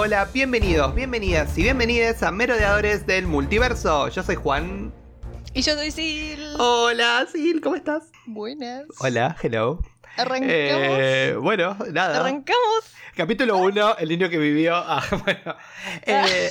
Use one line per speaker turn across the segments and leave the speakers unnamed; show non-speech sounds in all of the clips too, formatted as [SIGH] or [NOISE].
Hola, bienvenidos, bienvenidas y bienvenidas a Merodeadores del Multiverso. Yo soy Juan.
Y yo soy Sil.
Hola, Sil, ¿cómo estás?
Buenas.
Hola, hello.
Arrancamos.
Eh, bueno, nada.
Arrancamos.
Capítulo 1, el niño que vivió. Ah, [LAUGHS] bueno. Eh,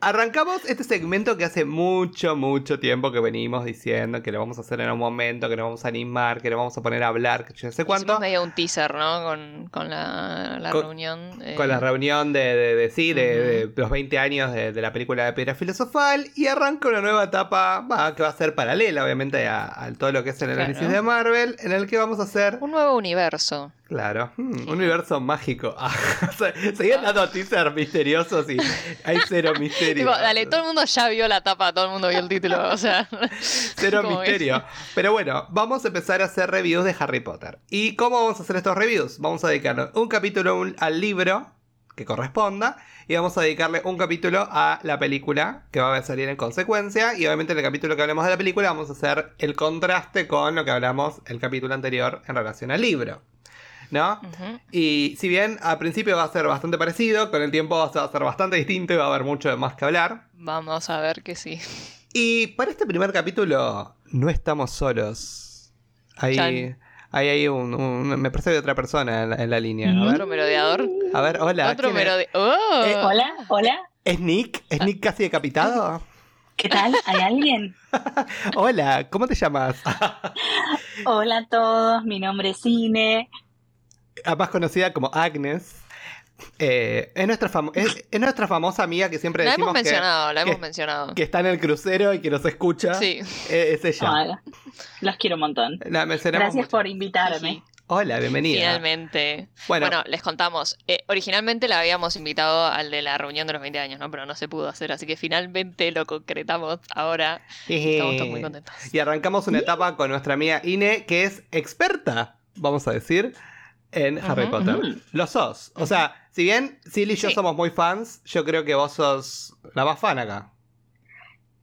arrancamos este segmento que hace mucho, mucho tiempo que venimos diciendo que lo vamos a hacer en un momento, que lo vamos a animar, que lo vamos a poner a hablar, que yo no sé cuánto.
Hicimos medio un teaser, ¿no? Con, con la, la
Con-
reunión. eh,
Con la reunión de, de, de- sí, de, de los 20 años de, la película de Piedra Filosofal y arranca una nueva etapa va, que va a ser paralela, obviamente, a, a todo lo que es el
Claro.
análisis de Marvel, en el que vamos a hacer,
Un nuevo universo.
Claro, hmm, un universo mágico. [LAUGHS] Ah, se- Seguían dando teasers misteriosos y hay cero misterio.
Tipo, dale, todo el mundo ya vio la tapa, todo el mundo vio el título, o sea. [LAUGHS] [LAUGHS]
Cero misterio. Pero bueno, vamos a empezar a hacer reviews de Harry Potter. ¿Y cómo vamos a hacer estos reviews? Vamos a dedicarle un capítulo al libro que corresponda y vamos a dedicarle un capítulo a la película que va a salir en consecuencia y obviamente en el capítulo que hablemos de la película vamos a hacer el contraste con lo que hablamos el capítulo anterior en relación al libro. ¿No? Y si bien al principio va a ser bastante parecido, con el tiempo va a ser bastante distinto y va a haber mucho más que hablar.
Vamos a ver que sí.
Y para este primer capítulo no estamos solos. Hay,
Chan.
hay, un, un- Me parece que hay otra persona en la, en la línea. A ver,
Otro merodeador.
a ver hola.
Otro merodeador. ¡Oh!
Eh,
Hola, hola,
¿Es Nick? ¿Es Nick casi decapitado?
¿qué tal? ¿Hay alguien? [LAUGHS]
hola, ¿cómo te llamas? [LAUGHS]
Hola a todos, mi nombre es Ine.
Más conocida como Agnes. Eh, es, nuestra es, es nuestra famosa amiga que siempre
La
decimos
hemos
que,
mencionado, la
que-
hemos mencionado.
que está en el crucero y que nos escucha.
Sí.
Eh, es ella.
Hola. Los quiero un montón.
La
Gracias
mucho.
por invitarme.
Hola, bienvenida.
Finalmente.
Bueno,
Bueno, les contamos. Eh, originalmente la habíamos invitado al de la reunión de los 20 años, ¿no? Pero no se pudo hacer, así que finalmente lo concretamos ahora. Estamos todos muy contentos.
Y arrancamos una etapa con nuestra amiga Ine, que es experta, vamos a decir, en Harry. Potter.
Ujú.
Lo sos. O sea, si bien Sil y yo
Sí.
somos muy fans, yo creo que vos sos la más fan acá.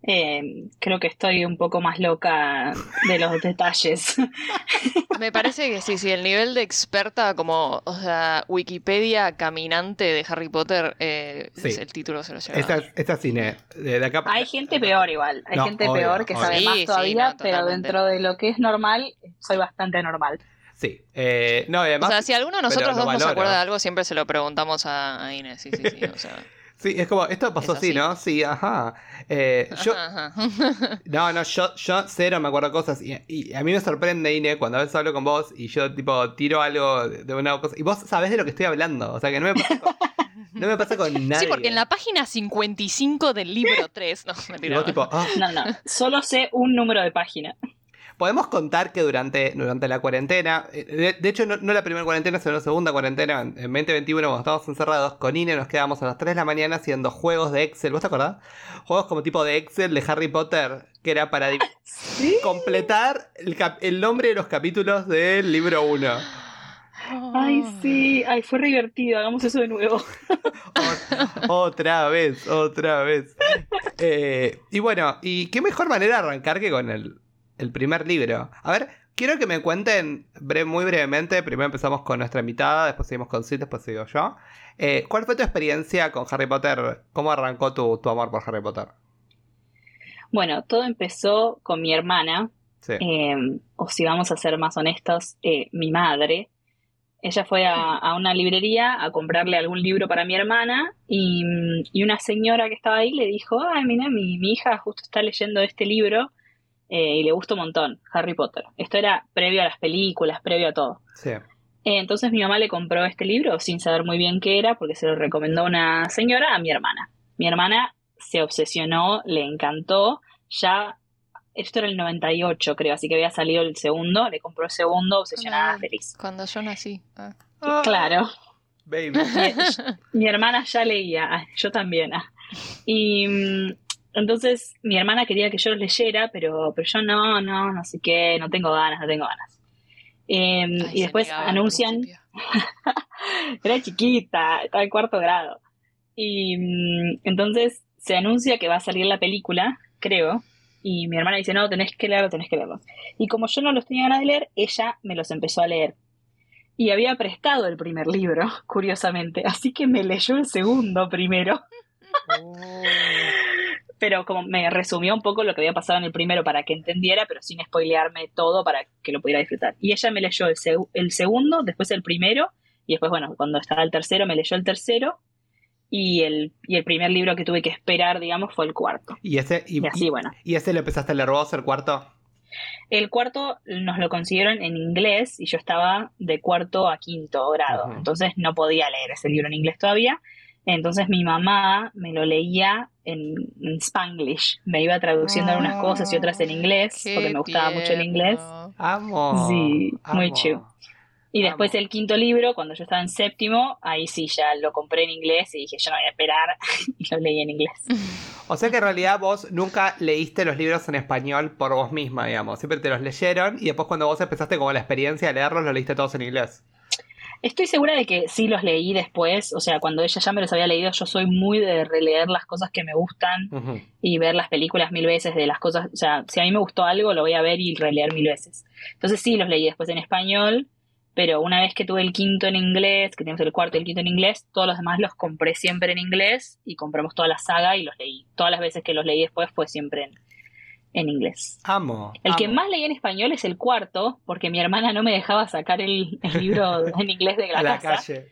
Eh, creo que estoy un poco más loca de los [LAUGHS] detalles. [LAUGHS]
Me parece que sí, sí, el nivel de experta como, o sea, Wikipedia caminante de Harry Potter, eh,
Sí.
es el título se lo lleva.
Esta, esta es Ine. De, de acá
Hay gente peor igual, hay
No,
gente
obvio,
peor que
obvio.
sabe
Sí,
más
sí,
todavía,
no,
pero dentro de lo que es normal, soy bastante normal.
Sí. Eh, no, y
O
además,
sea, si alguno de nosotros dos no se
valoro.
acuerda de algo, siempre se lo preguntamos a, a Inés. Sí, sí, sí. O sea, [LAUGHS]
sí, es como, esto pasó así,
así.
¿no? Sí, ajá. Eh, yo,
ajá, ajá. [LAUGHS]
No, no, yo, yo cero me acuerdo cosas. Y, y a mí me sorprende, Ine, cuando a veces hablo con vos y yo, tipo, tiro algo de de una cosa. Y vos sabés de lo que estoy hablando. O sea, que no me pasa con, no me pasa con nadie. [LAUGHS]
Sí, porque en la página 55 del libro 3, no,
Y
mentira.
vos, tipo, ah.
No, no, solo sé un número de página.
Podemos contar que durante, durante la cuarentena, eh, de, de hecho, no, no la primera cuarentena, sino la segunda cuarentena, en 2021, cuando estábamos encerrados, con Ine nos quedamos a las 3 de la mañana haciendo juegos de Excel. ¿Vos te acordás? Juegos como tipo de Excel de Harry Potter, que era para [LAUGHS] completar el, nombre de los capítulos del libro 1.
Ay, sí, ay, fue re divertido, hagamos eso de nuevo. [LAUGHS]
Ot- otra vez, otra vez. Eh, y bueno, ¿y qué mejor manera de arrancar que con el, el primer libro? A ver, quiero que me cuenten bre- muy brevemente. Primero empezamos con nuestra invitada, después seguimos con Sid, después sigo yo. Eh, ¿Cuál fue tu experiencia con Harry Potter? ¿Cómo arrancó tu, tu amor por Harry Potter?
Bueno, todo empezó con mi hermana,
Sí.
eh, o si vamos a ser más honestos, eh, mi madre. Ella fue a, a una librería a comprarle algún libro para mi hermana y, y una señora que estaba ahí le dijo, ay, mira, mi, mi hija justo está leyendo este libro eh, y le gusta un montón, Harry Potter. Esto era previo a las películas, previo a todo.
sí.
Eh, entonces mi mamá le compró este libro sin saber muy bien qué era porque se lo recomendó una señora a mi hermana. Mi hermana se obsesionó, le encantó, ya esto era el 98 creo, así que había salido el segundo, le compró el segundo, obsesionada, feliz.
Cuando yo nací. Ah.
Claro,
Baby.
mi, mi hermana ya leía, ah, yo también. ah. Y mm, entonces mi hermana quería que yo los leyera, pero, pero yo no, no, no sé qué, no tengo ganas, no tengo ganas. Eh,
Ay,
y después anuncian, [LAUGHS] era chiquita, estaba en cuarto grado. Y mm, entonces se anuncia que va a salir la película, creo, y mi hermana dice, no, tenés que leerlo, tenés que leerlo. Y como yo no los tenía ganas de leer, ella me los empezó a leer. y había prestado el primer libro, [LAUGHS] curiosamente, así que me leyó el segundo primero. [LAUGHS]
Oh.
Pero como me resumió un poco lo que había pasado en el primero para que entendiera, pero sin spoilearme todo para que lo pudiera disfrutar. Y ella me leyó el, el segundo, después el primero, y después, bueno, cuando estaba el tercero, me leyó el tercero, y el, y el primer libro que tuve que esperar, digamos, fue el cuarto.
¿Y ese, y,
así, bueno.
¿Y ese lo empezaste a leer vos, el cuarto?
El cuarto nos lo consiguieron en inglés y yo estaba de cuarto a quinto grado, entonces no podía leer ese libro en inglés todavía. Entonces mi mamá me lo leía en, Spanglish, me iba traduciendo algunas cosas y otras en inglés, porque me gustaba mucho el inglés.
Amo.
Sí, muy chido. Y después el quinto libro, cuando yo estaba en séptimo, ahí sí ya lo compré en inglés y dije, yo no voy a esperar, [LAUGHS] y lo leí en inglés.
O sea que en realidad vos nunca leíste los libros en español por vos misma, digamos. Siempre te los leyeron y después cuando vos empezaste como la experiencia de leerlos, los leíste todos en inglés.
Estoy segura de que sí los leí después, o sea, cuando ella ya me los había leído, yo soy muy de releer las cosas que me gustan y ver las películas mil veces de las cosas, o sea, si a mí me gustó algo, lo voy a ver y releer mil veces. Entonces sí los leí después en español, pero una vez que tuve el quinto en inglés, que tenemos el cuarto y el quinto en inglés, todos los demás los compré siempre en inglés y compramos toda la saga y los leí. Todas las veces que los leí después fue siempre en, en inglés.
Amo.
El que más leí en español es el cuarto, porque mi hermana no me dejaba sacar el, libro [LAUGHS] en inglés de la,
la calle.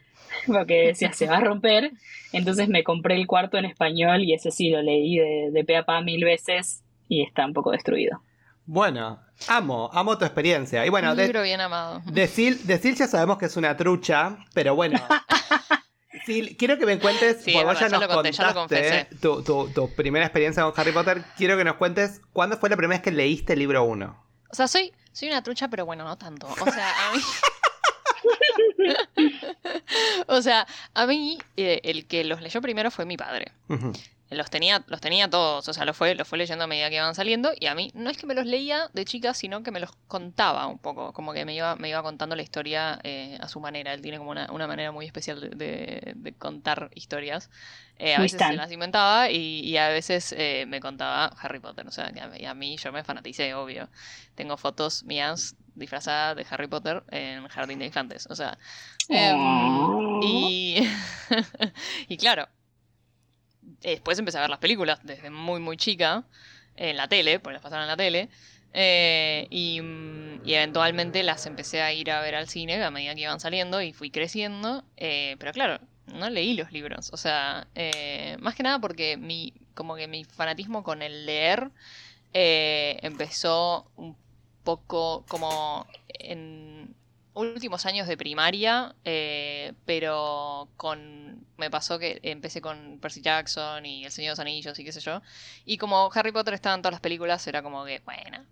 Porque decía, se va a romper. Entonces me compré el cuarto en español y ese sí lo leí de, de pe a pa mil veces y está un poco destruido.
Bueno, amo, amo tu experiencia. Y bueno,
un libro bien amado.
De Sil, ya sabemos que es una trucha, pero bueno. [LAUGHS] quiero que me cuentes,
sí, vos ya, nos contaste
tu, tu, primera experiencia con Harry Potter. Quiero que nos cuentes cuándo fue la primera vez que leíste el libro 1.
O sea, soy, soy una trucha, pero bueno, no tanto. O sea, a mí. [LAUGHS] [LAUGHS] o sea, a mí eh, el que los leyó primero fue mi padre los tenía, los tenía todos, o sea, los fue, los fue leyendo a medida que iban saliendo, y a mí no es que me los leía de chica, sino que me los contaba un poco, como que me iba, me iba contando la historia eh, a su manera. Él tiene como una, manera muy especial de, contar historias. Eh, a veces se las inventaba y, a veces eh, me contaba Harry Potter, o sea, que a, mí yo me fanaticé, obvio. Tengo fotos mías disfrazadas de Harry Potter en Jardín de Infantes, o sea. Em, oh. y, [LAUGHS] y claro, después empecé a ver las películas desde muy, muy chica, en la tele, porque las pasaron en la tele. Eh, y, eventualmente las empecé a ir a ver al cine a medida que iban saliendo y fui creciendo. Eh, pero claro, no leí los libros. O sea, eh, más que nada porque mi, como que mi fanatismo con el leer empezó un poco como en últimos años de primaria, eh, pero con me pasó que empecé con Percy Jackson y El Señor de los Anillos y qué sé yo. Y como Harry Potter estaba en todas las películas, era como que, bueno,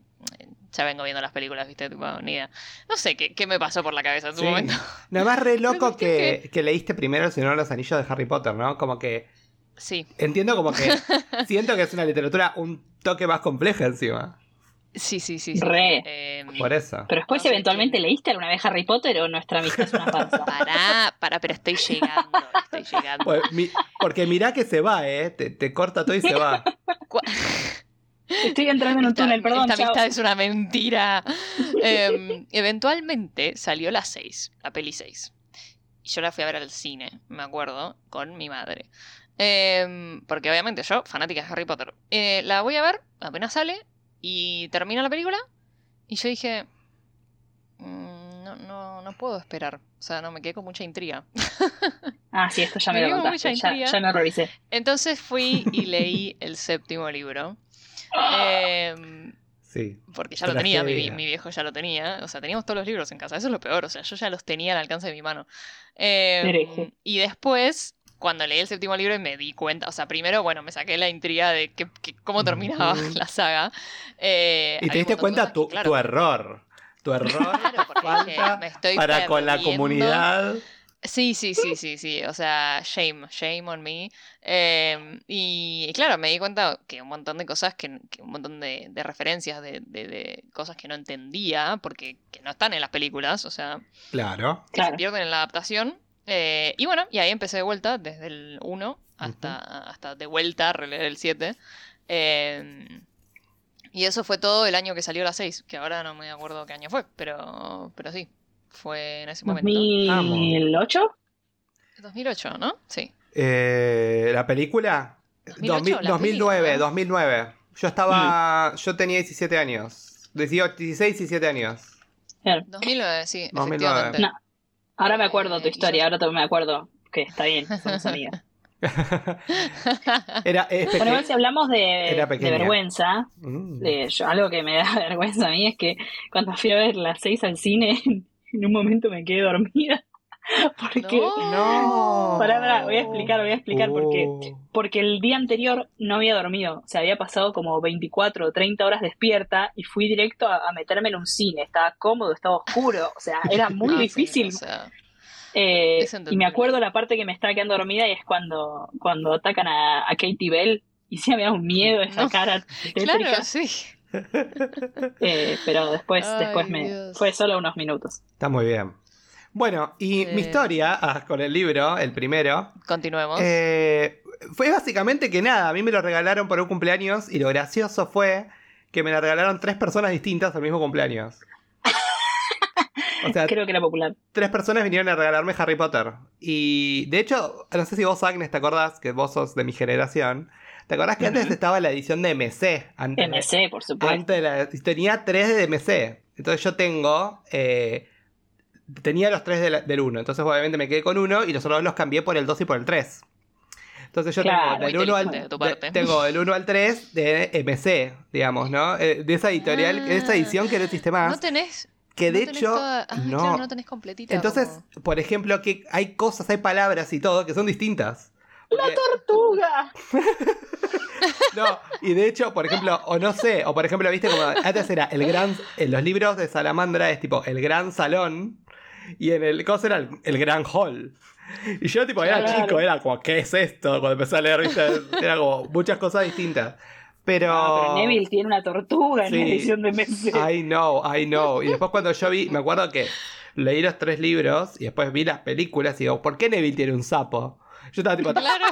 ya vengo viendo las películas, ¿viste? ni idea. No sé qué, me pasó por la cabeza en su momento.
Nada más re [LAUGHS] loco que, que, leíste primero El Señor de los Anillos de Harry Potter, ¿no? Como que...
Sí.
Entiendo como que [LAUGHS] siento que es una literatura un toque más compleja encima.
Sí, sí, sí.
Re.
Em,
Por eso.
Pero después, eventualmente, ¿leíste alguna vez Harry Potter o nuestra amistad es una panza? [LAUGHS]
Pará, pará, pero estoy llegando. Estoy llegando.
Pues, porque mirá que se va, ¿eh? Te, corta todo y se va. [LAUGHS]
Estoy entrando en un túnel, perdón.
Esta amistad es una mentira. Em, eventualmente salió la 6, la peli 6. Y yo la fui a ver al cine, me acuerdo, con mi madre. Em, porque obviamente yo, fanática de Harry Potter, eh, la voy a ver, apenas sale, y termina la película y yo dije, mm, no, no, no puedo esperar. O sea, no, me quedé con mucha intriga. [LAUGHS]
Ah, sí, esto ya me, lo contaste, ya, ya, me revisé.
Entonces fui y [LAUGHS] leí el séptimo libro. Em,
sí.
Porque ya lo tenía, mi, mi, viejo ya lo tenía. O sea, teníamos todos los libros en casa. Eso es lo peor. O sea, yo ya los tenía al alcance de mi mano. Eh, y después cuando leí el séptimo libro y me di cuenta, o sea, primero, bueno, me saqué la intriga de que, cómo terminaba [LAUGHS] la saga. Eh,
y te diste cuenta tu, tu, error. Tu error [LAUGHS]
me estoy
para con la comunidad.
Sí, sí, sí, sí, sí. O sea, shame, shame on me. Em, y, claro, me di cuenta que un montón de cosas, que, un montón de, referencias de, de, cosas que no entendía, porque que no están en las películas, o sea,
claro.
que se pierden en la adaptación. Eh, y bueno, y ahí empecé de vuelta, desde el 1 hasta, hasta de vuelta a releer el 7. Em, y eso fue todo el año que salió la 6, que ahora no me acuerdo qué año fue, pero, pero sí, fue en ese momento.
¿2008?
2008, ¿no? Sí.
Eh, ¿La película?
2008,
2000
la
2009,
película.
2009. Yo estaba. Yo tenía 17 años. 18, 16, 17 años.
Claro.
2009, sí,
2009.
efectivamente.
No. Ahora me acuerdo tu
Eh,
historia, ahora también me acuerdo que está bien, somos [LAUGHS] amigas.
Era. es
Bueno, igual si hablamos de, vergüenza,
Mm.
de- yo- algo que me da [LAUGHS] vergüenza a mí es que cuando fui a ver las seis al cine, [LAUGHS] en un momento me quedé dormida. [LAUGHS] Porque,
No.
Pará, pará, voy a explicar, voy a explicar por qué.
Oh.
porque el día anterior no había dormido, o sea, había pasado como 24 o 30 horas despierta y fui directo a, a meterme en un cine, estaba cómodo, estaba oscuro, o sea, era [LAUGHS] muy
sí,
difícil.
o sea,
Eh, y me acuerdo la parte que me estaba quedando dormida y es cuando, cuando atacan a, a Katie Bell y sí me da un miedo esa
No.
cara [LAUGHS] tétrica,
claro, sí.
eh, pero después,
Ay,
después me
Dios.
fue solo unos minutos.
Está muy bien. Bueno, y mi historia ah, con el libro, el primero,
Continuemos.
eh, fue básicamente que nada, a mí me lo regalaron por un cumpleaños y lo gracioso fue que me lo regalaron tres personas distintas al mismo cumpleaños. [LAUGHS] O sea,
Creo que era popular.
tres personas vinieron a regalarme Harry Potter. Y de hecho, no sé si vos, Agnes, te acordás que vos sos de mi generación. ¿Te acordás que antes estaba la edición de MC? Antes de-
MC, por supuesto.
antes de la, tenía tres de DMC. Entonces yo tengo. eh, tenía los tres de la- del 1. Entonces obviamente me quedé con uno y los otros dos los cambié por el 2 y por el 3. Entonces yo
Claro,
tengo del
muy
1 al,
de tu
de-
parte.
tengo del 1 al 3 de MC, digamos, ¿no? Eh, de esa editorial, de esa
Ah.
edición que no existe más.
no tenés.
que de
no tenés
hecho.
toda- ah,
no.
claro, no tenés completita.
Entonces,
como-
por ejemplo, que hay cosas, hay palabras y todo que son distintas. Porque-
¡Tortuga! [LAUGHS]
No, y de hecho, por ejemplo, o no sé, o por ejemplo, viste como antes era el gran, en los libros de Salamandra es tipo el gran salón y en el cosa era el, el gran hall. Y yo tipo era
Claro.
chico, era como, ¿qué es esto? Cuando empecé a leer, viste, era como muchas cosas distintas. Pero...
No, pero Neville tiene una tortuga en la edición de MC.
I know, I know. Y después cuando yo vi, me acuerdo que leí los tres libros y después vi las películas y digo, ¿por qué Neville tiene un sapo? Yo estaba tipo,
Claro,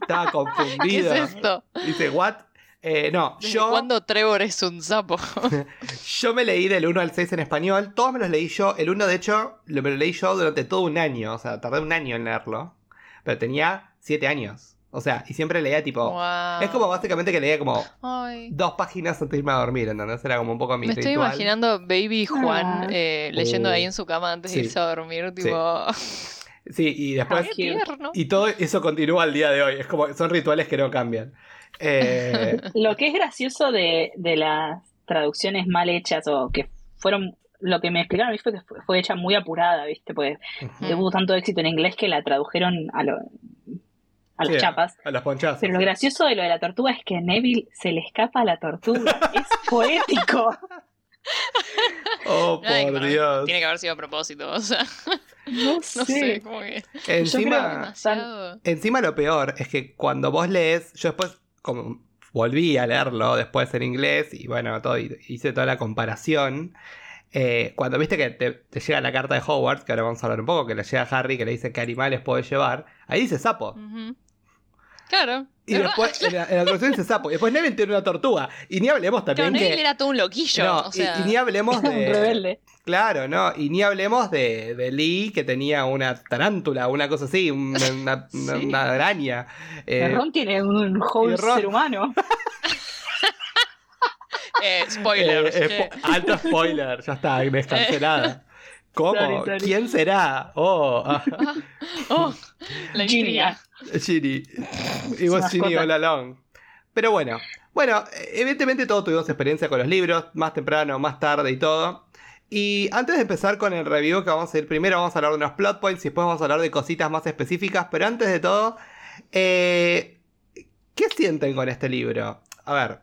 estaba [LAUGHS]
¿qué
confundido.
es esto?
Dice, ¿what? Eh, no,
¿Desde
yo...
cuándo Trevor es un sapo? [LAUGHS]
Yo me leí del 1 al 6 en español, todos me los leí yo. El 1, de hecho, lo, me lo leí yo durante todo un año, o sea, tardé un año en leerlo. Pero tenía 7 años. O sea, y siempre leía tipo.
Wow.
Es como básicamente que leía como
Ay.
dos páginas antes de irme a dormir, ¿entendés? Era como un poco mi
Me estoy imaginando Baby Juan
Ah.
eh, leyendo
Oh.
ahí en su cama antes
Sí.
de irse a dormir, tipo.
Sí, y después.
Tierno.
Y todo eso continúa al día de hoy. Es como, son rituales que no cambian. Eh, [LAUGHS]
Lo que es gracioso de, de las traducciones mal hechas o que fueron. Lo que me explicaron a mí fue que fue, fue hecha muy apurada, ¿viste? Pues
Mm.
tuvo tanto éxito en inglés que la tradujeron a, lo- a las
sí,
chapas.
A las ponchazos.
Pero lo gracioso de lo de la tortuga es que a Neville se le escapa a la tortuga. [LAUGHS] es poético.
Oh,
Ay,
por
bueno,
Dios.
Tiene que haber sido a propósito, o sea,
No [LAUGHS]
no
sé.
sé, como que.
Encima. Encima lo peor es que cuando vos lees, yo después como volví a leerlo después en inglés y bueno, todo, hice toda la comparación. Eh, cuando viste que te, llega la carta de Hogwarts, que ahora vamos a hablar un poco, que le llega a Harry, que le dice qué animales puede llevar, ahí dice sapo.
Claro.
Y después en la, en la traducción dice sapo. Y después Neville tiene una tortuga. Y ni hablemos
Claro,
también
Neville
que...
era todo un loquillo.
No,
o
y-
sea,
y, ni hablemos [LAUGHS]
Un
de...
rebelde.
Claro, ¿no? Y ni hablemos de, de Lee, que tenía una tarántula, una cosa así, una, [LAUGHS] una-
Sí.
una araña. Eh,
Ron tiene un whole ser humano. [LAUGHS]
eh, spoilers.
Eh, spo- alto spoiler, ya está, descancelada. ¿Cómo?
Sorry, sorry.
¿Quién será? Oh, ah,
Oh, la intriga.
Ginny. It was Ginny all along. Pero bueno, bueno, evidentemente todos tuvimos experiencia con los libros, más temprano, más tarde y todo. Y antes de empezar con el review que vamos a ir primero, vamos a hablar de unos plot points y después vamos a hablar de cositas más específicas. Pero antes de todo, eh, ¿qué sienten con este libro? A ver,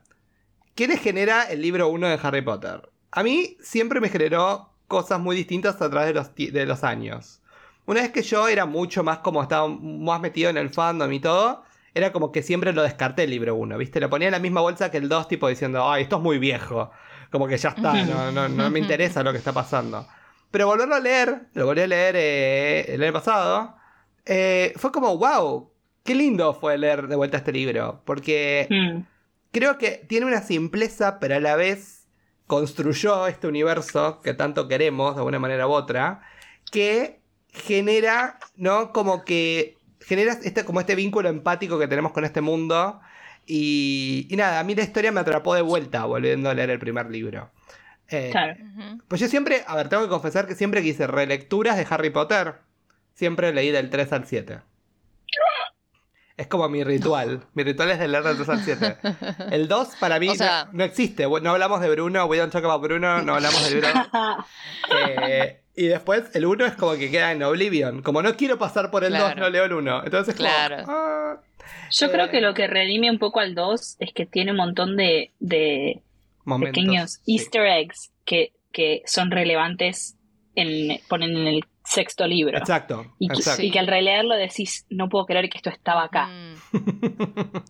¿qué les genera el libro 1 de Harry Potter? A mí siempre me generó cosas muy distintas a través de los, de los años. Una vez que yo era mucho más como estaba más metido en el fandom y todo, era como que siempre lo descarté el libro 1, ¿viste? Lo ponía en la misma bolsa que el 2, tipo diciendo, ay, esto es muy viejo. Como que ya está, no, no, no me interesa lo que está pasando. Pero volverlo a leer, lo volví a leer eh, el año pasado, eh, fue como, wow, qué lindo fue leer de vuelta este libro. Porque
Mm.
creo que tiene una simpleza, pero a la vez construyó este universo que tanto queremos de una manera u otra, que genera, ¿no? Como que genera este, como este vínculo empático que tenemos con este mundo. Y, y nada, a mí la historia me atrapó de vuelta volviendo a leer el primer libro. Eh,
Claro.
Pues yo siempre, a ver, tengo que confesar que siempre que hice relecturas de Harry Potter, siempre leí del 3 al 7. Es como mi ritual. [LAUGHS] Mi ritual es de leer del 3 al 7. El 2 para mí
O sea-
no, no existe. No hablamos de Bruno, we don't talk about Bruno, no hablamos de Bruno. [LAUGHS] Eh, y después el 1 es como que queda en Oblivion. Como no quiero pasar por el 2,
Claro.
no leo el 1. Entonces, como,
Claro.
ah,
Yo
Eh.
creo que lo que redime un poco al 2 es que tiene un montón de, de
momentos.
pequeños
sí.
easter eggs que, que son relevantes en, ponen en el sexto libro.
Exacto.
Y que,
exacto.
y que al releerlo decís, no puedo creer que esto estaba acá.
Mm,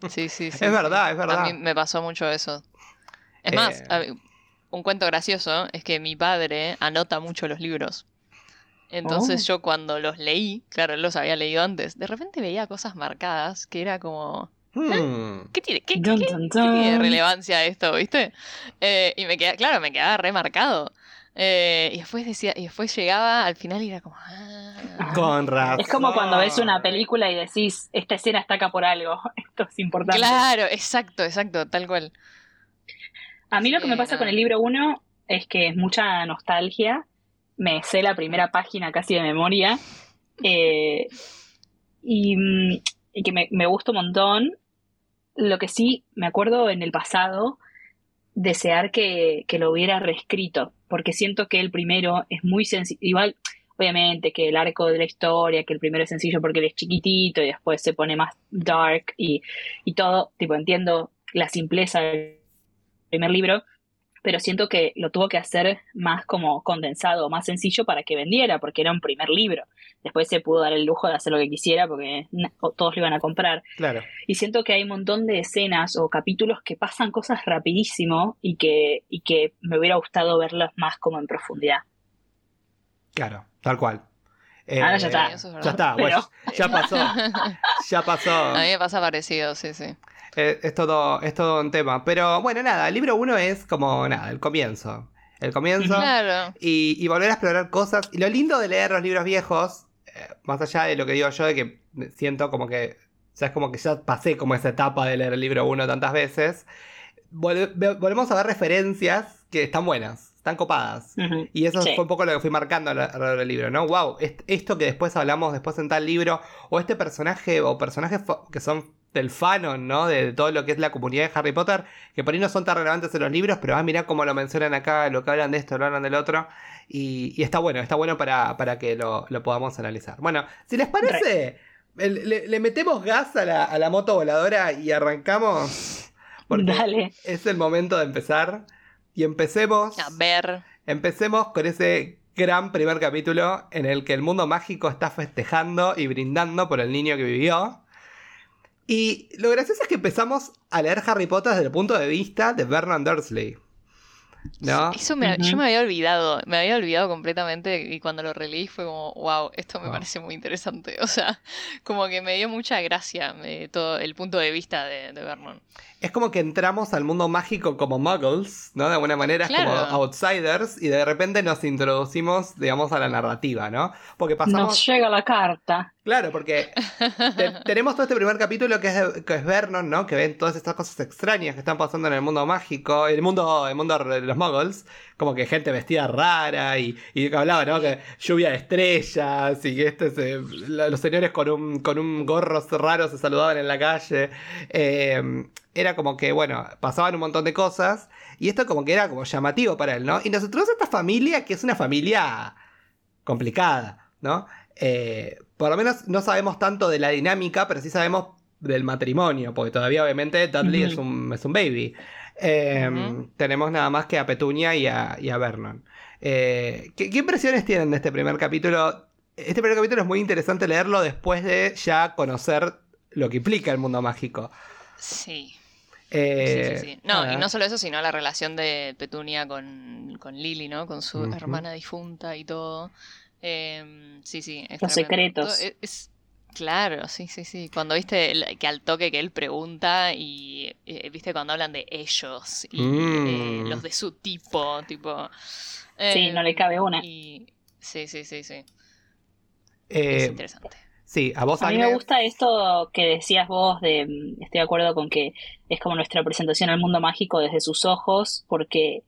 Sí, [LAUGHS] sí, sí.
Es verdad, es verdad.
A mí me pasó mucho eso. Es más,
Eh.
a mí- un cuento gracioso es que mi padre anota mucho los libros. Entonces
Oh.
yo cuando los leí, claro, él los había leído antes, de repente veía cosas marcadas que era como,
Hmm.
¿qué tiene, qué,
Dun,
qué-
dun,
qué tiene de
dun.
relevancia esto, viste? Eh, y me quedaba, claro, me quedaba remarcado. Eh, y después decía, y después llegaba al final y era como, ah,
Con razón.
Es como cuando ves una película y decís, esta escena está acá por algo, [LAUGHS] esto es importante.
claro, exacto, exacto, tal cual.
A mí lo que me pasa con el libro 1 es que es mucha nostalgia. Me sé la primera página casi de memoria. eh, y, mm, y que me, me gusta un montón. Lo que sí me acuerdo en el pasado desear que, que lo hubiera reescrito, porque siento que el primero es muy sencillo. Igual, obviamente, que el arco de la historia, que el primero es sencillo porque él es chiquitito y después se pone más dark y, y todo. Tipo, entiendo la simpleza primer libro, pero siento que lo tuvo que hacer más como condensado, más sencillo para que vendiera, porque era un primer libro. Después se pudo dar el lujo de hacer lo que quisiera porque todos lo iban a comprar.
Claro.
Y siento que hay un montón de escenas o capítulos que pasan cosas rapidísimo y que, y que me hubiera gustado verlos más como en profundidad.
Claro, tal cual. Eh,
Ahora ya está.
Eso es verdad.
Ya está,
Pero-
bueno, ya pasó. [LAUGHS] Ya pasó.
A mí me pasa parecido, sí, sí.
Eh, es, todo, es todo un tema. Pero bueno, nada, el libro 1 es como nada, el comienzo. El comienzo.
Claro.
Y, y volver a explorar cosas. Y lo lindo de leer los libros viejos, eh, más allá de lo que digo yo, de que siento como que. O sea, es como que ya pasé como esa etapa de leer el libro 1 tantas veces. Vol- ve- volvemos a ver referencias que están buenas, están copadas. Y eso
Sí.
fue un poco lo que fui marcando alrededor del libro, ¿no? Wow, est- esto que después hablamos después en tal libro, o este personaje, o personajes que son del fanon, ¿no? De todo lo que es la comunidad de Harry Potter, que por ahí no son tan relevantes en los libros, pero ah, mirá cómo lo mencionan acá, lo que hablan de esto, lo hablan del otro, y, y está bueno, está bueno para, para que lo, lo podamos analizar. Bueno, si les parece, le metemos gas a la, a la moto voladora y arrancamos, porque
Dale.
es el momento de empezar, y empecemos...
A ver.
Empecemos con ese gran primer capítulo en el que el mundo mágico está festejando y brindando por el niño que vivió. Y lo gracioso es que empezamos a leer Harry Potter desde el punto de vista de Vernon Dursley. ¿No?
Eso me,
Ujú.
yo me había olvidado, me había olvidado completamente y cuando lo releí fue como, wow, esto me
Wow.
parece muy interesante. [LAUGHS] O sea, como que me dio mucha gracia eh, todo el punto de vista de, de Vernon.
Es como que entramos al mundo mágico como muggles, ¿no? De alguna manera es como outsiders y de repente nos introducimos, digamos, a la narrativa, ¿no? Porque pasamos...
Nos llega la carta.
Claro, porque te- tenemos todo este primer capítulo que es, que Vernon, ¿no? Que ven todas estas cosas extrañas que están pasando en el mundo mágico, el mundo, el mundo de los muggles, como que gente vestida rara y, y que hablaba, ¿no? Que lluvia de estrellas y que este los señores con un, con un gorro raro se saludaban en la calle. Eh, era como que, bueno, pasaban un montón de cosas y esto como que era como llamativo para él, ¿no? Y nos introduce esta familia que es una familia complicada, ¿no? Eh, por lo menos no sabemos tanto de la dinámica, pero sí sabemos del matrimonio, porque todavía obviamente Dudley es, un, es un baby. Eh,
Ujú.
Tenemos nada más que a Petunia y a, y a Vernon. Eh, ¿qué, qué impresiones tienen de este primer capítulo? Este primer capítulo es muy interesante leerlo después de ya conocer lo que implica el mundo mágico.
Sí.
Eh,
sí, sí, sí. No, y no solo eso, sino la relación de Petunia con, con Lily, ¿no? Con su hermana difunta y todo. Eh, sí, sí. es
Los
tremendo.
secretos.
Todo- Es, es Claro, sí, sí, sí. Cuando viste el- que al toque que él pregunta y eh, viste cuando hablan de ellos y
Mm.
eh, los de su tipo, tipo.
Sí,
eh,
no le cabe una.
y- Sí, sí, sí, sí.
Eh,
es interesante.
sí, a vos
A mí me gusta esto que decías vos de, mm, estoy de acuerdo con que es como nuestra presentación al mundo mágico desde sus ojos, porque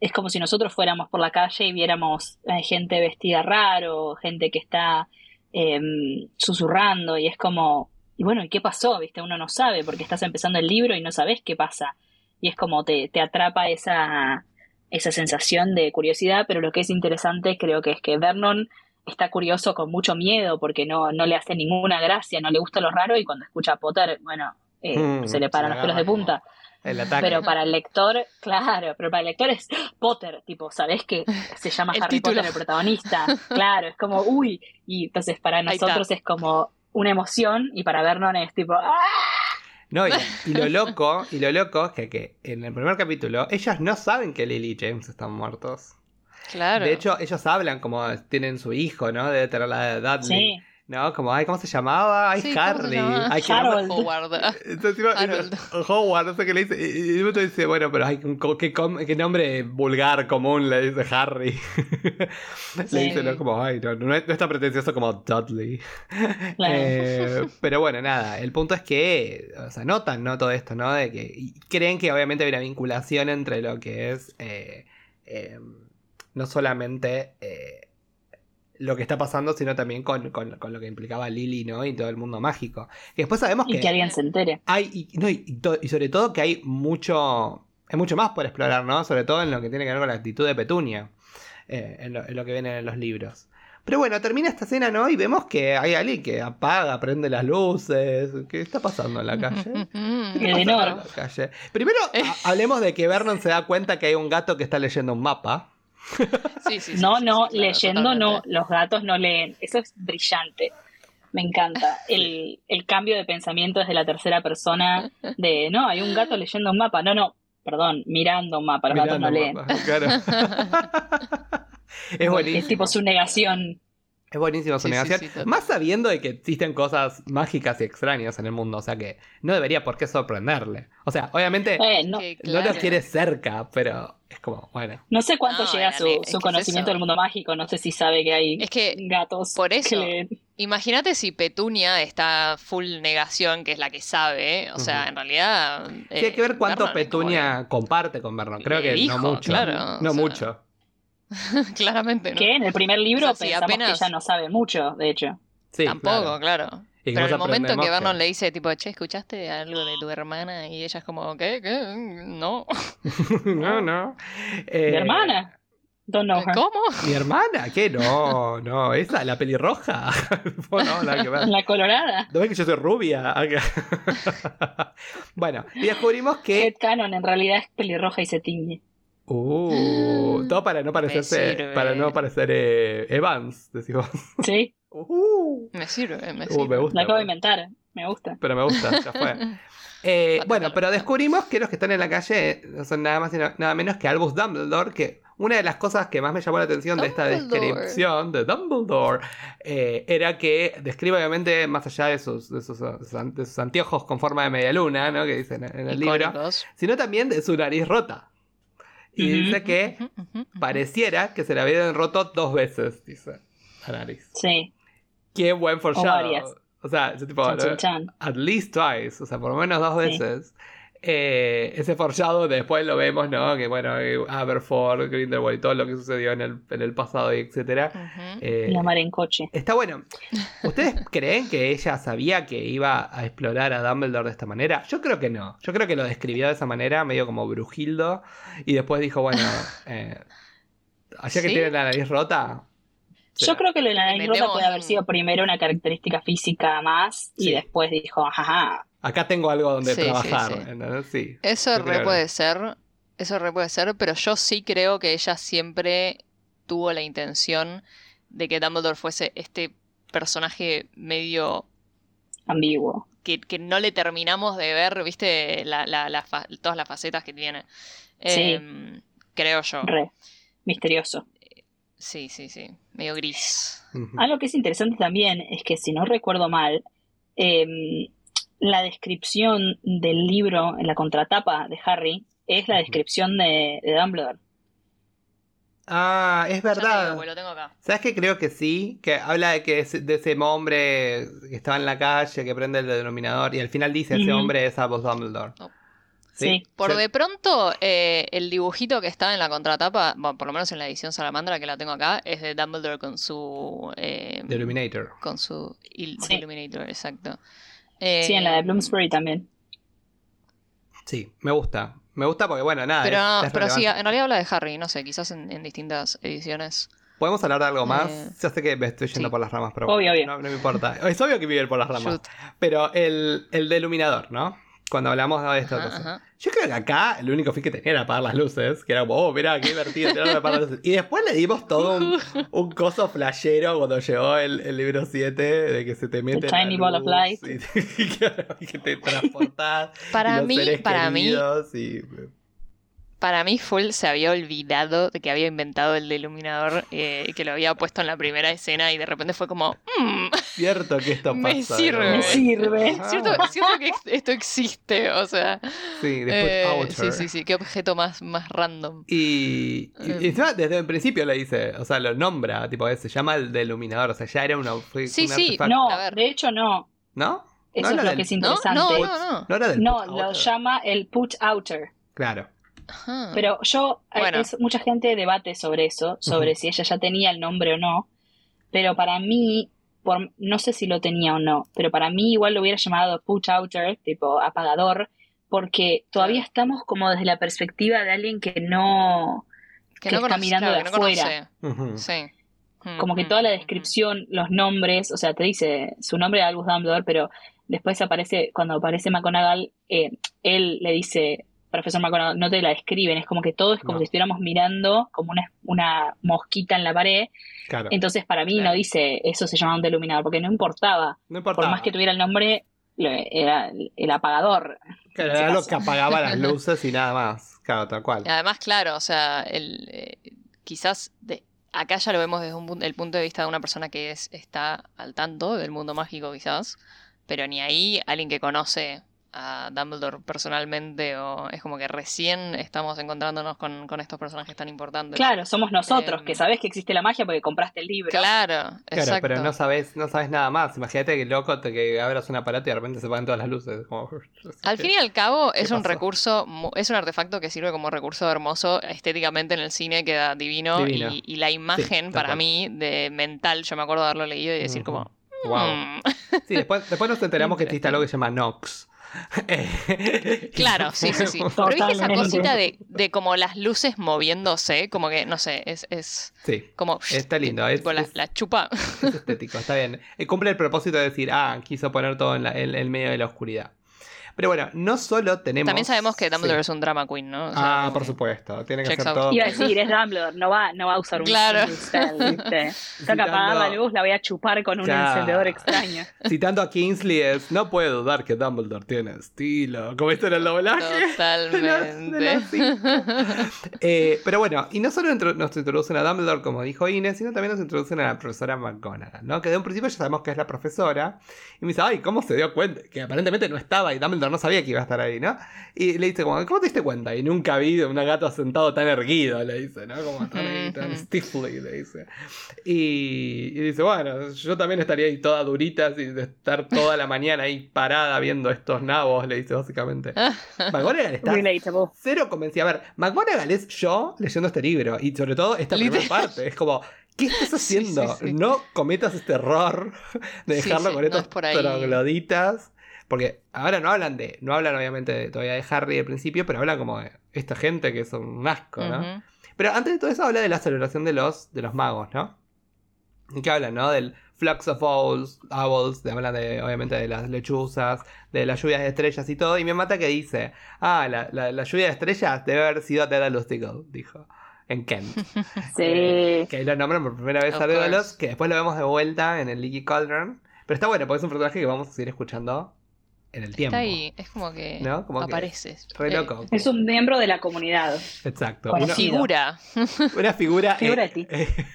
es como si nosotros fuéramos por la calle y viéramos eh, gente vestida raro, gente que está em, susurrando y es como, y bueno, ¿y qué pasó? ¿Viste? Uno no sabe porque estás empezando el libro y no sabes qué pasa. Y es como te, te atrapa esa, esa sensación de curiosidad, pero lo que es interesante creo que es que Vernon está curioso con mucho miedo porque no, no le hace ninguna gracia, no le gusta lo raro y cuando escucha a Potter, bueno, eh,
Mm,
se le paran
se
los pelos de punta.
El ataque.
Pero para el lector, claro, pero para el lector es Potter, tipo, ¿sabés que se llama
El
Harry
título.
Potter el protagonista? Claro, es como, uy, y entonces para nosotros es como una emoción y para Vernon es tipo, ¡ah!
No, y, y lo loco, y lo loco es que, que en el primer capítulo ellos no saben que Lily y James están muertos.
Claro.
De hecho, ellos hablan como tienen su hijo, ¿no? Debe tener la de Dudley.
Sí,
¿No? Como, ay, ¿cómo se llamaba? Ay,
Sí, ¿cómo se
Harry.
llamaba?
Ay,
Harold.
Howard.
Entonces, iba-
Harold.
Howard, no sé qué le dice. Y y pronto dice, bueno, pero ay, qué, com- qué nombre vulgar, común, le dice Harry. [LAUGHS] le dice, ¿no? Como, ay, no, no es, no es tan pretencioso como Dudley. [LAUGHS]
claro.
Eh, pero bueno, nada, el punto es que, o sea, notan, ¿no? Todo esto, ¿no? De que y creen que obviamente hay una vinculación entre lo que es, eh, eh, no solamente eh, lo que está pasando, sino también con, con- con lo que implicaba Lily, ¿no? Y todo el mundo mágico. Que después sabemos
y que alguien se entere.
hay, y, no, y, y to- y sobre todo que hay mucho, hay mucho más por explorar, ¿no? Sobre todo en lo que tiene que ver con la actitud de Petunia, eh, en, lo, en lo que viene en los libros. Pero bueno, termina esta escena, ¿no? Y vemos que hay alguien que apaga, prende las luces. ¿Qué está pasando en la [LAUGHS] calle? [LAUGHS] ¿Qué
Que
pasa
de
en la calle? Primero, ha- hablemos de que Vernon se da cuenta que hay un gato que está leyendo un mapa.
Sí, sí, sí,
No,
sí,
no,
sí, claro,
leyendo no, los gatos no leen. Eso es brillante. Me encanta. El, el cambio de pensamiento desde la tercera persona de, no, hay un gato leyendo un mapa. No, no, perdón, mirando un mapa. Los gatos no leen.
mapa, claro. [LAUGHS] es buenísimo.
Es tipo su negación.
Es buenísimo su
Sí,
negación.
sí.
Más sabiendo de que existen cosas mágicas y extrañas en el mundo. O sea que no debería por qué sorprenderle. O sea, obviamente
Eh, no,
no lo
claro.
quiere cerca, pero es como, bueno.
no sé cuánto
No,
llega su,
es
conocimiento del mundo mágico. No sé si sabe que hay
Es que
gatos
por eso. Imagínate si Petunia está full negación, que es la que sabe. O sea, en realidad. Eh,
hay que ver cuánto
Vernon es como
Petunia comparte con Vernon. Creo que
dijo,
no mucho.
claro,
no
o sea,
mucho. [LAUGHS]
Claramente, ¿no?
Que en el primer libro
O sea,
pensamos
apenas-
que ella no sabe mucho, de hecho.
Sí,
Tampoco,
claro.
claro.
Y
Pero el momento en que Vernon le dice, tipo, che, ¿escuchaste algo de tu hermana? Y ella es como, ¿qué? ¿Qué? No. [LAUGHS]
no, no. Eh,
¿Mi hermana? Don't know her.
¿Cómo?
¿Mi hermana? ¿Qué? No, no. Esa, la pelirroja. [LAUGHS] no, nada que ver.
La colorada.
¿No ves que yo soy rubia? [LAUGHS] bueno, y descubrimos que
Head Canon en realidad es pelirroja y se tiñe.
Uh, todo para no parecerse, para no parecer eh, Evans, decimos.
Sí,
Uh,
Me sirve, me
uh,
sirve.
me gusta.
la acabo de inventar. Me gusta.
Pero me gusta, ya fue. [LAUGHS] Eh, bueno, pero descubrimos que los que están en la calle no son nada más y nada menos que Albus Dumbledore, que una de las cosas que más me llamó la atención de esta
Dumbledore.
descripción de Dumbledore eh, era que describe obviamente, más allá de sus, de sus, de sus anteojos con forma de media luna, ¿no? que dicen en el libro, sino también de su nariz rota. Y dice que pareciera que se la habían roto dos veces, dice la nariz.
Sí.
Qué buen foreshadow. O sea, yo tipo,
Chan,
¿no?
chan, chan.
at least twice, o sea, por lo menos dos
Sí.
veces. Eh, ese foreshadow después lo vemos, ¿no? Que bueno, eh, Aberforth, Grindelwald y todo lo que sucedió en el, en el pasado y etcétera.
Ujú.
Eh,
La mar en coche.
está bueno. ¿Ustedes [LAUGHS] creen que ella sabía que iba a explorar a Dumbledore de esta manera? Yo creo que no. Yo creo que lo describió de esa manera, medio como Brujildo. Y después dijo, bueno, [LAUGHS] eh, allá que tiene la nariz rota.
Yo creo que lo de la nariz
Metemos
puede haber sido primero una característica física más y
Sí.
después dijo, ajá,
Acá tengo algo donde
Sí,
trabajar.
sí.
¿entendés? Sí.
Eso re
creo.
puede ser. Eso re puede ser, pero yo sí creo que ella siempre tuvo la intención de que Dumbledore fuese este personaje medio
ambiguo.
que, que no le terminamos de ver, viste, la, la- la fa- todas las facetas que tiene.
Sí.
Em, creo yo.
Re. Misterioso.
Sí, sí, sí. Medio gris.
Algo que es interesante también es que, si no recuerdo mal, em, la descripción del libro en la contratapa de Harry es la descripción de, de Dumbledore.
Ah, es
Ya te digo,
verdad.
lo tengo acá.
¿Sabes qué? Creo que sí, que habla de que es de ese hombre que estaba en la calle, que prende el denominador, y al final dice, ese hombre es Albus Dumbledore.
No.
Sí.
Por
Sí.
de pronto, eh, el dibujito que está en la contratapa, bueno, por lo menos en la edición Salamandra que la tengo acá, es de Dumbledore con su. eh,
The Illuminator.
con su il-
Sí.
Illuminator, exacto.
Sí, en la de
Eh,
Bloomsbury también.
Sí, me gusta. Me gusta porque, bueno, nada.
Pero,
es-
pero sí, en realidad habla de Harry, no sé, quizás en, en distintas ediciones.
¿Podemos hablar de algo más?
Eh,
Ya sé que me estoy yendo
sí.
por las ramas, pero
Obvio, obvio.
No, no me importa. Es obvio que vive por las ramas.
Shoot.
Pero el, el de iluminador, ¿no? Cuando hablamos de esto.
Ajá,
cosa.
ajá.
Yo creo que acá el único fin que tenía era apagar las luces. Que era como, oh, mirá, qué divertido tener apagar las luces. Y después le dimos todo un, [LAUGHS] un coso flashero cuando llegó el, el libro 7 de que se te mete la
tiny ball of light.
Y, y [LAUGHS] y que te transportás. y
Para
los
mí,
seres
para mí,
y-
para mí Full se había olvidado de que había inventado el de iluminador eh, y que lo había puesto en la primera escena y de repente fue como, "Mm,
Cierto que esto [LAUGHS]
Me sirve.
¿no?
Me sirve.
Ajá.
cierto, cierto que esto existe, o sea,
Sí, después
eh,
outer.
sí, sí, sí, qué objeto más, más random.
Y, y-
Eh.
y desde el principio le dice, o sea, lo nombra, tipo, se llama el de iluminador, o sea, ya era una, fue
Sí,
un
sí,
artefacto.
No,
A ver.
de hecho no.
¿No?
Eso
No
es lo
del-
que es
¿No?
interesante.
No, no, no.
¿No era del
No,
put
lo llama el put outer.
Claro.
Ajá.
Pero yo,
Bueno.
es- mucha gente debate sobre eso, sobre si ella ya tenía el nombre o no. Pero para mí, por, no sé si lo tenía o no, pero para mí igual lo hubiera llamado put outer, tipo apagador, porque todavía estamos como desde la perspectiva de alguien que no, que está
conoce-
mirando
claro,
de
no
afuera.
conoce.
Ujú.
Sí.
como que
Ujú,
toda la
ujú.
descripción, los nombres, o sea, te dice su nombre es Albus Dumbledore, pero después aparece, cuando aparece McGonagall, eh, él le dice, profesor McGonagall, no te la describen, es como que todo es como
No.
si estuviéramos mirando como una, una mosquita en la pared,
Claro.
entonces para mí
Claro.
no dice eso se llama un deluminador, porque no importaba,
no importa.
por más que tuviera el nombre, lo- era el, apagador.
Claro, era lo que apagaba las [LAUGHS] luces y nada más. Claro, tal cual.
Además, claro, o sea, el, eh, quizás de, acá ya lo vemos desde un, el punto de vista de una persona que es, está al tanto del mundo mágico, quizás, pero ni ahí alguien que conoce a Dumbledore personalmente o es como que recién estamos encontrándonos con, con estos personajes tan importantes.
Claro, somos nosotros,
Em.
que sabés que existe la magia porque compraste el libro.
Claro,
Claro,
exacto.
pero no sabes, no sabes nada más. Imagínate que loco te, que abras un aparato y de repente se apagan todas las luces. Como, [LAUGHS]
Al fin y al cabo es un
pasó?
recurso, es un artefacto que sirve como recurso hermoso estéticamente en el cine, queda divino,
Divino.
Y, y la imagen para mí de mental, yo me acuerdo de haberlo leído y decir como,
Wow.
"Mm".
Sí, después, después nos enteramos que [LAUGHS] existe algo que se llama Nox. Eh, [LAUGHS]
Claro, sí, sí, sí. Pero viste esa cosita de, de como las luces moviéndose, como que, no sé, es, es
Sí,
como...
está lindo. Es,
tipo la,
es-
la chupa.
es estético, está bien. Eh, cumple el propósito de decir, ah, quiso poner todo en, la- en- en medio de la oscuridad. Pero bueno, no solo tenemos.
También sabemos que Dumbledore
Sí.
es un drama queen, ¿no? O sea,
Ah, por supuesto. Tiene que ser
out.
todo.
Iba a decir, es Dumbledore, no va, no va a usar un
Claro.
spell, [LAUGHS] ¿viste? Apagar la luz, la voy a chupar con un
Claro.
encendedor extraño. [LAUGHS]
Citando a Kingsley es, no puedo dudar que Dumbledore tiene estilo. Como esto en el doblaje. [LAUGHS] de los-
Totalmente.
de los cinco. Eh, pero bueno, y no solo nos introducen a Dumbledore, como dijo Inés, sino también nos introducen a la profesora McGonagall, ¿no? Que de un principio ya sabemos que es la profesora. Y me dice, ay, ¿cómo se dio cuenta? Que aparentemente no estaba y Dumbledore no sabía que iba a estar ahí, ¿no? Y le dice, como, ¿cómo te diste cuenta? Y nunca vi un gato sentado tan erguido, le dice, ¿no? Como tan, ahí, tan stiffly, le dice. Y, y dice, bueno, yo también estaría ahí toda durita y de estar toda la mañana ahí parada viendo estos nabos, le dice básicamente. [LAUGHS] McGonagall está cero convencida. A ver, McGonagall es yo leyendo este libro y sobre todo esta primera parte. Es como, ¿qué estás [LAUGHS] haciendo?
sí, sí.
No cometas este error de dejarlo con
no
estos
es
trogloditas. Porque ahora no hablan de, no hablan obviamente de- todavía de Harry al principio, pero hablan como de esta gente que es un asco, ¿no? Pero antes de todo eso habla de la celebración de los, de los magos, ¿no? ¿Y qué hablan, no? Del flux of owls, owls, de, hablan de, obviamente de las lechuzas, de las lluvias de estrellas y todo. Y me mata que dice, ah, la, la, la lluvia de estrellas debe haber sido Daedalus Diggle, dijo, en Kent. [LAUGHS] Eh,
Sí.
que ahí lo nombran por primera vez
Of
a Daedalus, que después lo vemos de vuelta en el Leaky Cauldron. Pero está bueno, porque es un personaje que vamos a seguir escuchando en el tiempo.
Está ahí, es como que
¿No? Como que
aparece.
Re
Eh,
loco.
Es un miembro de la comunidad.
Exacto. Una.
Figura.
una figura...
Figura
eh, eh,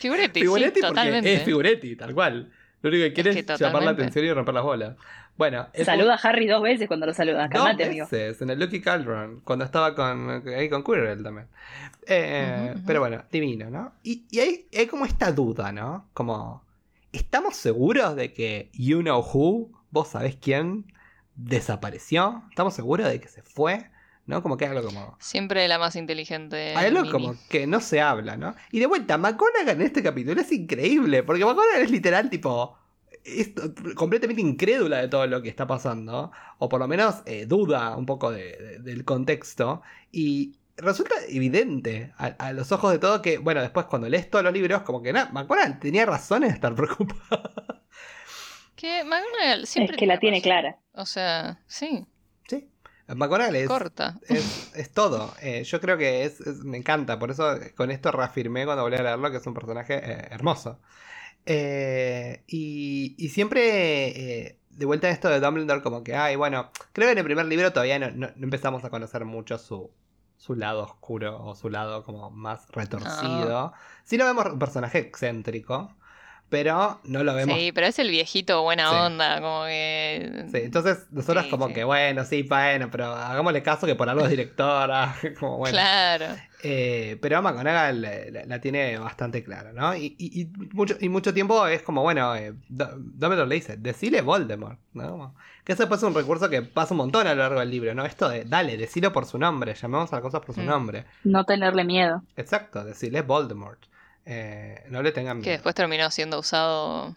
Figuretti,
Figuretti
sí,
porque
totalmente.
es Figuretti, tal cual. Lo único que quiere
Es
llamar la atención y romper las bolas. Bueno,
Saluda a Harry dos veces cuando lo saluda.
Dos
Calmate, amigo.
veces, en el Lucky Cauldron, cuando estaba con, ahí con Quirrell también. Eh,
ujú.
Pero bueno, divino, ¿no? Y, y hay, hay como esta duda, ¿no? Como, ¿estamos seguros de que You Know Who, vos sabés quién, desapareció? ¿Estamos seguros de que se fue? ¿No? Como que algo como...
Siempre la más inteligente.
Hay algo
Mimi.
como que no se habla, ¿no? Y de vuelta, McGonagall en este capítulo es increíble, porque McGonagall es literal tipo... Es completamente incrédula de todo lo que está pasando, o por lo menos eh, duda un poco de- de- del contexto, y resulta evidente a, a los ojos de todo que, bueno, después cuando lees todos los libros, como que nada, tenía razones de estar preocupada.
Que McGonagall siempre
Es que la tiene
razón.
clara.
O sea, sí,
sí, McGonagall es,
corta.
es, es todo. Eh, yo creo que es, es- me encanta. Por eso eh, con esto reafirmé cuando volví a leerlo que es un personaje eh, hermoso. Eh, y, y siempre eh, de vuelta a esto de Dumbledore, como que, ay, bueno, creo que en el primer libro todavía no, no- no empezamos a conocer mucho su, su lado oscuro o su lado como más retorcido. Sí lo vemos un personaje excéntrico, pero no lo vemos
Sí, pero es el viejito buena
Sí.
onda, como que.
Sí, entonces nosotros
Sí,
como
sí.
que bueno, sí, bueno, pero hagámosle caso que por algo es directora, [LAUGHS] como bueno.
Claro.
Eh, pero McGonagall la, la- la tiene bastante clara, ¿no? Y, y- y mucho, y mucho tiempo es como, bueno, eh, Du- Dumbledore le dice, decile Voldemort, ¿no? Que eso después es un recurso que pasa un montón a lo largo del libro, ¿no? Esto de, dale, decilo por su nombre, llamemos a las cosas por su
Mm.
nombre.
No tenerle miedo.
Exacto, decirle Voldemort. Eh, no le tengan
Que
miedo.
después terminó siendo usado.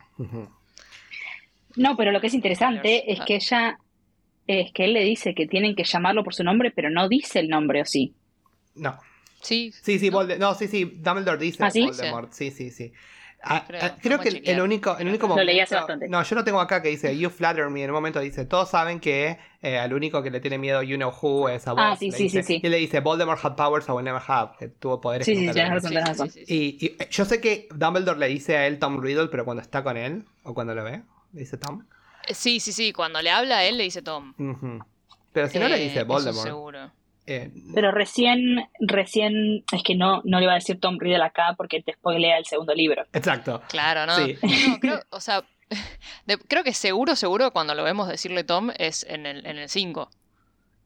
No, pero lo que es interesante
Ah.
es que ella, es que él le dice que tienen que llamarlo por su nombre, pero no dice el nombre, ¿o sí?
No,
Sí.
Sí, sí,
¿no?
Volde- no, sí, sí, Dumbledore dice
¿Ah, sí?
Voldemort, sí, sí, sí. Ah,
Creo,
ah,
no
creo que el,
chequear.
el único, el único
Lo
momento...
leí hace bastante.
No, yo lo tengo acá que dice You flatter me. En un momento dice, todos saben que eh, al único que le tiene miedo You know who es a vos.
Ah, sí, sí,
dice.
sí, sí.
Y él le dice, Voldemort had powers I will never have. Que tuvo poderes
Sí, sí,
le-
razón,
Sí, sí.
Y, y, eh, yo sé que Dumbledore le dice a él Tom Riddle, pero cuando está con él, o cuando lo ve, le dice Tom.
Eh, Sí, sí, sí. Cuando le habla a él, le dice Tom.
Pero si no le
Eh,
dice
eso
Voldemort.
seguro.
Eh,
Pero recién, recién, es que no, no le va a decir Tom Riddle acá porque te spoilea el segundo libro.
exacto.
Claro, ¿no?
Sí.
No, creo, o sea, [LAUGHS] de- creo que seguro, seguro cuando lo vemos decirle Tom es en el en el 5.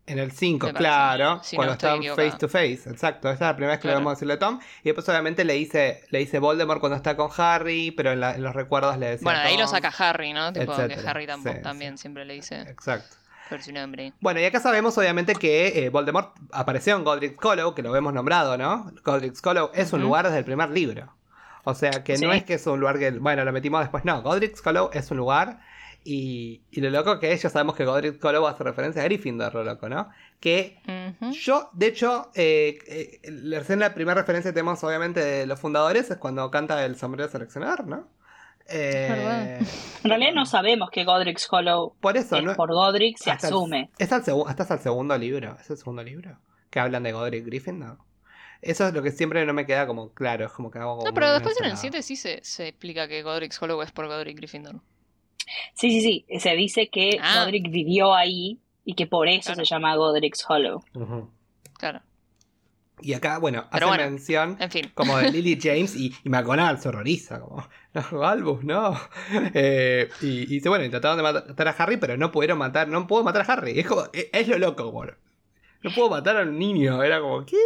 En el 5,
Me parece.
claro,
Si no
cuando
estoy
están face to face, exacto. Esta es la primera vez que
Claro.
le vamos a decirle Tom. Y después obviamente le dice, le dice Voldemort cuando está con Harry, pero en, la- en los recuerdos le decía
Bueno, de ahí lo saca Harry, ¿no? Tipo que. Harry tampoco,
Sí,
también siempre le dice
Exacto.
Por su nombre.
Bueno, y acá sabemos obviamente que eh, Voldemort apareció en Godric's Hollow, que lo hemos nombrado, ¿no? Godric's Hollow es un lugar desde el primer libro. O sea, que no es que es un lugar que, bueno, lo metimos después, no. Godric's Hollow es un lugar y, y lo loco que es, ya sabemos que Godric's Hollow hace referencia a Gryffindor, lo loco, ¿no? Que. Yo, de hecho, eh, eh, recién la primera referencia que tenemos, obviamente, de los fundadores es cuando canta el sombrero seleccionador, ¿no? Eh.
En realidad no sabemos que Godric's Hollow
Por eso,
es
¿no?
por Godric, se
Hasta el-
asume.
es al segu- hasta es el segundo libro. ¿Es el segundo libro? Que hablan de Godric Gryffindor. Eso es lo que siempre no me queda como claro. Es como que hago.
No, pero después en el
mencionado.
7 sí se, se explica que Godric's Hollow es por Godric Gryffindor.
Sí, sí, sí. Se dice que
Ah.
Godric vivió ahí y que por eso
Claro.
se llama Godric's Hollow.
Claro.
Y acá, bueno, hace
bueno,
mención
En fin.
como de Lily James y, y McGonagall se horroriza, como, [LAUGHS] no, Albus, no. Eh, y, y dice, bueno, intentaron de matar a Harry, pero no pudieron matar, no puedo matar a Harry. Es como, es, es lo loco, bueno. No puedo matar a un niño, era como, ¿qué?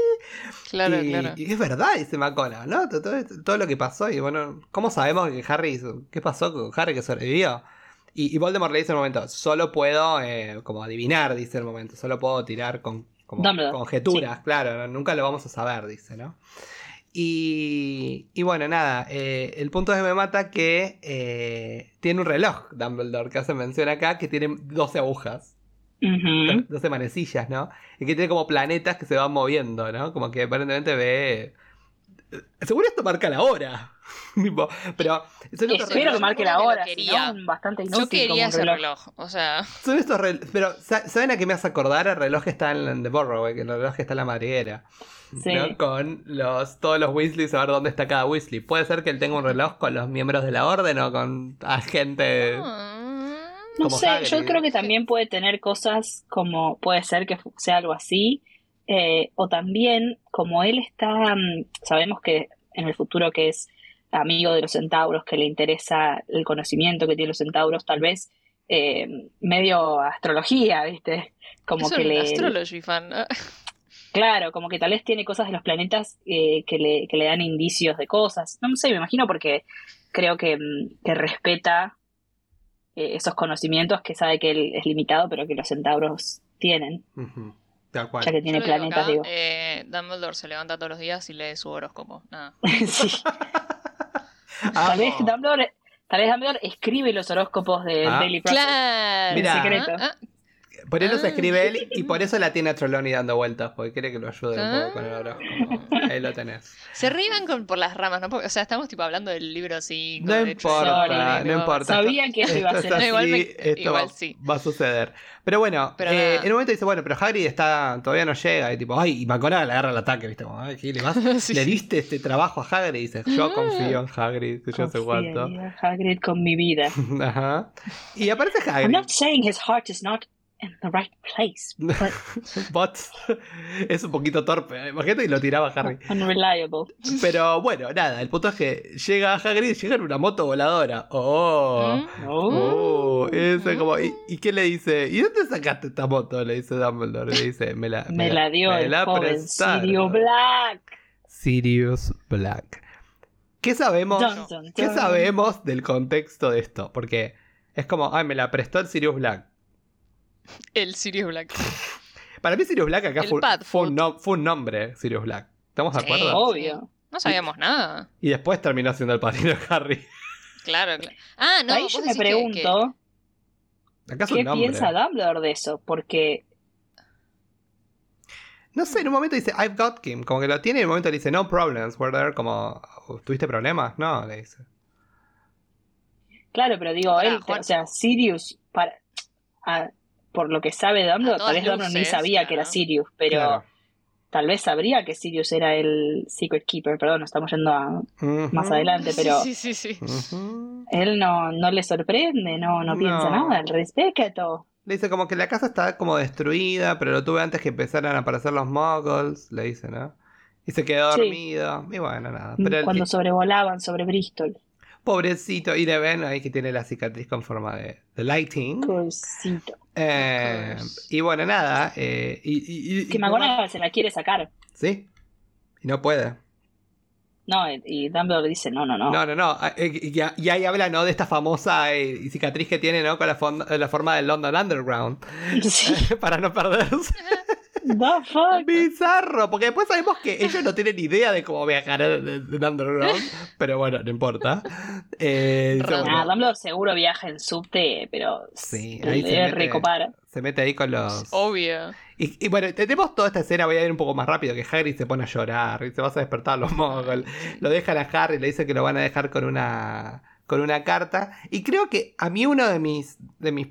Claro,
y,
claro.
y es verdad, dice McGonagall, ¿no? Todo, todo- lo que pasó, y bueno, ¿cómo sabemos que Harry, hizo- qué pasó con Harry que sobrevivió? Y, y Voldemort le dice en un momento, solo puedo, eh, como adivinar, dice el momento, solo puedo tirar con como
Dumbledore,
conjeturas, claro, nunca lo vamos a saber, dice, ¿no? Y, y bueno, nada, eh, el punto es que me mata que eh, tiene un reloj Dumbledore, que hace mención acá, que tiene 12 agujas,
Ujú.
12 manecillas, ¿no? Y que tiene como planetas que se van moviendo, ¿no? Como que aparentemente ve... eh, Seguro esto marca la hora. [LAUGHS] Pero son estos,
Espero
relojes-
que marque la hora,
quería.
bastante inútil
Yo quería
como un
ese
reloj.
reloj. O sea, [LAUGHS]
son estos rel- Pero, sa- ¿saben a qué me hace acordar? El reloj que está en, en The Borrow, que el reloj que está en la madriguera.
Sí.
¿no? Con los, todos los Weasleys, a ver dónde está cada Weasley. Puede ser que él tenga un reloj con los miembros de la orden o con agente.
ah,
No sé,
Hagrid.
yo creo que también puede tener cosas como, puede ser que sea algo así, eh, o también como él está, mm, sabemos que en el futuro que es amigo de los centauros, que le interesa el conocimiento que tienen los centauros, tal vez eh, medio astrología, ¿viste? Como
es
que
un
le...
astrology fan.
Claro, como que tal vez tiene cosas de los planetas eh, que, le, que le dan indicios de cosas. No sé, me imagino porque creo que, mm, que respeta eh, esos conocimientos que sabe que él es limitado, pero que los centauros tienen,
Tal cual.
ya que tiene planetas,
acá,
digo.
eh, Dumbledore se levanta todos los días y lee su horóscopo. Nada. [LAUGHS]
Sí.
Ah,
Tal vez. Dumbledore, tal vez Dumbledore escribe los horóscopos de
Ah.
Daily Prophet.
Claro.
Mira.
Secreto.
Ah,
Por eso se
Ah.
escribe él y por eso la tiene a Trelawney dando vueltas, porque quiere que lo ayude un poco con el
Ah.
horóscopo. Ahí lo tenés.
Se rían con, por las ramas, ¿no? Porque, o sea, estamos tipo hablando del libro así.
No
con-
importa, no
tipo,
importa.
Sabía que eso iba a
Esto
ser así.
así,
Igual me-
esto
igual
va,
sí.
va a suceder. Pero bueno,
Pero
eh, en un momento dice, bueno, pero Hagrid está, todavía no llega. Y tipo, ay, y McGonagall le agarra el ataque, ¿viste? Como, ay, ¿qué le vas? [LAUGHS]
Sí,
le diste este trabajo a Hagrid. Y dice, yo
Ah.
confío en Hagrid, que yo sé cuánto.
Hagrid con mi vida. [LAUGHS]
Ajá. Y aparece
I'm
Hagrid.
not saying his heart is not in the right place, but [LAUGHS]
But [LAUGHS] es un poquito torpe. Imagínate y lo tiraba Harry. [LAUGHS]
unreliable.
Pero bueno, nada, el punto es que llega Hagrid llega en una moto voladora. Oh.
¿Mm?
Oh, ese como, ¿y, y qué le dice? ¿Y dónde sacaste esta moto? Le dice Dumbledore. Le dice, me la,
Me la dio
me
el
la
joven
prestaron".
Sirio Black.
Sirius Black. ¿Qué sabemos? ¿Qué sabemos del contexto de esto? Porque es como, ay, me la prestó el Sirius Black. [LAUGHS]
El Sirius Black.
Para mí Sirius Black acá fue, un no- fue un nombre, Sirius Black. ¿Estamos de
Sí.
acuerdo?
Obvio.
No sabíamos nada.
Y después terminó siendo el padrino de Harry.
Claro, claro. Ah, no,
Ahí yo me
que-
pregunto,
Acá es
¿qué piensa Dumbledore de eso? Porque
No sé, en un momento dice, I've got him. Como que lo tiene y en un momento le dice, no problems, were there? Como, ¿tuviste problemas? No, le dice.
Claro, pero digo,
Pará,
él,
Juan.
o sea, Sirius, para, a- por lo que sabe Dumbledore, tal vez Dumbledore ni sabía que era. Sirius, pero
Claro.
tal vez sabría que Sirius era el Secret Keeper, perdón, nos estamos yendo a más adelante, pero
Sí, sí, sí. sí.
Ujú.
él no, no le sorprende, no, no, piensa
No.
nada, el respeto.
Le dice como que la casa está como destruida, pero lo tuve antes que empezaran a aparecer los muggles, le dice, ¿no? Y se quedó
Sí.
dormido. Y bueno, nada. Pero el-
Cuando sobrevolaban sobre Bristol.
Pobrecito, y le ven ahí que tiene la cicatriz con forma de, de lighting.
Cosito.
Eh, y bueno, nada. eh, y, y- y-
Que
y-
McGonagall se la quiere sacar.
Sí. Y no puede.
No, y Dumbledore dice, no, no, no.
No, no, no. Eh, Y, y ahí habla, ¿no? De esta famosa eh, cicatriz que tiene, ¿no? Con la, la forma del London Underground. [LAUGHS]
Sí. [LAUGHS]
Para no perderse. [LAUGHS]
The fuck.
Bizarro, porque después sabemos que ellos no tienen idea de cómo viajar en en Underground, pero bueno, no importa. Eh, bueno,
Dumbledore seguro viaja en subte, pero
Sí, ahí se mete-
recopar.
se mete ahí con los...
Obvio.
Y, y bueno, tenemos toda esta escena, voy a ir un poco más rápido, que Harry se pone a llorar y se vas a despertar a los moguls. Lo dejan a Harry, le dicen que lo van a dejar con una con una carta. Y creo que a mí uno de mis, de mis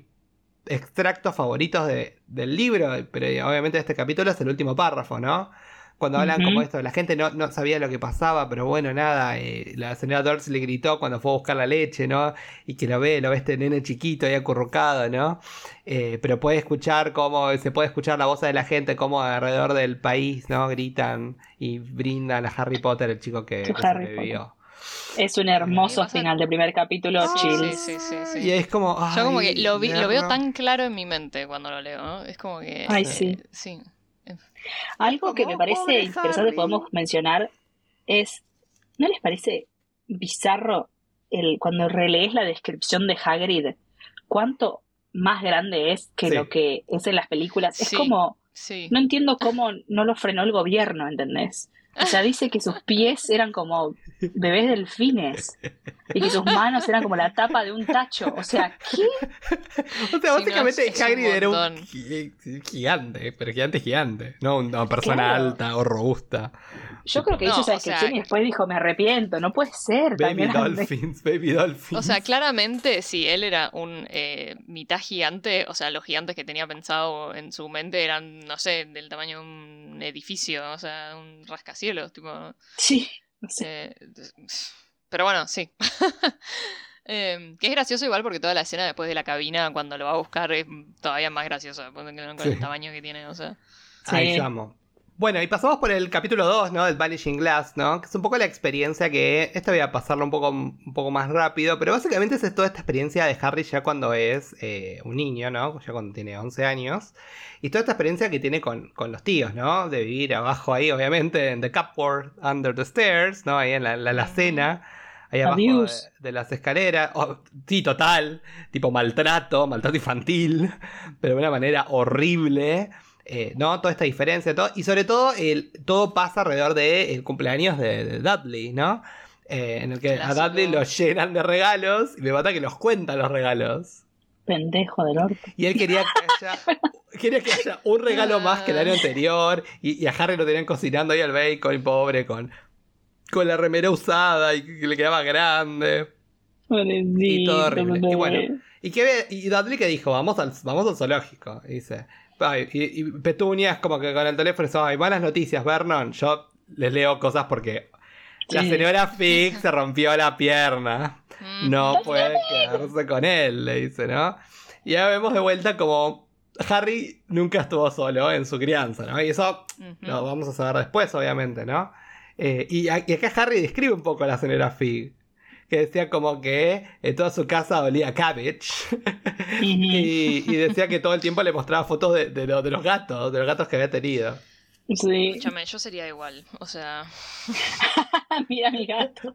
extractos favoritos de- del libro, pero obviamente de este capítulo, es el último párrafo, ¿no? Cuando hablan como esto, la gente no, no sabía lo que pasaba, pero bueno, nada, eh, la señora Dursley le gritó cuando fue a buscar la leche, ¿no? Y que lo ve, lo ve este nene chiquito ahí acurrucado, ¿no? Eh, pero puede escuchar cómo, se puede escuchar la voz de la gente, cómo alrededor del país, ¿no? Gritan y brindan a Harry Potter, el chico que, sobrevivió.
Es un hermoso final de primer capítulo,
Sí,
chills.
sí, sí, sí,
Y es como.
Yo como que lo, vi- lo veo tan claro en mi mente cuando lo leo, ¿no? Es como que...
Ay,
eh,
sí. Algo que me parece interesante
Harry.
podemos mencionar es, ¿no les parece bizarro el cuando relees la descripción de Hagrid? ¿Cuánto más grande es que
Sí.
lo que es en las películas? Es
Sí.
como,
Sí.
no entiendo [LAUGHS] cómo no lo frenó el gobierno, ¿entendés? O sea, dice que sus pies eran como bebés delfines y que sus manos eran como la tapa de un tacho. O sea, ¿qué?
O sea,
Sí,
básicamente
no, es un
Hagrid era un gi- gigante, pero gigante, gigante. No una persona
Claro.
alta o robusta.
Yo creo que
No,
hizo esa
o sea-
descripción y después dijo, me arrepiento, no puede ser
Baby
grande.
Dolphins, Baby Dolphins.
O sea, claramente, si él era un eh, mitad gigante, o sea, los gigantes que tenía pensado en su mente eran, no sé, del tamaño de un edificio, o sea, un rascacielos, tipo.
Sí, no sé.
eh, pero bueno, sí. [LAUGHS] Eh, que es gracioso igual porque toda la escena después de la cabina, cuando lo va a buscar, es todavía más graciosa con
Sí.
el tamaño que tiene, o sea.
Ahí
Sí.
llamo. Bueno, y pasamos por el capítulo 2, ¿no? Del Vanishing Glass, ¿no? Que es un poco la experiencia que. Esta voy a pasarlo un poco, un poco más rápido, pero básicamente es toda esta experiencia de Harry ya cuando es eh, un niño, ¿no? Ya cuando tiene 11 años. Y toda esta experiencia que tiene con, con los tíos, ¿no? De vivir abajo ahí, obviamente, en The Cupboard, Under the Stairs, ¿no? Ahí en la, la, cena. Ahí abajo de, de, las escaleras. Oh, sí, total. Tipo maltrato, maltrato infantil. [LAUGHS] Pero de una manera horrible. Eh, ¿no? Toda esta diferencia, todo, y sobre todo el, todo pasa alrededor del cumpleaños de, Dudley, ¿no? Eh, en el que a Dudley lo llenan de regalos y me mata que los cuenta los regalos.
Pendejo del orto.
Y él quería que haya, [LAUGHS] quería que haya un regalo más que el año anterior y, a Harry lo tenían cocinando ahí al bacon, pobre, con, con la remera usada y que le quedaba grande. y todo horrible. Y bueno, y, que, y Dudley que dijo, vamos al, vamos al zoológico. Y dice, y, Petunia es como que con el teléfono dice, ay, malas noticias, Vernon. Yo les leo cosas porque la señora Fig se rompió la pierna. Mm. No puede quedarse con él, le dice, ¿no? Y ya vemos de vuelta como Harry nunca estuvo solo en su crianza, ¿no? Y eso lo vamos a saber después, obviamente, ¿no? Eh, y, y, acá Harry describe un poco a la señora Fig que decía como que en toda su casa olía cabbage. [LAUGHS] y, decía que todo el tiempo le mostraba fotos de, de, los gatos, de los gatos que había tenido.
Sí. Escúchame, yo sería igual, o sea... [LAUGHS]
mira mis gatos.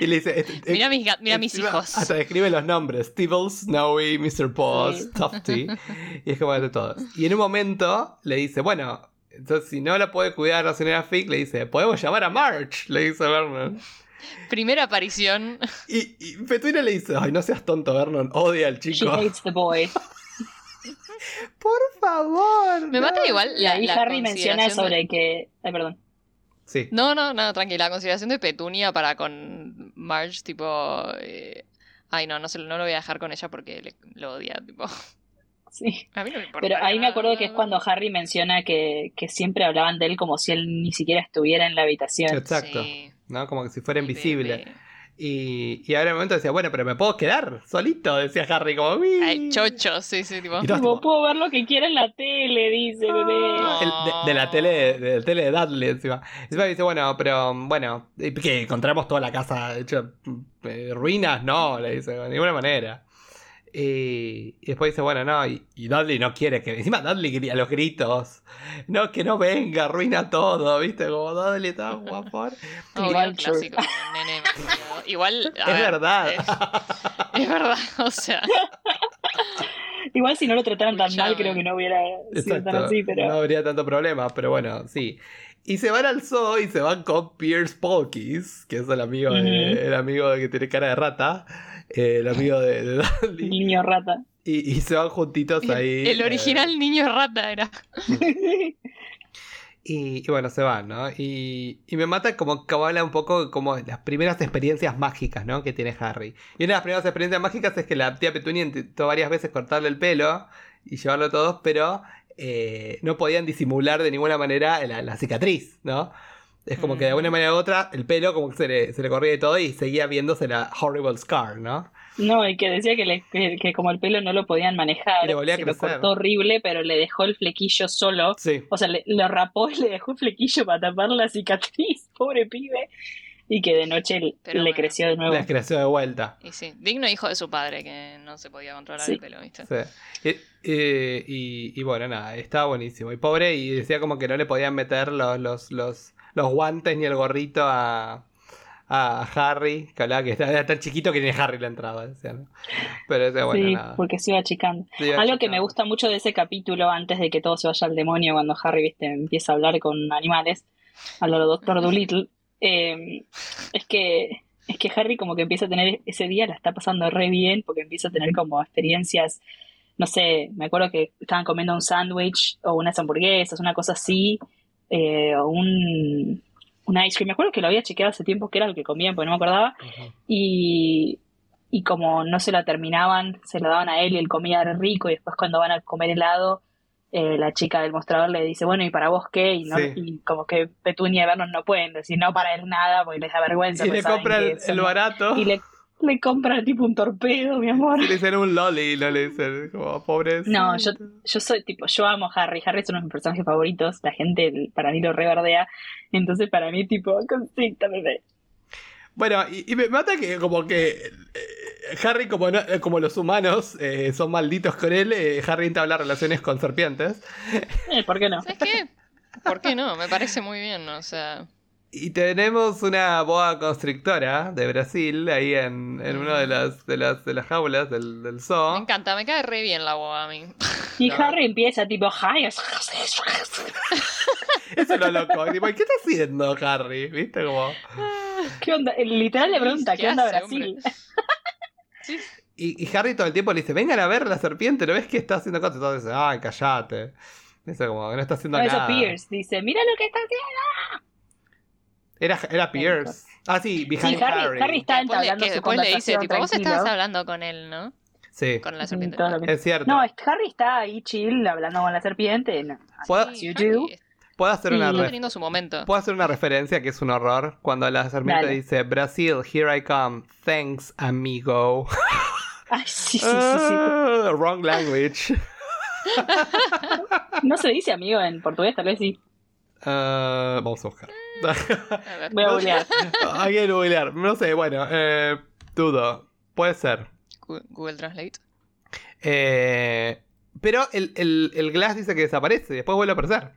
Y le dice...
mira mis, mira mis hijos.
Hasta describe los nombres. Stibbles, Snowy, Mr. Paws, Tufty. [LAUGHS] Y es como de todos. Y en un momento le dice, bueno, entonces si no la puede cuidar la señora Fick, le dice, podemos llamar a March, le dice Vernon.
Primera aparición.
Y, y Petunia le dice, ay, no seas tonto, Vernon, odia al chico.
She hates the boy. [LAUGHS]
Por favor.
Me mata igual.
Y ahí Harry menciona sobre que... Ay, perdón.
Sí.
No, no, no, tranquila. La consideración de Petunia para con Marge, tipo... Eh, ay, no, no, se, no lo voy a dejar con ella porque lo odia, tipo... [LAUGHS]
Sí. A mí no me importa. Pero ahí me acuerdo que es cuando Harry menciona que, que, siempre hablaban de él como si él ni siquiera estuviera en la habitación.
Exacto. ¿No? Como que si fuera invisible. Y, y ahora en el momento decía, bueno, pero me puedo quedar solito, decía Harry, como
Ay, chocho, sí, sí, tipo.
puedo ver lo que quiera en la tele, dice bebé.
de, la tele, de, tele de Dudley encima. Encima dice, bueno, pero bueno, que encontramos toda la casa hecha eh, ruinas, no, le dice, de ninguna manera. Y, después dice, bueno, no, y, Dudley no quiere que. Encima Dudley quería los gritos. No, que no venga, arruina todo, ¿viste? Como Dudley está guapo. [LAUGHS]
igual clásico, nene Igual. [LAUGHS]
Es verdad.
Es, [LAUGHS] verdad, o sea.
Igual si no lo trataran tan mal, creo que no hubiera sido tan así, pero.
No habría tanto problema, pero bueno, sí. Y se van al zoo y se van con Pierce Polkis, que es el amigo, el amigo que tiene cara de rata el amigo de, de Dudley.
Niño rata.
Y, y, se van juntitos ahí.
El, original niño rata era. [LAUGHS]
Y, y, bueno, se van, ¿no? Y, y me mata como que habla un poco como las primeras experiencias mágicas, ¿no? Que tiene Harry. Y una de las primeras experiencias mágicas es que la tía Petunia intentó varias veces cortarle el pelo y llevarlo a todos, pero eh, no podían disimular de ninguna manera la, la cicatriz, ¿no? Es como que de una manera u otra el pelo como que se le, se le corría y todo y seguía viéndose la horrible scar, ¿no?
No, y que decía que, le, que, como el pelo no lo podían manejar, le se lo cortó horrible, pero le dejó el flequillo solo.
Sí.
O sea, le, lo rapó y le dejó el flequillo para tapar la cicatriz, [LAUGHS] pobre pibe. Y que de noche le creció de nuevo.
Le creció de vuelta.
Y sí, digno hijo de su padre, que no se podía controlar el pelo, ¿viste?
Sí. Y, y, bueno, nada, estaba buenísimo. Y pobre, y decía como que no le podían meter los, los, los los guantes ni el gorrito a, a Harry, que hablaba que era tan chiquito que ni Harry la entraba. ¿no? Pero bueno,
sí, porque se iba achicando. Algo que me gusta mucho de ese capítulo, antes de que todo se vaya al demonio, cuando Harry viste empieza a hablar con animales, a lo Doctor Dolittle, eh, es que es que Harry como que empieza a tener ese día la está pasando re bien porque empieza a tener como experiencias no sé, me acuerdo que estaban comiendo un sándwich o unas hamburguesas, una cosa así, eh, un, un ice cream. Me acuerdo que lo había chequeado hace tiempo que era el que comían, porque no me acordaba. y, y como no se la terminaban, se la daban a él y él comía rico. Y después, cuando van a comer helado, eh, la chica del mostrador le dice, bueno, ¿y para vos qué? Y, no, y como que Petunia y Vernon no pueden decir no para él nada porque les da vergüenza.
Y le compra el, barato.
Y le, Le compran tipo un torpedo, mi amor.
Le dicen un lolly, no le dicen como pobres.
No, yo, yo soy tipo, yo amo a Harry. Harry es uno de mis personajes favoritos. La gente para mí lo reverdea. Entonces para mí tipo, bebé.
Bueno, y, y me mata que como que eh, Harry, como, no- eh, como los humanos eh, son malditos con él, eh, Harry entabla relaciones con serpientes.
Eh, ¿Por qué no?
¿Sabes qué? ¿Por qué no? Me parece muy bien, o sea.
Y tenemos una boa constrictora de Brasil ahí en, en una de las, de las, de las jaulas del, del
Me
zoo.
encanta, me cae re bien la boa a mí.
Y
No.
Harry empieza tipo, "Hi". [LAUGHS]
Eso es lo loco. Y tipo, ¿Qué está haciendo Harry? ¿Viste? Como... [LAUGHS]
¿Qué onda? Literal le pregunta, ¿qué, onda
hace,
Brasil? [LAUGHS]
Sí,
Y, y Harry todo el tiempo le dice, vengan a ver la serpiente, ¿no ves que está haciendo cosas? Dicen, ay, callate. Dice como que no está haciendo
No, eso
nada.
Pierce dice, mira lo que está haciendo.
Era, era Pierce. Ah, sí, behind
Sí, Harry-
Harry.
Harry está entablando
que
su
después le dice, tipo, vos estabas hablando con él, ¿no?
Sí,
Con la serpiente.
que-
es cierto.
No, es- Harry está ahí chill, hablando con la serpiente. No.
¿Puedo,
Sí,
you
Harry
do.
puedo hacer una
Sí.
Re-
teniendo su momento.
puedo hacer una referencia que es un horror? Cuando la serpiente
Dale.
dice, Brasil, here I come. Thanks, amigo. [LAUGHS]
Ay, sí, sí, sí, sí.
Ah, wrong language. [LAUGHS]
No se dice amigo en portugués, tal vez sí.
Ah, vamos a buscar.
A ver.
Voy a googlear. [LAUGHS]
Que googlear. No sé, bueno, eh, dudo. Puede ser.
Google Translate.
Eh, pero el, el, el Glass dice que desaparece y después vuelve a aparecer.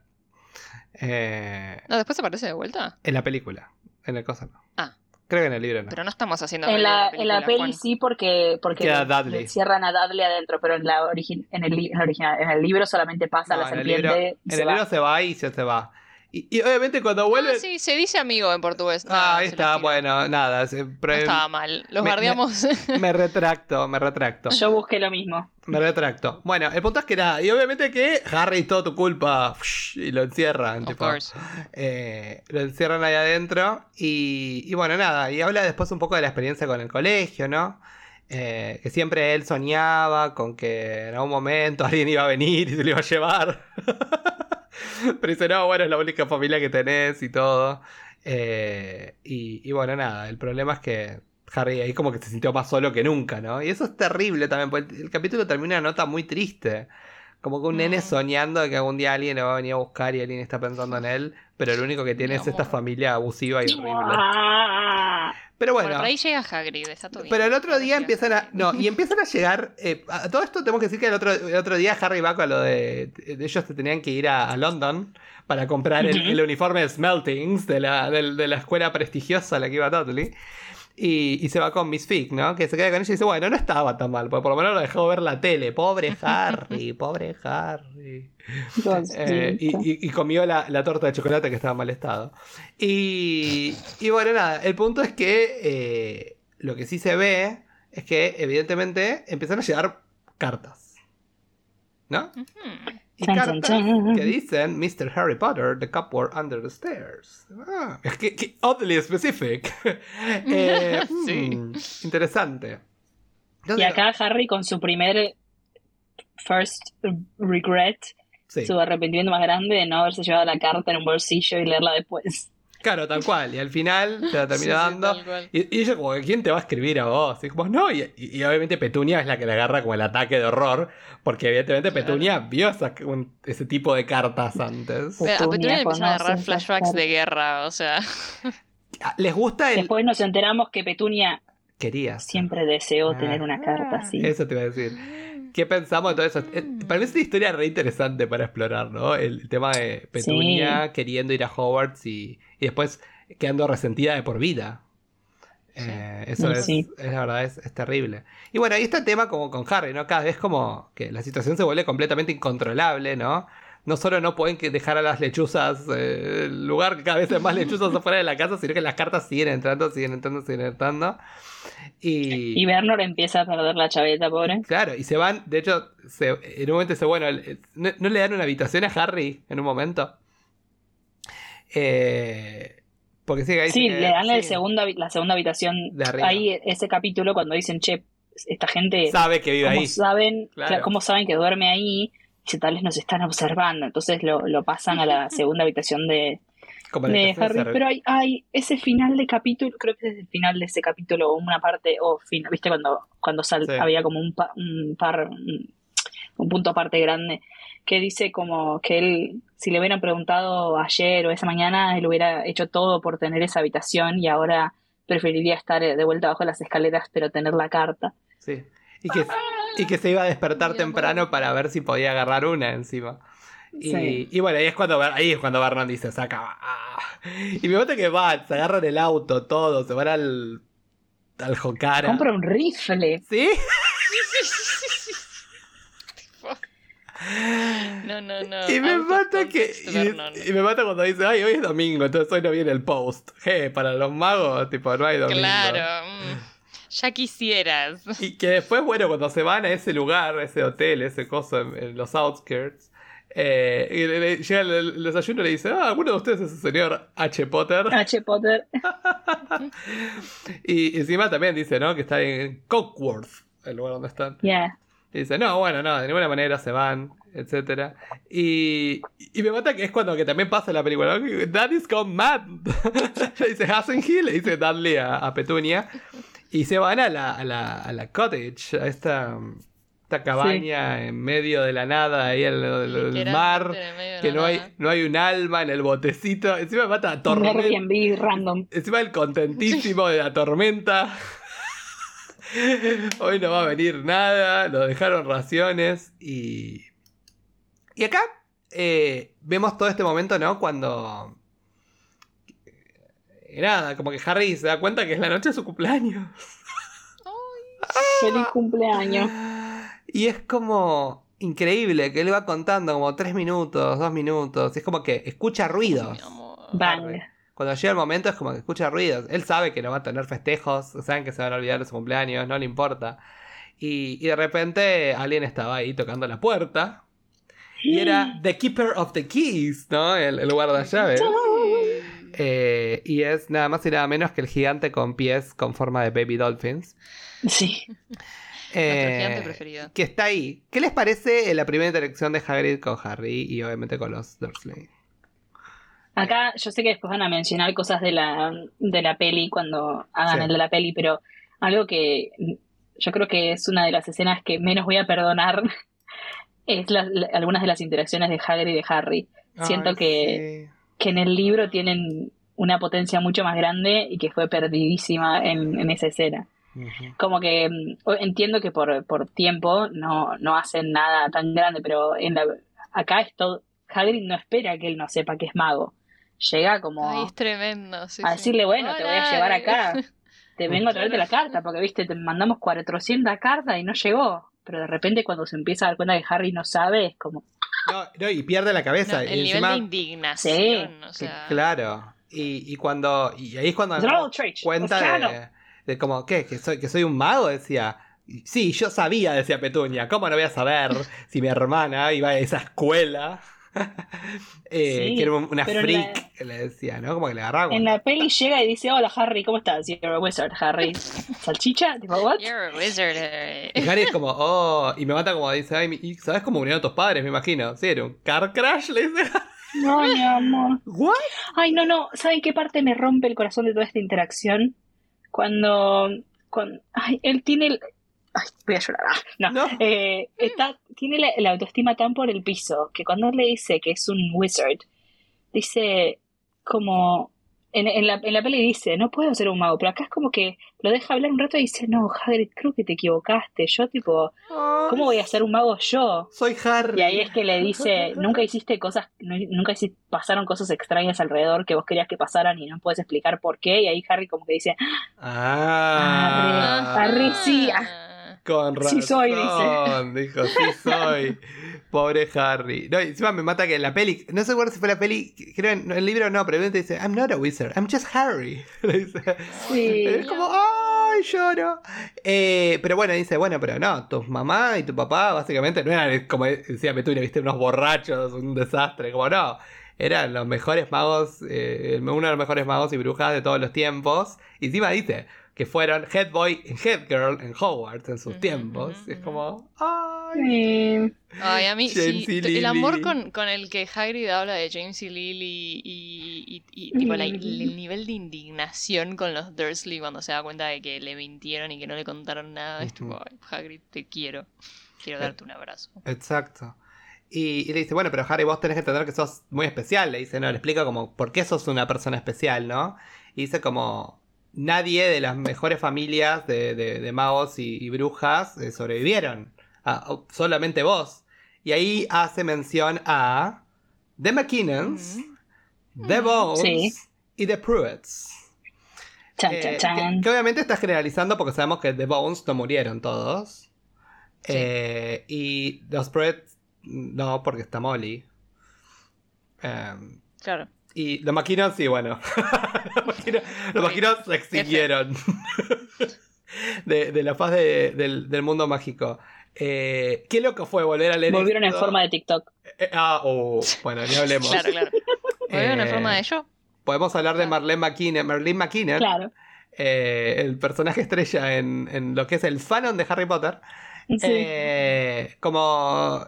Eh,
No, después aparece de vuelta.
en la película. En el cosa no.
Ah.
Creo que en el libro no.
Pero no estamos haciendo
En la, en la
película,
peli
Juan.
sí porque, porque
Queda
le- cierran a Dudley adentro, pero en la origi- en el, en la original, en el libro solamente pasa
No,
la
en el
serpiente
libro,
y
en
se
el
va.
libro se va y se, se va. Y, y obviamente cuando vuelve.
Ah, sí, se dice amigo en portugués.
Ah, ahí está, bueno, nada. se-
No estaba mal. Los
me-
guardiamos. [LAUGHS]
me retracto, me retracto.
Yo busqué lo mismo.
Me retracto. Bueno, el punto es que nada. Y obviamente que Harry, todo tu culpa. Y lo encierran.
of
tipo,
course.
eh, lo encierran ahí adentro. Y, y bueno, nada. Y habla después un poco de la experiencia con el colegio, ¿no? Eh, que siempre él soñaba con que en algún momento [LAUGHS] alguien iba a venir y se lo iba a llevar. [LAUGHS] Pero dice, no, bueno, es la única familia que tenés y todo. Eh, y, y bueno, nada. El problema es que Harry ahí como que se sintió más solo que nunca, ¿no? Y eso es terrible también, porque el capítulo termina en una nota muy triste. Como que un nene soñando que algún día alguien lo va a venir a buscar y alguien está pensando en él, pero lo único que tiene
Mi
es esta familia abusiva y horrible. Pero
Bueno, por ahí llega Hagrid, está todo bien.
pero el otro día empiezan a. No, y empiezan a llegar. eh, a todo esto tenemos que decir que el otro, el otro día Harry va con lo de. de ellos tenían que ir a, a London para comprar el, el uniforme de Smeltings de la, del- de la escuela prestigiosa a la que iba Dudley. Y, y se va con Miss Fig, ¿no? Que se queda con ella y dice, bueno, no estaba tan mal, porque por lo menos lo dejó ver la tele. Pobre Harry, [LAUGHS] pobre Harry. Eh, y, y- y comió la, la torta de chocolate que estaba en mal estado. Y, y bueno, nada, el punto es que eh, lo que sí se ve es que evidentemente empiezan a llegar cartas. ¿No?
Ujú.
Y
Chan,
cartas
chan, chan.
que dicen Mr. Harry Potter, the cupboard under the stairs. Ah, que, que oddly specific. [LAUGHS] Eh, [LAUGHS]
Sí.
mm, interesante.
Y
Entonces,
acá Harry con su primer first regret,
sí.
su arrepentimiento más grande de no haberse llevado la carta en un bolsillo y leerla después.
Claro, tal cual. Y al final te la termina dando. Y, y ella como, ¿quién te va a escribir a vos? Y como, no, y, y- y obviamente Petunia es la que le agarra como el ataque de horror, porque evidentemente
Claro.
Petunia vio esa- un- ese tipo de cartas antes.
Pero a
Petunia
le empiezan a agarrar flashbacks de guerra, o sea. [LAUGHS]
Ah, ¿Les gusta el...?
Después nos enteramos que Petunia
Quería.
siempre deseó
Ah.
tener una carta así.
Eso te iba a decir. ¿Qué pensamos de todo eso? Eh, Para mí es una historia re interesante para explorar, ¿no? El, el tema de Petunia queriendo ir a Hogwarts y, y después quedando resentida de por vida. Eh, eso
Sí,
es, es la verdad, es, es terrible. Y bueno, y este tema como con Harry, ¿no? Cada vez como que la situación se vuelve completamente incontrolable, ¿no? No solo no pueden dejar a las lechuzas, eh, el lugar cada vez hay más lechuzas afuera de la casa, sino que las cartas siguen entrando, siguen entrando, siguen entrando. Y,
Y Bernard empieza a perder la chaveta, pobre.
Claro, y se van, de hecho, se- en un momento dice, bueno, el- ¿no, no le dan una habitación a Harry en un momento? Eh, porque sí, ahí
Sí,
se-
le dan el
sí,
segundo habi- la segunda habitación.
De arriba.
Ahí ese capítulo cuando dicen, che, esta gente,
Sabe que vive
¿cómo
ahí.
saben,
claro,
cómo saben que duerme ahí? Dice, tal vez nos están observando. Entonces lo, lo pasan a la [LAUGHS] segunda habitación de, de Harry, pero hay, hay ese final de capítulo, creo que es el final de ese capítulo, una parte, o fin, viste cuando, cuando sal-
Sí.
había como un, pa- un par, un, un punto aparte grande, que dice como que él, si le hubieran preguntado ayer o esa mañana, él hubiera hecho todo por tener esa habitación y ahora preferiría estar de vuelta bajo las escaleras, pero tener la carta.
Sí. Y que, y que se iba a despertar temprano para ver si podía agarrar una encima. Y,
Sí.
y bueno, ahí es cuando ahí es cuando Vernon dice, saca. ah". Y me gusta que van, se agarran el auto, todo, se van al. al Jokara.
Compra un rifle.
¿Sí? [LAUGHS]
No, no, no.
Y me mata que. y me mata cuando dice, ay, hoy es domingo, entonces hoy no viene el post. Je, para los magos, tipo, no hay domingo.
Claro. mm, Ya quisieras.
Y que después, bueno, cuando se van a ese lugar, a ese hotel, ese coso en, en los outskirts, eh, y le- le- llega el, el desayuno y le dice, ah, alguno de ustedes es el señor H. Potter. [LAUGHS]
H. Potter. [LAUGHS]
Y encima también dice, ¿no? Que está en Cockworth, el lugar donde están.
Yeah.
Y dice, no, bueno, no, de ninguna manera se van, etcétera. Y, y me mata que es cuando que también pasa en la película, Daddy's gone mad. [LAUGHS] le dice Hasn't he? Le dice Dudley a, a Petunia. Y se van a la, a la, a la cottage, a esta, esta cabaña en medio de la nada, ahí en el, mar. Que no hay, no hay un alma en el botecito. Encima mata a
Un
tormenta.
Airbnb random.
Encima el contentísimo de la tormenta. [LAUGHS] Hoy no va a venir nada. Nos dejaron raciones. Y. Y acá eh, vemos todo este momento, ¿no? Cuando. Nada, como que Harry se da cuenta que es la noche de su cumpleaños.
Feliz cumpleaños.
Y es como increíble que él va contando como tres minutos, dos minutos. Y es como que escucha ruidos.
Bang.
Cuando llega el momento es como que escucha ruidos. Él sabe que no va a tener festejos, saben que se van a olvidar de su cumpleaños, no le importa. Y, y de repente alguien estaba ahí tocando la puerta. Y era The Keeper of the Keys, ¿no? El, el guardallaves. Eh, y es nada más y nada menos que el gigante con pies con forma de baby dolphins.
Sí. [LAUGHS]
Eh,
gigante preferido.
Que está ahí. ¿Qué les parece la primera interacción de Hagrid con Harry y obviamente con los Dursley?
Acá yo sé que después van a mencionar cosas de la, de la peli cuando hagan
Sí.
el de la peli, pero algo que yo creo que es una de las escenas que menos voy a perdonar [LAUGHS] es la- la- algunas de las interacciones de Hagrid y de Harry. Siento
Ay,
que,
sí.
Que en el libro tienen una potencia mucho más grande y que fue perdidísima en, en esa escena. Como que mm, entiendo que por, por tiempo no, no hacen nada tan grande, pero en la, acá es todo. Hagrid no espera que él no sepa que es mago. Llega como
Ay, es tremendo. sí,
a
sí.
decirle, bueno, te voy a llevar acá. [LAUGHS] Te vengo a traerte la carta, porque viste, te mandamos 400 cartas y no llegó. Pero de repente cuando se empieza a dar cuenta que Harry no sabe, es como,
No, no, y pierde la
No,
cabeza. y
el nivel
encima-
de indignación. O
que-
sea,
claro. Y, y cuando. Y ahí es cuando cuenta de, de como, ¿qué? ¿Que soy, que soy un mago, decía. Y, Sí, yo sabía, decía Petunia. ¿Cómo no voy a saber si mi hermana iba a esa escuela? [LAUGHS] Eh,
Sí,
que era una freak,
la-
que le decía, ¿no? Como que le agarraba.
en la peli llega y dice, hola Harry, ¿cómo estás? You're a wizard, Harry. [LAUGHS] ¿Salchicha? Tipo, ¿what?
You're a wizard. eh.
Y Harry es como, [LAUGHS] oh, y me mata como dice, ay, mi- y ¿sabes cómo murieron tus padres? Me imagino. Sí, era un car crash, le dice.
No, mi amor.
¿What?
Ay, no, no. ¿Saben qué parte me rompe el corazón de toda esta interacción? Cuando. cuando ay, él tiene. el- Ay, voy a llorar. Ah, no.
No.
Eh, está, tiene la, la autoestima tan por el piso que cuando él le dice que es un wizard, dice como. En, en la, en la peli dice, no puedo ser un mago, pero acá es como que lo deja hablar un rato y dice, no, Hagrid, creo que te equivocaste. Yo, tipo, ¿cómo voy a ser un mago yo?
Soy Harry.
Y ahí es que le dice, nunca hiciste cosas, nu- nunca hici- pasaron cosas extrañas alrededor que vos querías que pasaran y no puedes explicar por qué. Y ahí Harry como que dice,
Ah.
Harry, sí, ah.
Con razón.
Sí soy, dice.
Dijo, sí [LAUGHS] soy. Pobre Harry. No, y encima me mata que en la peli, no sé si fue la peli, creo en el libro no, pero evidentemente dice, I'm not a wizard, I'm just Harry. [LAUGHS] Le dice.
sí,
Es como, ay, lloro. Eh, pero bueno, dice, bueno, pero no, tu mamá y tu papá básicamente no eran, como decía Petunia, viste, unos borrachos, un desastre, como no. Eran los mejores magos, eh, uno de los mejores magos y brujas de todos los tiempos. Y encima dice, que fueron Head Boy y Head Girl en Hogwarts en sus tiempos. Y es como, ¡ay!
Sí.
Ay, a mí
James
sí, el amor con, con el que Hagrid habla de James y Lily y, y- y, tipo, la- el nivel de indignación con los Dursley cuando se da cuenta de que le mintieron y que no le contaron nada. Es tipo. "Ay, Hagrid, te quiero. Quiero
Eh,
darte un abrazo.
Exacto. Y, y le dice, bueno, pero Harry, vos tenés que entender que sos muy especial. Le dice, no, le explica como, ¿por qué sos una persona especial, no? Y dice como, nadie de las mejores familias de, de- de magos y, y brujas eh, sobrevivieron. Ah, oh, solamente vos. Y ahí hace mención a The McKinnons,
Ujú.
The. Bones
Sí.
y The Pruitts.
Chan,
Eh,
chan,
que,
chan.
que obviamente está generalizando porque sabemos que The Bones no murieron todos.
Sí.
Eh, y los Pruitts no, porque está Molly. Em,
Claro.
Y los McKinnon sí, bueno. [LAUGHS] los McKinnon se extinguieron [LAUGHS] de, de la faz de- del, del mundo mágico. Eh, qué loco fue volver a leer
Volvieron en forma de TikTok.
Eh, ah, oh, bueno, ni hablemos.
Claro, claro. [LAUGHS] ¿Volvieron en
Eh,
forma de yo?
Podemos hablar de. Marlene McKinnon, Marlene McKinnon
Claro.
eh, el personaje estrella en, en lo que es el fanon de Harry Potter.
Sí.
Eh, como.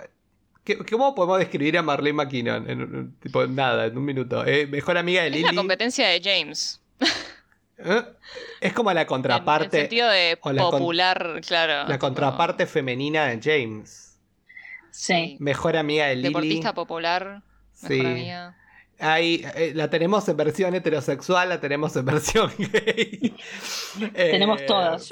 ¿Qué- ¿Cómo podemos describir a Marlene McKinnon? En, un- tipo, nada, en un minuto. Eh, mejor amiga de
Es
Lily.
la competencia de James.
¿Eh? Es como la
En, en
contraparte.
sentido de
o la con-
popular, claro.
La contraparte femenina de James.
Sí.
Mejor amiga de Lily.
Deportista popular, mejor
Sí.
amiga.
Ahí, eh, la tenemos en versión heterosexual, la tenemos en versión gay. Eh,
Tenemos todas.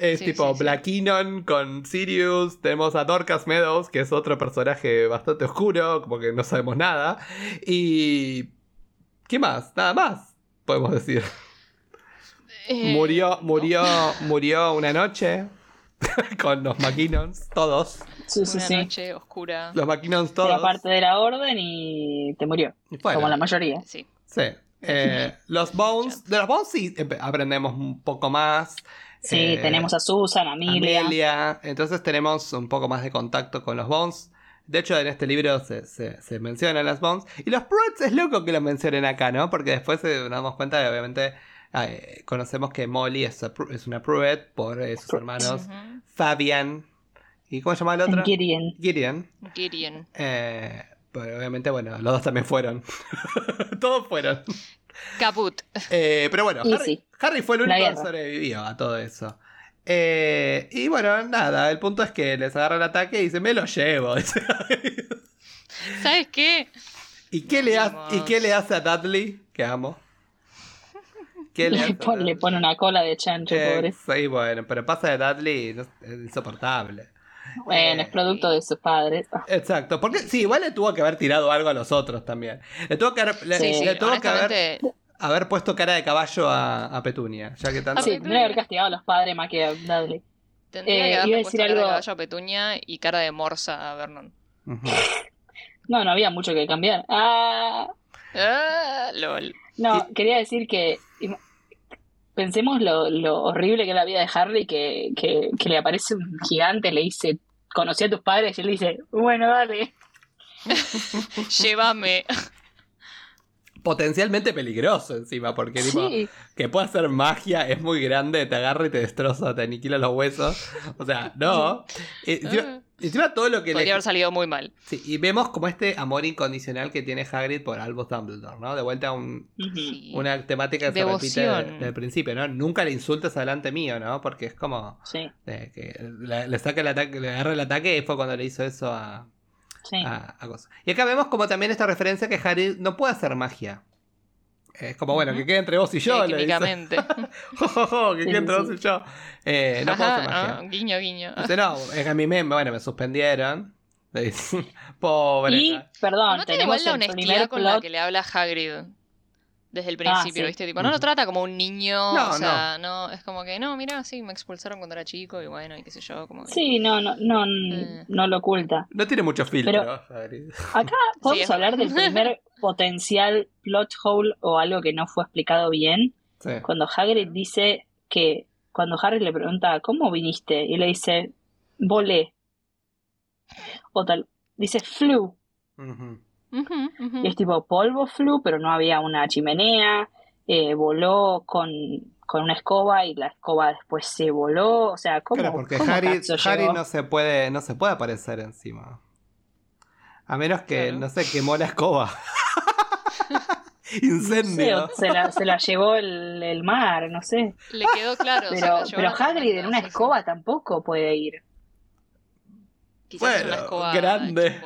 Es
Sí,
tipo
sí, sí.
Black con Sirius. Tenemos a Dorcas Meadows, que es otro personaje bastante oscuro, como que no sabemos nada. Y. ¿Qué más? Nada más, podemos decir.
Eh,
murió,
¿no?
murió, murió una noche [LAUGHS] con los McKinnons, todos.
Sí, sí,
Una
sí.
noche oscura.
Los McKinnons todos.
Era parte de la orden y te murió.
Y.
Como la mayoría.
Sí.
Sí. Eh, [LAUGHS] los Bones. De los Bones sí empe- aprendemos un poco más.
Sí,
Eh,
tenemos a Susan, a Amelia.
Amelia. Entonces tenemos un poco más de contacto con los Bones. De hecho, en este libro se, se, se mencionan las Bones. Y los Pruitts es loco que los mencionen acá, ¿no? Porque después eh, nos damos cuenta de, obviamente, eh, conocemos que Molly es, a es una Pruitt por eh, sus
Pruitt.
hermanos. Fabian. ¿Y cómo se llama el otro?
Gideon.
Gideon.
Gideon.
Eh, pero obviamente, bueno, los dos también fueron. [LAUGHS] Todos fueron.
Caput. [LAUGHS]
Eh, pero bueno, Harry,
sí.
Harry fue el único que sobrevivió a todo eso. Eh, y bueno, nada, el punto es que les agarra el ataque y dice, me lo llevo. [LAUGHS]
¿Sabes qué?
¿Y, qué le hace. ¿Y qué le hace a Dudley? Que amo. ¿Qué le
pon- pone una cola de chancho,
Eh,
pobre.
sí, bueno, pero pasa de Dudley, es insoportable.
Bueno,
eh,
es producto de sus padres. Ah,
Exacto, porque sí, igual le tuvo que haber tirado algo a los otros también. Le tuvo que haber, le-
Sí,
Sí,
le
sí,
tuvo que haber, haber puesto cara de caballo a, a Petunia, ya que tanto...
Sí, tendría que haber castigado a los padres más que a Dudley.
Tendría
Eh,
que
iba a
haberle
decir
puesto cara de
algo-
caballo a Petunia y cara de morsa a Vernon.
No, no había mucho que cambiar. Ah,
Ah, lol.
no, quería decir que pensemos lo, lo horrible que es la vida de Harry, que, que, que le aparece un gigante, le dice, conocí a tus padres, y él dice, bueno, dale. [LAUGHS] [LAUGHS]
Llévame.
Potencialmente peligroso encima, porque tipo,
Sí,
que pueda hacer magia es muy grande, te agarra y te destroza, te aniquila los huesos. O sea, no. Y [LAUGHS] encima, encima todo lo que
Podría
le...
haber salido muy mal.
Sí, y vemos como este amor incondicional que tiene Hagrid por Albus Dumbledore, ¿no? De vuelta a un-
Ujú.
Sí.
una temática que se repite desde el principio, ¿no? Nunca le insultes adelante mío, ¿no? Porque es como
sí,
eh, que le, le saca el ataque, le agarra el ataque y fue cuando le hizo eso a,
sí.
a, a cosa. Y acá vemos como también esta referencia que Hagrid no puede hacer magia. Es como, bueno, que quede entre vos y yo, le dice.
químicamente.
Jo, jo, jo, que
Sí,
quede entre
sí.
vos y yo. Eh, no puedo hacer magia.
ah, guiño, guiño.
Dice, no, es que a mí me, bueno, me suspendieron. Le dice, [LAUGHS] Pobre.
Y, perdón,
No tiene igual
tenemos
la honestidad con la
plot.
que le habla Hagrid desde el principio,
sí.
¿viste? Tipo, no lo trata como un niño,
No,
o sea, no. es como que, no, mira, sí, me expulsaron cuando era chico y bueno, y qué sé yo, como que...
Sí, no, no, no,
Mm.
no lo oculta.
No tiene mucho filtro.
Pero-
Hagrid.
Acá [LAUGHS] podemos
es
hablar del primer potencial plot hole o algo que no fue explicado bien.
Sí.
Cuando Hagrid dice que, cuando Harry le pregunta, ¿cómo viniste? Y le dice, volé. O tal, dice Y es tipo polvo flu, pero no había una chimenea. eh, voló con, con una escoba y la escoba después se voló. O sea, ¿cómo?
Claro, porque
cómo
Harry, Harry no se puede, no se puede aparecer encima. A menos que,
Claro.
no sé, quemó la escoba. [LAUGHS] Incendio.
se, la, se la llevó el, el mar, no sé.
Le quedó claro.
Pero, pero Hagrid en una escoba tampoco puede ir.
Quizás
Bueno,
una escoba
grande.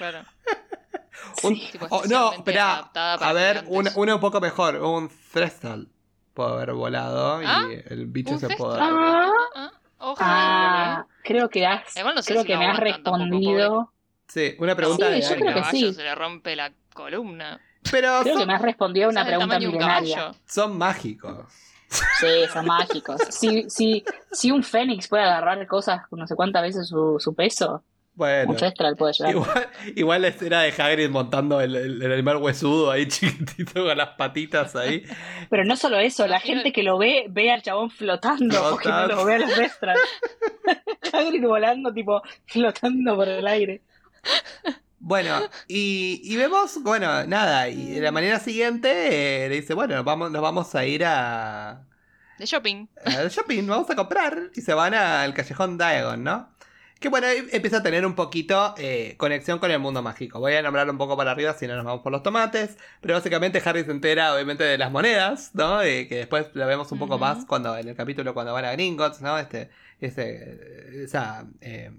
Claro. [LAUGHS]
Un-
Sí.
Tipo,
oh, no, espera. A ver, una, una un poco mejor. Un Threstal. Puede haber volado
¿Ah?
y el bicho se puede.
Ah.
Ah, ojo.
Ah, creo que has,
Igual no sé
creo
si
que me has respondido.
Sí, una pregunta
Sí,
de
yo creo que sí.
se le rompe la columna.
Pero
Creo que
son,
me has respondido a una pregunta milenaria.
son mágicos.
Sí, son mágicos. Si, si, si un fénix puede agarrar cosas con no sé cuántas veces su, su peso,
Bueno.
un Festral puede llegar.
Igual, igual la escena de Hagrid montando el, el- el animal huesudo ahí [LAUGHS] chiquitito con las patitas ahí.
Pero no solo eso, la [LAUGHS] gente que lo ve, ve al chabón flotando, [LAUGHS] porque no lo ve a los Festral. Hagrid volando, tipo, flotando por el aire.
Bueno, y, y vemos, bueno, nada, y la mañana siguiente eh, le dice, bueno, vamos, nos vamos a ir a,
De shopping.
al shopping, vamos a comprar. Y se van al callejón Diagon, ¿no? Que bueno, empieza a tener un poquito eh, conexión con el mundo mágico. Voy a nombrar un poco para arriba si no nos vamos por los tomates. Pero básicamente Harry se entera obviamente de las monedas, ¿no? Eh, que después la vemos un poco más cuando en el capítulo cuando van a Gringotts, ¿no? Este, ese, esa eh,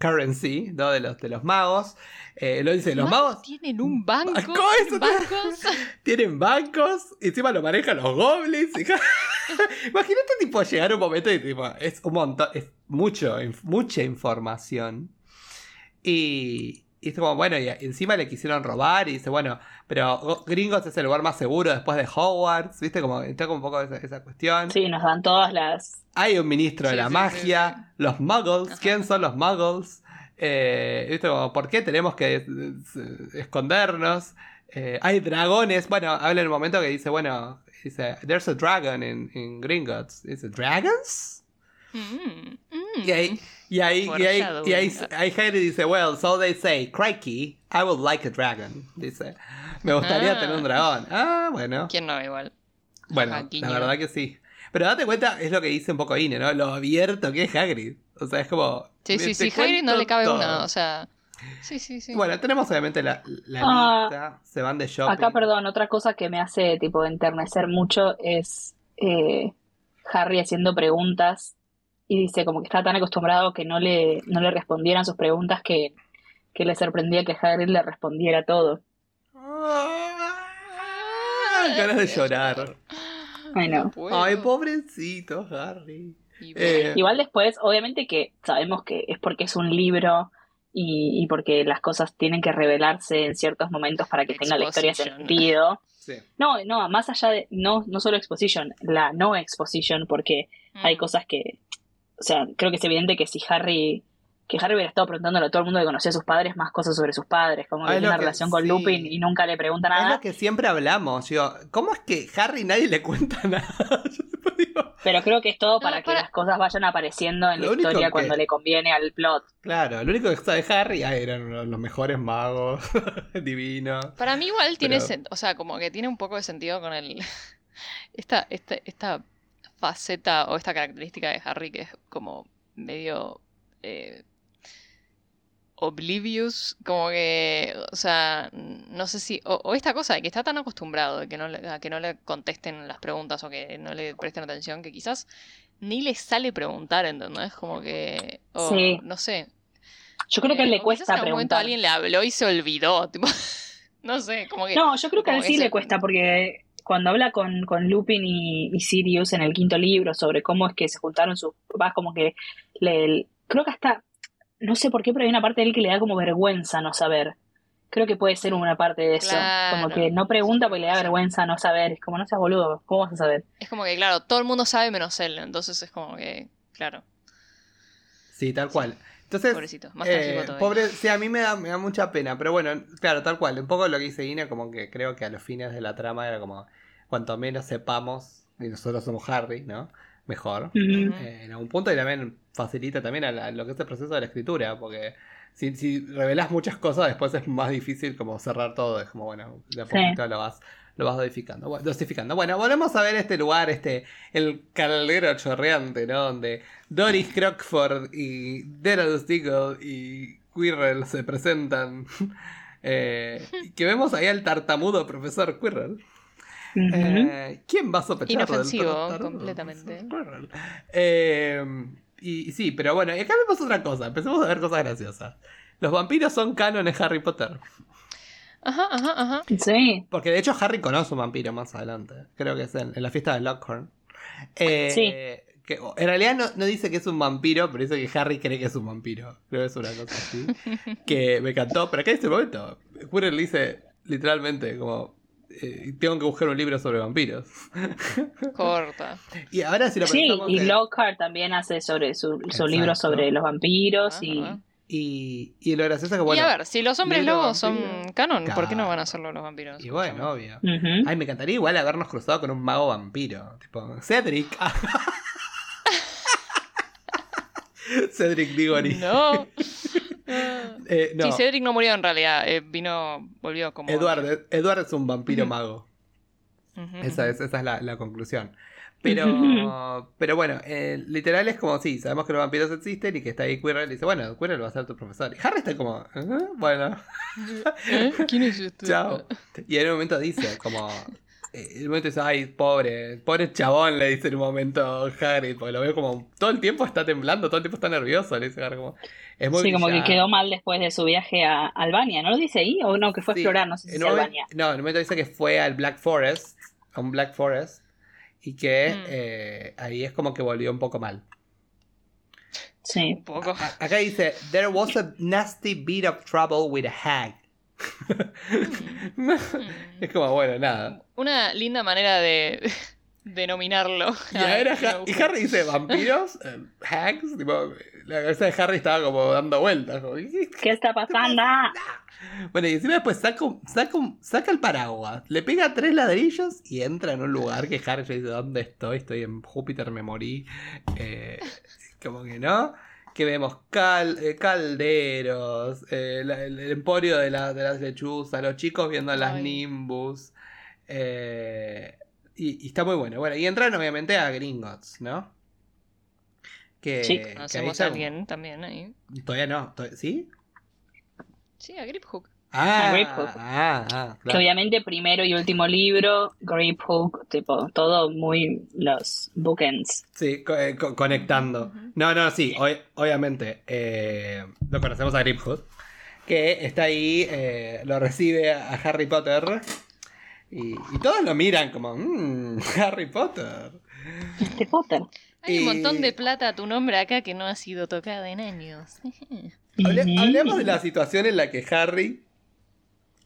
currency, ¿no? De los, de los magos. Eh, lo dice, los magos
tienen un banco.
¿Cómo [LAUGHS]
¿Tienen bancos?
tienen bancos, encima lo manejan los goblins. [LAUGHS] Imagínate tipo llegar un momento y tipo, es un montón, es mucho, inf- mucha información. Y, y es como, bueno, y encima le quisieron robar y dice, bueno, pero Go- Gringos es el lugar más seguro después de Hogwarts, ¿viste? Como está como un poco esa, esa cuestión.
Sí, nos dan todas las.
Hay un ministro de
Sí,
la
sí,
magia, los muggles,
Ajá.
¿quién son los muggles? Eh, ¿viste? Como, ¿Por qué tenemos que eh, escondernos? Eh, hay dragones, bueno, habla en un momento que dice, bueno, dice, there's a dragon in, in Gringotts. Dice, ¿dragons?
Mm, mm.
Y ahí, y ahí, y ahí, y ahí, ahí Harry dice, well, so they say, crikey, I would like a dragon. Dice, me gustaría
Ah.
tener un dragón. Ah, bueno.
¿Quién no igual?
Bueno,
Ajá,
la verdad que sí. Pero date cuenta, es lo que dice un poco Ine, ¿no? Lo abierto que es Hagrid. O sea, es como...
Sí, sí, sí. Hagrid no le cabe
todo.
una. O sea. Sí, sí, sí.
Bueno, tenemos obviamente la, la
Ah,
lista, se van de shopping.
Acá, perdón, otra cosa que me hace tipo enternecer mucho es eh, Harry haciendo preguntas y dice como que está tan acostumbrado que no le, no le respondieran sus preguntas que, que le sorprendía que Hagrid le respondiera todo. [LAUGHS]
Ganas de llorar.
Ay, no.
Ay, pobrecito Harry. Eh,
bueno,
Igual después, obviamente que sabemos que es porque es un libro y, y porque las cosas tienen que revelarse en ciertos momentos para que tenga la historia sentido.
Sí.
No, no, más allá de, no, no solo exposition, la no exposition, porque hay
mm.
cosas que, o sea, creo que es evidente que si Harry, que Harry hubiera estado preguntándole a todo el mundo que conocía a sus padres más cosas sobre sus padres, como que
Ah, es
tiene una
que-
relación con. Lupin y nunca le pregunta
Es
nada,
lo que siempre hablamos. Digo, ¿cómo es que Harry nadie le cuenta [LAUGHS] nada? Digo,
pero creo que es todo
No,
para que las cosas vayan apareciendo en
Lo
la historia
que-
cuando le conviene al plot.
claro, lo único que sabe Harry ah, eran los mejores magos. [LAUGHS] Divinos.
Para mí igual tiene,
Pero-
o sea, como que tiene un poco de sentido con el [LAUGHS] esta, esta, esta faceta o esta característica de Harry que es como medio eh, oblivious, como que, o sea, no sé si, o, o esta cosa de que está tan acostumbrado de que no a que no le contesten las preguntas o que no le presten atención que quizás ni le sale preguntar, ¿entendés? Como que, o,
Sí.
no sé.
Yo creo que a él
Eh,
le cuesta
en algún momento
preguntar.
alguien le habló y se olvidó, [LAUGHS] tipo, no sé, como que...
No, yo creo que a él sí
ese-
le cuesta, porque cuando habla con, con Lupin y, y Sirius en el quinto libro sobre cómo es que se juntaron sus papás, como que le, creo que hasta, no sé por qué, pero hay una parte de él que le da como vergüenza no saber. Creo que puede ser una parte de eso.
Claro.
Como que no pregunta porque le da vergüenza no saber. Es como, no seas boludo, ¿cómo vas a saber?
Es como que, claro, todo el mundo sabe menos él, entonces es como que, claro,
Sí, tal cual. Entonces,
pobrecito, más
Eh, pobre, sí, a mí me da, me da mucha pena, pero bueno, claro, tal cual. Un poco lo que dice Ina, como que creo que a los fines de la trama era como, cuanto menos sepamos, y nosotros somos Harry, ¿no? Mejor. Eh, en algún punto y también facilita también a, la- lo que es el proceso de la escritura, porque si, si revelas muchas cosas, después es más difícil como cerrar todo. Es como, bueno, de a
Sí.
poquito lo vas, lo vas dosificando. Bueno, dosificando. Bueno, volvemos a ver este lugar, este, el caldero chorreante, ¿no? Donde Doris Crockford y Daryl Stickle y Quirrell se presentan. [LAUGHS] Eh, que vemos ahí al tartamudo profesor Quirrell.
Ujú.
Eh, ¿Quién va a sospechar
Inofensivo,
del
completamente.
Eh, y, y sí, pero bueno, y acá vemos otra cosa. Empecemos a ver cosas graciosas. Los vampiros son canon en Harry Potter.
Ajá, ajá, ajá.
Sí,
Porque de hecho Harry conoce un vampiro más adelante. Creo que es en, en la fiesta de Lockhorn. Eh,
Sí.
que en realidad no, no dice que es un vampiro, pero dice que Harry cree que es un vampiro. Creo que es una cosa así. [LAUGHS] que me encantó. Pero acá en este momento, Quirrell dice literalmente como... eh, tengo que buscar un libro sobre vampiros.
Corta. [LAUGHS]
Y ahora si lo
sí, y Lockhart también hace sobre su, su libro sobre los vampiros
Ah,
y
y, y lo gracioso es que bueno...
y a ver, si los hombres lobos son canon, ¿por qué no van a hacerlo los vampiros?
Y bueno, obvio.
Ujú.
Ay, me encantaría igual habernos cruzado con un mago vampiro. Tipo, Cedric. [LAUGHS] [LAUGHS] Cedric Diggory.
No.
Eh, no.
Sí, Cedric no murió en realidad. eh, vino, volvió como.
Edward, Edward es un vampiro mago. Esa es, esa es la, la conclusión. Pero, [LAUGHS] pero bueno, eh, literal es como sí, sabemos que los vampiros existen y que está ahí Quirrell y dice, bueno, Quirrell va a ser tu profesor. Y Harry está como, "Ah, bueno, [LAUGHS]
¿Eh? ¿Quién es este? [LAUGHS]
chao. Y en un momento dice, como, en un momento dice, ay, pobre, pobre chabón, le dice en un momento Harry, porque lo veo como, todo el tiempo está temblando, todo el tiempo está nervioso, le dice Harry como, es muy
Sí, como que quedó mal después de su viaje a Albania, ¿no lo dice ahí? O no, que fue a
Sí,
explorar, no sé si
en
es
un momen-
Albania.
No, en un momento dice que fue al Black Forest, a un Black Forest, y que
Mm.
eh, ahí es como que volvió un poco mal.
Sí.
Un poco.
A- Acá dice, there was a nasty bit of trouble with a hag.
Mm.
es como, bueno, nada.
Una linda manera de [LAUGHS] denominarlo.
Y, era Ha- y Harry dice, ¿vampiros? Eh, ¿Hags? Tipo, la cabeza de Harry estaba como dando vueltas. como,
¿Qué está pasando?
Bueno, y encima después saca, un- saca, un- saca el paraguas, le pega tres ladrillos y entra en un lugar que Harry dice, ¿dónde estoy? Estoy en Júpiter, me morí. Eh, como que no. Que vemos cal- eh, calderos, eh, la- el, el emporio de, la- de las lechuzas, los chicos viendo las
Ay.
Nimbus. eh, y, y está muy bueno. Bueno, y entran obviamente a Gringotts, ¿no? Que,
Sí.
Conocemos a alguien también ahí.
Todavía no, ¿sí?
Sí, a Grip Hook.
Ah,
Griphook.
ah, ah,
Que obviamente primero y último libro, Grape Hook, tipo, todo muy los bookends.
Sí, co- eh, co- conectando. No, no, sí, ob- obviamente. eh, lo conocemos a Griphood. Que está ahí, eh, lo recibe a Harry Potter. Y, y todos lo miran como, "Mm, Harry Potter.
Este Potter.
Hay un montón de plata a tu nombre acá que no ha sido tocada en años.
Hable-. Hablemos de la situación en la que Harry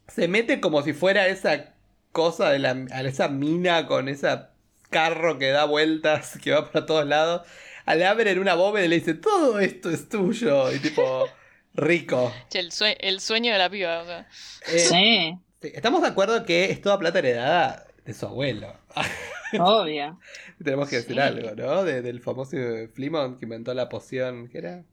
se mete como si fuera esa cosa de la, a esa mina con ese carro que da vueltas, [LAUGHS] que va para todos lados. Le abren una bóveda y le dice, todo esto es tuyo. Y tipo, rico.
Che, el, sue- el sueño de la piba, o sea.
Eh,
Sí,
sí, Estamos de acuerdo que es toda plata heredada de su abuelo. [LAUGHS]
obvio.
Tenemos que decir
Sí.
algo, ¿no? De- del famoso Flimon que inventó la poción. ¿Qué era?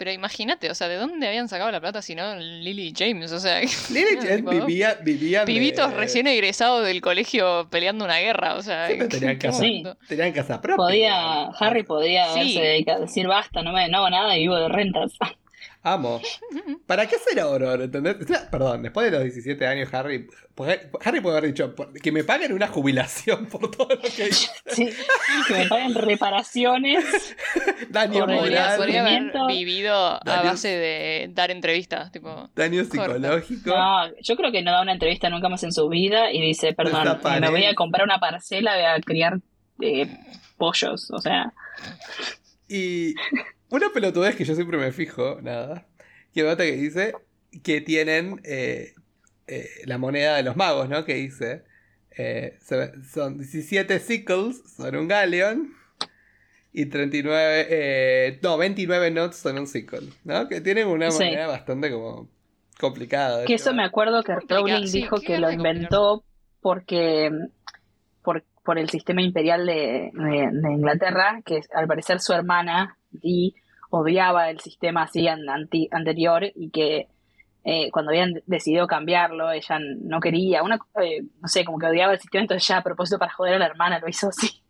Pero imagínate, o sea, ¿de dónde habían sacado la plata si no Lily James? O sea, [LAUGHS]
Lily James
tipo,
vivía, vivía de-
pibitos recién egresados del colegio peleando una guerra, o sea,
Siempre
¿en
tenían casa. Tenían casa propia.
Podía, Harry podía
Sí.
haberse dedicado a decir basta, no me no hago nada y vivo de rentas. [LAUGHS]
Amo. ¿Para qué hacer oro? ¿Entendés? Perdón, después de los 17 años, Harry. porque Harry puede haber dicho que me paguen una jubilación por todo lo que hice. [LAUGHS]
Sí, que me paguen reparaciones. [LAUGHS]
Daño moral,
podría haber vivido a base de dar entrevistas, tipo.
daño psicológico.
No, yo creo que no da una entrevista nunca más en su vida y dice, perdón,
Desaparece.
me voy a comprar una parcela, voy a criar eh, pollos, o sea,
Y una pelotudez que yo siempre me fijo, nada. Que nota que dice que tienen eh, eh, la moneda de los magos, ¿no? Que dice. eh, son 17 sickles, son un galleon. Y 39. eh, no, 29 knots son un sickle, ¿no? Que tienen una
Sí.
moneda bastante como complicada.
que eso me acuerdo que Rowling
sí,
dijo que lo inventó porque por, por el sistema imperial de, de- de Inglaterra, que al parecer su hermana Dee odiaba el sistema así anti- anterior y que eh, cuando habían decidido cambiarlo, ella no quería, una, eh, no sé, como que odiaba el sistema, entonces ya a propósito para joder a la hermana lo hizo así.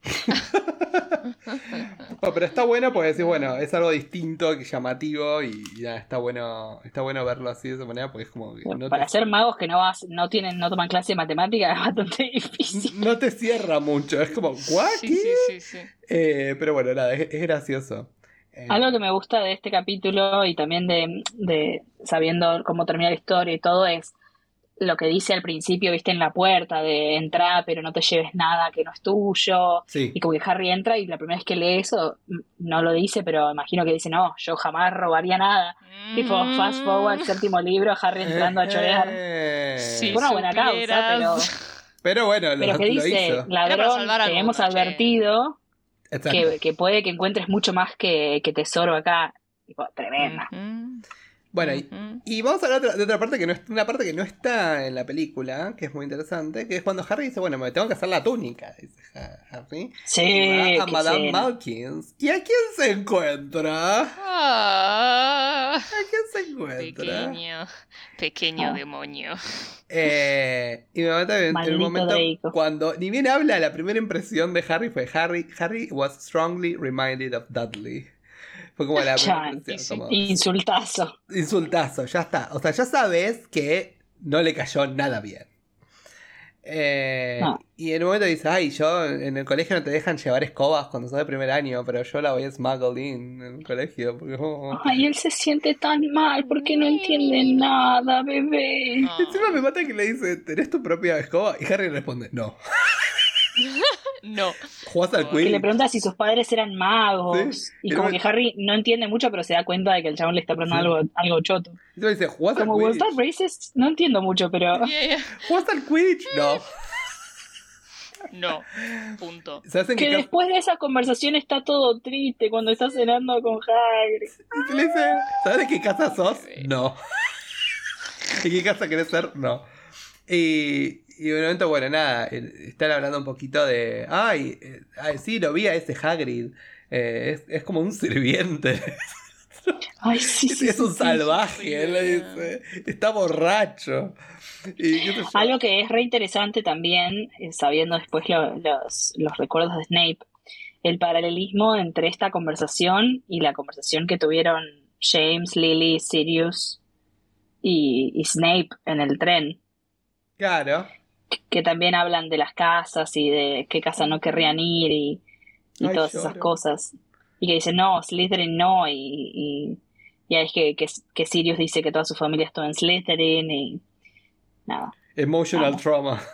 No, [LAUGHS] pero está bueno porque decís, bueno, es algo distinto, que llamativo y, y nada, está bueno, está bueno verlo así de esa manera porque es como que no
para
te,
ser magos que no vas, no tienen, no toman clase de matemática [LAUGHS] es bastante difícil.
no te cierra mucho, es como, ¿what?
Sí,
¿Qué?
sí, sí, sí.
Eh, pero bueno, nada, es, es gracioso. Eh,
Algo que me gusta de este capítulo y también de, de sabiendo cómo termina la historia y todo es lo que dice al principio, viste, en la puerta de entrar, pero no te lleves nada que no es tuyo.
sí.
Y como que Harry entra y la primera vez que lee eso, m- no lo dice, pero imagino que dice, no, yo jamás robaría nada. Tipo, fast forward, séptimo libro, Harry entrando a chorear.
Eh,
Sí,
Por una buena causa,
supieras.
Pero bueno, lo,
Pero que
lo
dice,
hizo.
Era para
ladrón, te hemos advertido. Que, que puede que encuentres mucho más que, que tesoro acá. Tipo, tremenda.
Bueno, y, vamos a hablar de otra, de otra parte que no es, una parte que no está en la película, que es muy interesante, que es cuando Harry dice, bueno, me tengo que hacer la túnica, dice Ha- Harry.
Sí,
Y va a Madame. Malkins. ¿Y a quién se encuentra?
Ah,
¿A quién se encuentra?
pequeño, pequeño
Ah.
demonio.
Eh, y me mata en, en un
Maldito
momento
Draco.
cuando ni bien habla, la primera impresión de Harry fue Harry, Harry was strongly reminded of Dudley. Fue como la primera impresión, como,
Insultazo.
insultazo, ya está. O sea, ya sabes que no le cayó nada bien. Eh,
No.
Y en un momento dice, ay, yo en el colegio no te dejan llevar escobas cuando sos de primer año, pero yo la voy a smuggle in en el colegio. [LAUGHS] Porque, oh.
Ay, él se siente tan mal porque no entiende nada, bebé.
Ah.
Encima me mata que le dice, ¿tenés tu propia escoba? Y Harry responde, no. [LAUGHS]
No.
¿Jugás al
Que
Que
Quidditch?
le pregunta si sus padres eran magos.
Sí.
Y
Y
como que Harry no entiende mucho, pero se da cuenta de que el chabón le está preguntando
Sí.
algo, algo choto.
Y dice, ¿jugás al
Como, ¿Was
Quidditch?
that racist? No entiendo mucho, pero.
Yeah, yeah.
¿Jugás al Quidditch? No.
No. Punto.
¿Sabes en
Que
qué casa?
después de esa conversación está todo triste cuando está cenando con Hagrid.
Y le dice, ¿sabes de qué casa sos? No. [LAUGHS] ¿De qué casa querés ser? No. Y, y de momento, bueno, nada, están hablando un poquito de, ay, eh, ay, sí, lo vi a ese Hagrid. Eh, es, es como un sirviente. [LAUGHS]
Ay, sí,
es,
sí.
es un
sí,
salvaje, él dice. Está borracho. Y.
Algo que es re interesante también, eh, sabiendo después lo- los, los recuerdos de Snape, el paralelismo entre esta conversación y la conversación que tuvieron James, Lily, Sirius y, y Snape en el tren,
Claro.
Que también hablan de las casas y de qué casa no querrían ir y, y
Ay,
todas
lloro.
esas cosas. Y que dicen, no, Slytherin no, y, y, y ahí es que, que, que Sirius dice que toda su familia estuvo en Slytherin y nada.
Emotional trauma. [LAUGHS]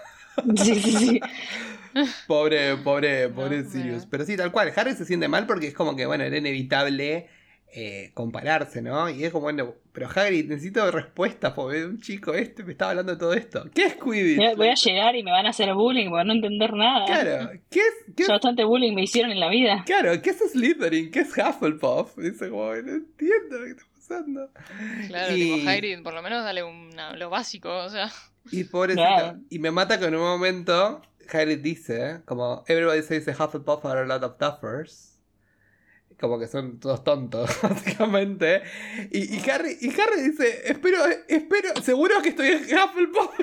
Sí, sí, sí. [LAUGHS]
Pobre, pobre, pobre
No,
Sirius. Pero sí, tal cual. Harry se siente mal porque es como que, bueno, era inevitable eh, compararse, ¿no? Y es como, bueno, pero Hagrid, necesito respuestas porque un chico este me estaba hablando de todo esto. ¿Qué es Quidditch?
Voy a- Voy a llegar y me van a hacer bullying por no entender nada.
Claro, ¿qué es, qué es-
bastante bullying me hicieron en la vida.
claro, ¿qué es Slytherin? ¿Qué es Hufflepuff? Dice como, no entiendo qué está pasando.
Claro,
Y-
tipo Hagrid, por lo menos dale una- lo básico, o sea.
Y pobrecito.
Claro.
Y me mata que en un momento Hagrid dice, como, everybody says the Hufflepuff are a lot of duffers. Como que son todos tontos, [LAUGHS] básicamente. Y, y Harry, y Harry dice, espero, espero, seguro que estoy en Hufflepuff.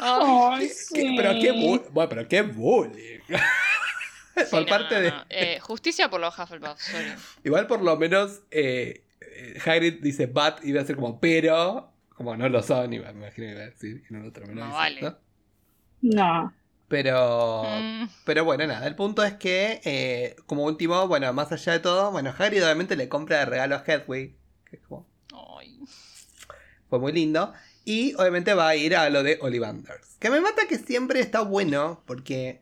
Ay, [LAUGHS]
¿Qué-
sí.
Pero qué bullying. Bueno, pero qué bullying. [LAUGHS]
sí,
por
no,
parte
no,
de.
Eh, justicia por los Hufflepuff, sorry.
Igual por lo menos eh, eh, Hagrid dice but y va a ser como pero. Como no lo son, y me imagino que iba a decir que no lo terminó
No
diciendo.
No.
Pero.
Mm,
Pero bueno, nada, el punto es que, eh, como último, bueno, más allá de todo, bueno, Hagrid obviamente le compra de regalo a Hedwig, que es como,
ay.
fue muy lindo, y obviamente va a ir a lo de Ollivanders. Que me mata que siempre está bueno, porque,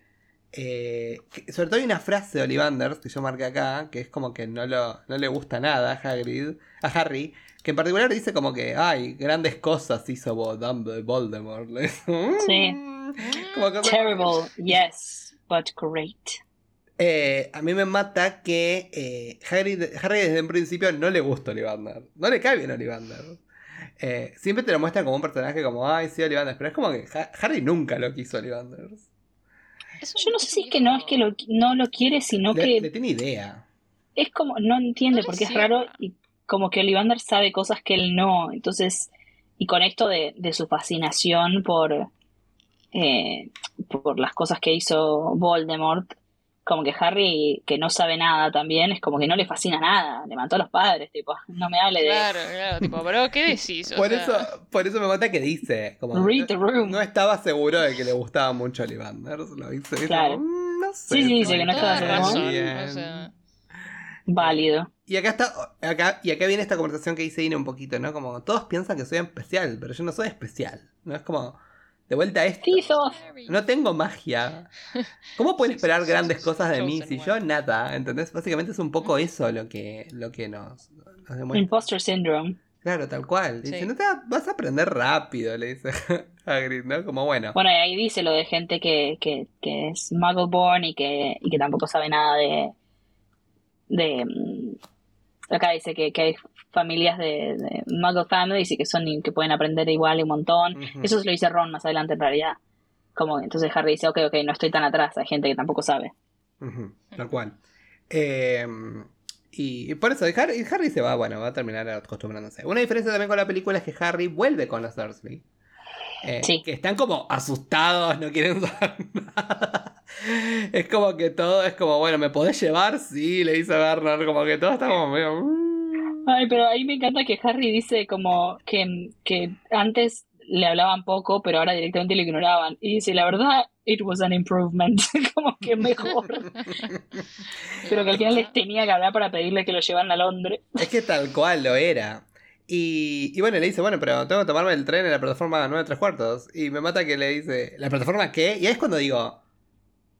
eh, que- sobre todo hay una frase de Ollivanders que yo marqué acá, que es como que no, lo, no le gusta nada a Hagrid, a Harry, que en particular dice como que, ay, grandes cosas hizo Voldemort. [LAUGHS]
Sí.
Como
Terrible, yes, but great.
Eh, a mí me mata que eh, Harry, Harry desde un principio no le gusta Ollivander. No le cae bien Ollivander. Eh, siempre te lo muestran como un personaje como, ay, sí, Ollivander. Pero es como que Ha- Harry nunca lo quiso Ollivander.
Yo no sé si es que no es que lo, no lo quiere, sino
Le,
que
le tiene idea.
es como, no entiende
No
porque es raro y como que Ollivander sabe cosas que él no. Entonces, y con esto de, de su fascinación por, eh, por las cosas que hizo Voldemort, como que Harry, que no sabe nada también, es como que no le fascina nada, le mató a los padres, tipo, no me hable de...
Claro, claro, tipo, pero ¿qué [LAUGHS] decís? O
Por
sea,
eso, por eso me mata que dice, como
Read the room.
no estaba seguro de que le gustaba mucho a Ollivander, lo dice,
Claro.
como, "Mm, no sé.
Sí, sí, dice que no estaba seguro.
razón,
bien".
o sea,
Válido.
Y acá está, acá, y acá viene esta conversación que dice Ine un poquito, ¿no? Como todos piensan que soy especial, pero yo no soy especial. No es como, de vuelta a esto.
Sí, sos.
No tengo magia. ¿Cómo pueden esperar grandes
sos
cosas de mí si yo nada? ¿Entendés? Básicamente es un poco eso lo que, lo que nos, nos demuestra.
Imposter syndrome.
Claro, tal cual.
Sí.
Dice, no te va- vas a aprender rápido, le dice [LAUGHS] Hagrid, ¿no? Como bueno.
Bueno, y ahí dice lo de gente que, que, que es Muggleborn y que, y que tampoco sabe nada de. de mm, acá dice que, que hay familias de, de Muggle families y que son que pueden aprender igual un montón. Eso se lo dice Ron más adelante en realidad. Como entonces Harry dice, ok, ok, no estoy tan atrás, hay gente que tampoco sabe.
Tal cual. Eh, y, y por eso Harry, Harry se va, bueno, va a terminar acostumbrándose. Una diferencia también con la película es que Harry vuelve con los Dursley. Eh,
Sí.
Que están como asustados, no quieren [LAUGHS] saber nada. Es como que todo es como, bueno, ¿me podés llevar? Sí, le dice Bernard, como que todo está como medio...
Ay, pero ahí me encanta que Harry dice como que, que antes le hablaban poco, pero ahora directamente lo ignoraban. Y dice, la verdad, it was an improvement. [LAUGHS] como que mejor. [LAUGHS] pero que al final les tenía que hablar para pedirle que lo llevaran a Londres.
Es que tal cual lo era. Y, y bueno, le dice, bueno, pero tengo que tomarme el tren en la plataforma 9 3 cuartos. Y me mata que le dice, ¿la plataforma qué? Y ahí es cuando digo,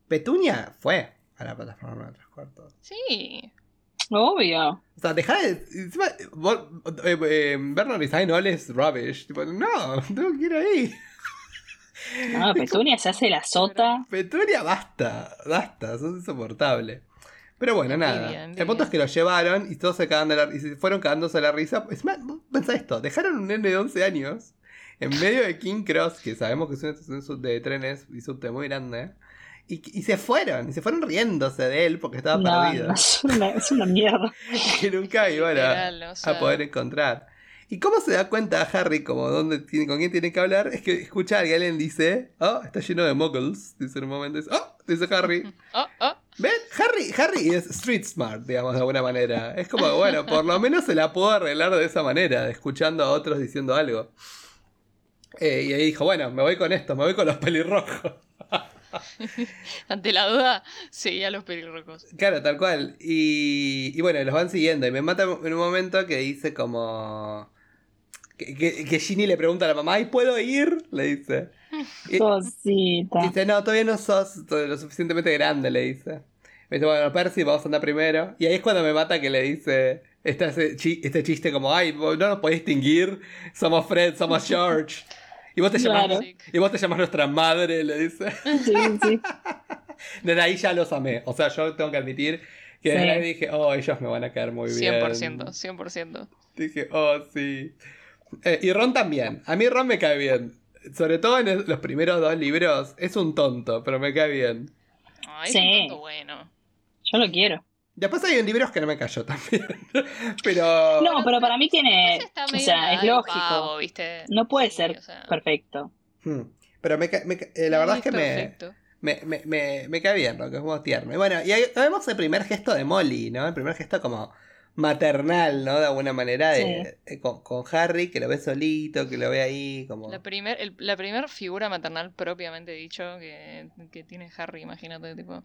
Petunia fue a la plataforma 9 3 cuartos.
Sí.
Obvio.
O sea, dejá de... Encima, vos- eh, eh, Bernard dice, ay, no, es rubbish. Tipo, no, tengo que ir ahí.
No, Petunia se hace la sota.
Petunia, basta, basta, sos insoportable. Pero bueno, nada. El punto es que lo llevaron y todos se cagan de la y se fueron cagándose la risa. Encima, vos pensá esto, dejaron un nene de 11 años en medio de King Cross, que sabemos que es una estación sub- de trenes y subte muy grande, y, y se fueron, y se fueron riéndose de él porque estaba
No,
perdido.
no, [LAUGHS] es, una, es una mierda. [LAUGHS]
que nunca iban a,
Literal, o sea.
a poder encontrar. ¿Y cómo se da cuenta Harry como dónde tiene, con quién tiene que hablar? Es que escucha que alguien dice, oh, está lleno de muggles, dice en un momento, dice, oh, dice Harry. [LAUGHS]
Oh, oh.
¿Ven? Harry, Harry es street smart, digamos, de alguna manera. Es como, bueno, por lo menos se la puedo arreglar de esa manera, escuchando a otros diciendo algo. Eh, y ahí dijo, bueno, me voy con esto, me voy con los pelirrojos. [LAUGHS]
Ante la duda, seguía los pelirrojos.
Claro, tal cual. Y, y bueno, los van siguiendo. Y me mata en un momento que dice como... Que, que, que Ginny le pregunta a la mamá, ¿y puedo ir? Le dice. Y,
Cosita.
y dice, no, todavía no sos lo suficientemente grande, le dice. Me dice, bueno, Percy, vamos a andar primero. Y ahí es cuando me mata que le dice este, este chiste como, ay, no nos podés distinguir, somos Fred, somos [LAUGHS] George. Y vos te llamás,
Claro.
y vos te llamás nuestra madre, le dice.
Sí, sí. [LAUGHS]
Desde ahí ya los amé. O sea, yo tengo que admitir que desde
Sí.
ahí dije, oh, ellos me van a caer muy bien.
100%, 100%.
Dije, oh, sí. Eh, y Ron también. A mí Ron me cae bien. Sobre todo en el- los primeros dos libros. Es un tonto, pero me cae bien.
Ay, es
Sí.
un tonto bueno.
Yo lo quiero.
Después hay en libros que no me cayó también. [LAUGHS] pero...
No, pero para mí tiene. O sea, es lógico.
pavo, ¿viste?
No puede
Sí,
ser
o sea,
perfecto.
Hmm. Pero me, me eh, la verdad es que me,
perfecto.
me, me, me, me cae bien, Ron, que es como tierno. Y bueno, y ahí vemos el primer gesto de Molly, ¿no? El primer gesto como maternal, ¿no? De alguna manera, de, eh, con, con Harry, que lo ve solito, que lo ve ahí, como...
La primer, el- la primer figura maternal propiamente dicho que, que tiene Harry, imagínate, tipo.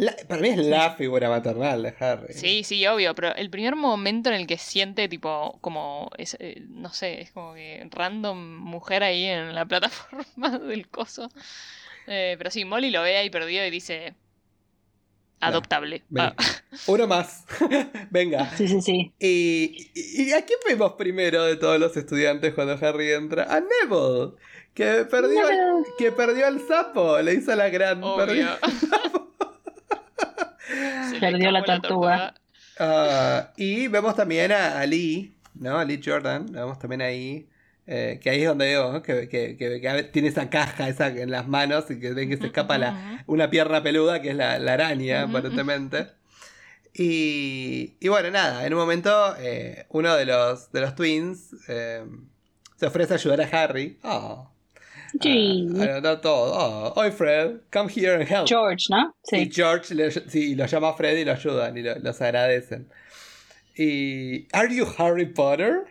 La- para mí es la figura maternal de Harry.
Sí, sí, obvio, pero el primer momento en el que siente, tipo, como, es, eh, no sé, es como que random mujer ahí en la [LAUGHS] plataforma del coso. Eh, pero sí, Molly lo ve ahí perdido y dice, adoptable. Ah, [LAUGHS]
Uno más. [LAUGHS] Venga.
Sí, sí, sí.
Y, y- y a quién vemos primero de todos los estudiantes cuando Harry entra? A Neville. Que perdió,
Neville.
que perdió al sapo. Le hizo la gran. perdió-
obvio. Se
Perdió la tortuga.
Ah, y vemos también a, a Lee, ¿no? A Lee Jordan. Lo vemos también ahí. eh, que ahí es donde veo ¿no? que, que- que- que tiene esa caja esa en las manos y que ven que se escapa la, una pierna peluda que es la, la araña, aparentemente. Y, y bueno, nada, en un momento eh, uno de los, de los twins eh, se ofrece a ayudar a Harry. Oh.
Sí.
Dar todo. Oh, Oye, Fred, come here and help.
George, ¿no?
Y
Sí.
George le- sí, lo llama a Fred y lo ayudan y lo- los agradecen. Y. ¿Are you Harry Potter?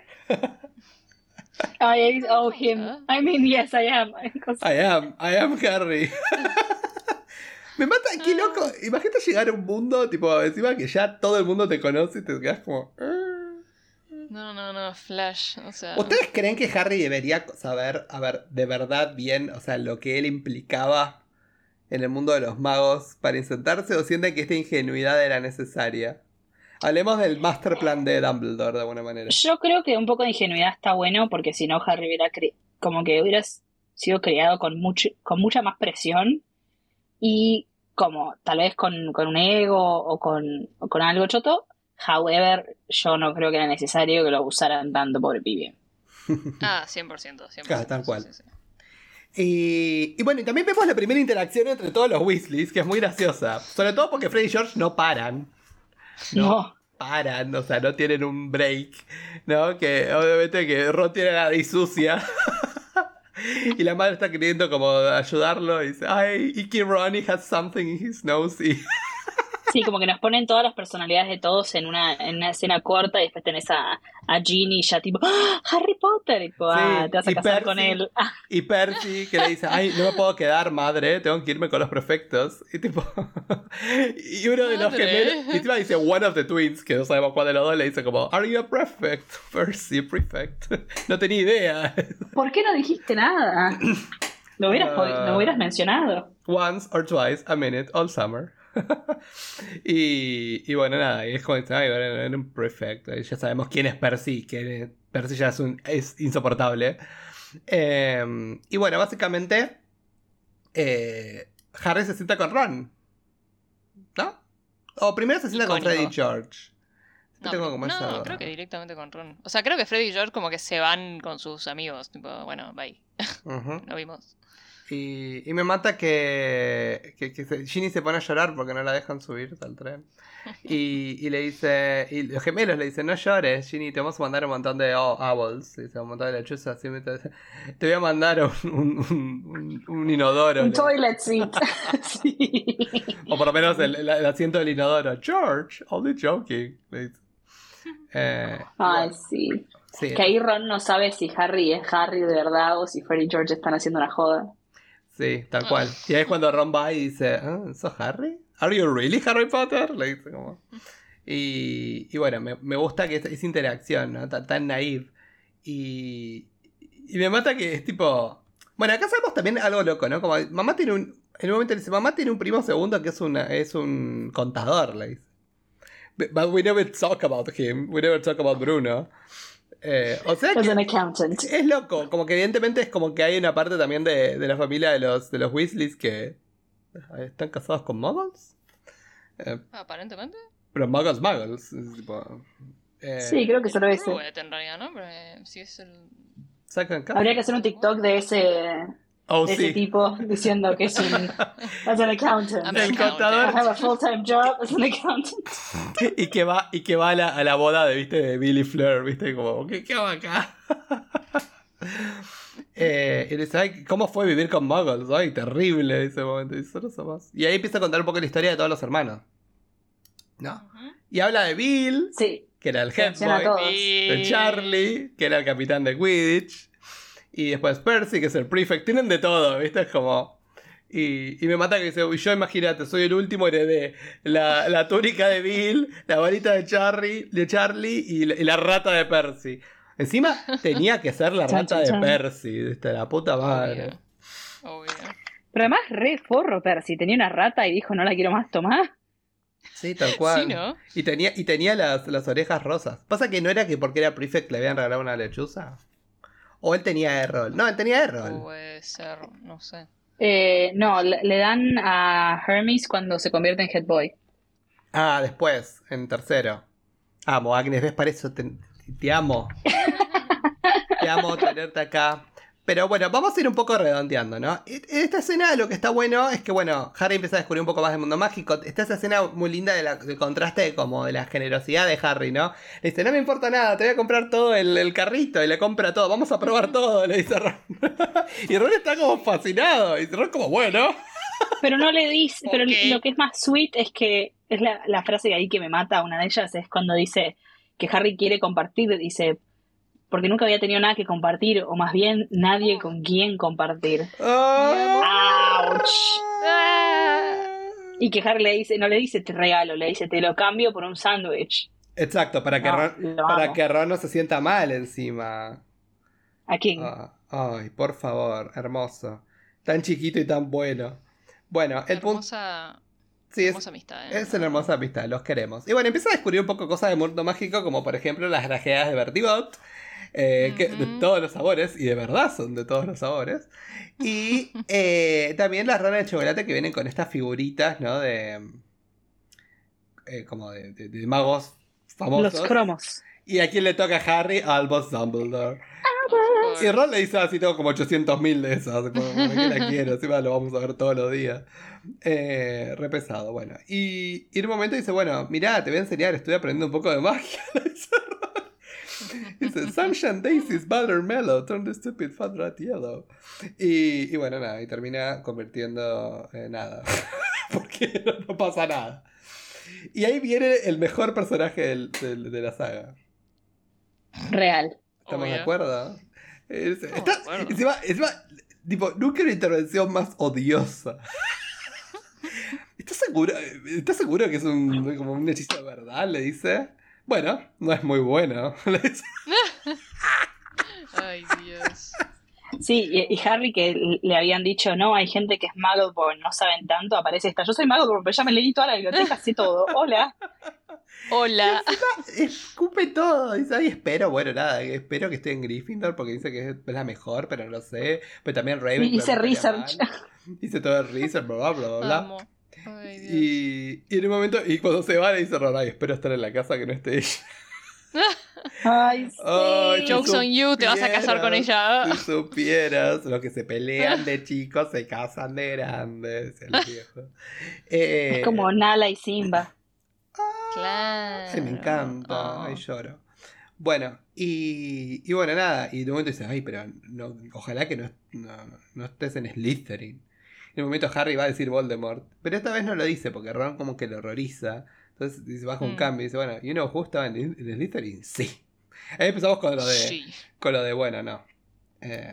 I owe him.
Ah. [LAUGHS]
I mean, yes, I am. [LAUGHS]
I am, I am Harry. [LAUGHS] Me mata, qué loco. Imagínate llegar a un mundo, tipo, encima que ya todo el mundo te conoce y te quedas como. "Ah".
No, no, no, Flash. O sea.
¿Ustedes creen que Harry debería saber, a ver, de verdad bien, o sea, lo que él implicaba en el mundo de los magos para insertarse o sienten que esta ingenuidad era necesaria? Hablemos del master plan de Dumbledore de alguna manera.
Yo creo que un poco de ingenuidad está bueno porque si no Harry hubiera cre- como que hubiera sido criado con mucho, con mucha más presión y como tal vez con, con un ego o con, o con algo choto. However, yo no creo que era necesario que lo usaran tanto [LAUGHS] por el pibe.
Ah, 100%. 100%.
Claro, tal cual.
sí, sí.
Y, y bueno, y también vemos la primera interacción entre todos los Weasleys, que es muy graciosa. Sobre todo porque Fred y George no paran.
No.
paran, o sea, no tienen un break, ¿no? Que obviamente que Ron tiene la nariz sucia. [LAUGHS] y la madre está queriendo como ayudarlo y dice, ay, Icky Ronnie has something in his nose. Y
Sí, como que nos ponen todas las personalidades de todos en una, en una escena corta y después tenés a, a Ginny ya tipo, ¡Ah, Harry Potter, y tipo, ah,
Sí,
te vas a
y
casar
Percy.
con él. [LAUGHS] Ah,
Y Percy que le dice, ay, no me puedo quedar, madre, tengo que irme con los prefectos. Y tipo, [LAUGHS] y uno de los
Madre.
gemelos, y encima dice, one of the twins, que no sabemos cuál de los dos, le dice como, are you a prefect? [LAUGHS] Percy, prefect. No tenía idea.
¿Por qué no dijiste nada? [COUGHS] Lo hubieras, lo hubieras mencionado.
Once or twice a minute all summer. [LAUGHS] y, y bueno, nada, y es como, ay, bueno, era un prefect. Ya sabemos quién es Percy, que Percy ya es, un, es insoportable. Eh, y bueno, básicamente, eh, Harry se sienta con Ron. ¿No? O primero se sienta con. Freddy y George.
No,
tengo como
no, creo que directamente con Ron. O sea, creo que Freddy y George como que se van con sus amigos. Tipo, bueno, bye.
Ujú. [LAUGHS]
Nos vimos.
Y, y me mata que, que, que se- Ginny se pone a llorar porque no la dejan subir al tren. [LAUGHS] Y, y le dice, y los gemelos le dicen, no llores, Ginny, te vamos a mandar un montón de o- owls, dice, un montón de lechuzas, te, te voy a mandar un, un, un- un inodoro.
Un
le-
toilet seat. [LAUGHS] sí.
o por lo menos el, el- el asiento del inodoro. George, only joking. le dice. Eh,
Ay, sí.
Sí,
Que ahí Ron no sabe si Harry es Harry de verdad o si Freddy y George están haciendo una joda.
sí, tal cual. Y ahí es cuando Ron va y dice, ah, ¿sos Harry? ¿Are you really Harry Potter? Le dice como. Y, y bueno, me, me gusta que es- esa interacción, ¿no? Tan, tan naive. Y, y me mata que es tipo. Bueno, acá sabemos también algo loco, ¿no? Como mamá tiene un. En un momento le dice, mamá tiene un primo segundo que es, una, es un contador, le dice. But we never talk about him. We never talk about Bruno. Eh, o sea
Es
que
an accountant.
es loco. Como que evidentemente es como que hay una parte también de, de la familia de los, de los Weasleys que están casados con muggles. Eh,
Aparentemente.
pero muggles, muggles. es tipo, eh,
Sí, creo que solo ese.
Pruebet, en realidad, ¿no? Pero eh, si es el.
sacan cara.
Habría que hacer un TikTok de ese,
Oh,
de ese
sí.
tipo diciendo que es un [LAUGHS] as an accountant.
I'm
El
an
I
contador.
have a full-time job as an accountant.
y que va, y que va a la, a la boda de, ¿viste? de Billy Fleur, ¿viste? Como, ¿qué, qué hago acá? [LAUGHS] Eh, y le dice, ay, ¿cómo fue vivir con muggles? Ay, terrible ese momento. Y, dice, "No somos". y ahí empieza a contar un poco la historia de todos los hermanos. ¿No? Y habla de Bill,
Sí,
que era el head boy. de Charlie, que era el capitán de Quidditch. Y después Percy, que es el prefect. Tienen de todo, ¿viste? Es como. Y, y me mata que dice, "Uy, yo imagínate, soy el último, heredé la, la túnica de Bill, la varita de Charlie, de Charlie y, la, y la rata de Percy. Encima tenía que ser la [LAUGHS] rata
chan,
de
chan.
Percy, ¿viste? La puta madre.
Obvio. Obvio.
Pero además re forro Percy. Tenía una rata y dijo no la quiero más tomar.
Sí, tal cual.
Sí, ¿no?
Y tenía, y tenía las, las orejas rosas. Pasa que no era que porque era prefect le habían regalado una lechuza. O él tenía Errol. No, él tenía Errol.
Puede ser, no sé.
Eh, no, le, dan a Hermes cuando se convierte en Head Boy.
Ah, después, en tercero. Amo, Agnes, ¿ves? Para eso te, te amo. [LAUGHS] te amo tenerte acá. Pero bueno, vamos a ir un poco redondeando, ¿no? En esta escena lo que está bueno es que, bueno, Harry empieza a descubrir un poco más del mundo mágico. Está esa escena muy linda de la, del contraste como de la generosidad de Harry, ¿no? Le dice, no me importa nada, te voy a comprar todo el, carrito y le compra todo, vamos a probar todo, le dice Ron. [LAUGHS] y Ron está como fascinado, y Ron como, bueno.
Pero no le dice, pero lo que es más sweet es que es la, la frase ahí que me mata, una de ellas es cuando dice que Harry quiere compartir, dice, porque nunca había tenido nada que compartir, o más bien nadie con quien compartir. ¡Ouch! Ah. Y que Harry le dice, no le dice te regalo, le dice te lo cambio por un sándwich.
Exacto, para que, Ron, para que Ron no se sienta mal encima.
¿A quién?
Ah, ay, por favor, hermoso. Tan chiquito y tan bueno. Bueno, el punto...
Sí, hermosa amistad.
¿eh? Es una hermosa amistad, los queremos. Y bueno, empieza a descubrir un poco cosas de mundo mágico, como por ejemplo las grajeas de Bertigot, eh, que, de todos los sabores, y de verdad son de todos los sabores. Y [LAUGHS] eh, también las ranas de chocolate que vienen con estas figuritas, ¿no? De. Eh, como de, magos famosos.
Los cromos.
¿Y a quién le toca a Harry? Albus Dumbledore. Y Ron le dice así, tengo como 800.000 de esas. ¿Por qué la [LAUGHS] quiero? Encima lo vamos a ver todos los días. Eh, re pesado, bueno. Y, y, en un momento dice, bueno, mirá, te voy a enseñar, estoy aprendiendo un poco de magia. [LAUGHS] [LAUGHS] Dice, Sunshine Daisies, Mellow, turn the stupid fat rat yellow. Y, y, bueno, nada, y termina convirtiendo en nada. [LAUGHS] Porque no, pasa nada. Y ahí viene el mejor personaje del, de la saga.
Real.
¿Estamos de acuerdo? está, Encima, encima, tipo, nunca una intervención más odiosa. [LAUGHS] ¿Estás seguro, ¿Estás seguro que es un, como un hechizo de verdad? Le dice. Bueno, no es muy bueno.
Ay, Dios.
Sí, y, Harry que le habían dicho, no, hay gente que es Muggleborn, no saben tanto, aparece esta. Yo soy Muggleborn, pero ya me leí toda la biblioteca, sé todo. Hola.
Hola.
escupe todo. Dice, ay, espero, bueno, nada, espero que esté en Gryffindor porque dice que es la mejor, pero no lo sé. Pero también Raven.
Hice research.
Dice todo el research, bla, bla, bla, bla y, y, en un momento, y cuando se va le dice Ron, ay, espero estar en la casa que no esté ella. [LAUGHS]
Ay, sí.
Jokes on you, te vas a casar con ella.
Si supieras, los que se pelean de [LAUGHS] chicos se casan de grandes, el viejo.
Eh, es como Nala y Simba.
claro.
Sí, me encanta, ay, lloro. Bueno, y, y bueno, nada, y de momento dice, ay, pero no, ojalá que no, no, no estés en Slytherin. En un momento Harry va a decir Voldemort, pero esta vez no lo dice porque Ron como que lo horroriza. Entonces dice, baja un mm. cambio y dice, bueno, ¿y uno justo en, Slytherin? Sí. Ahí empezamos con lo de, con lo de bueno, no. Eh,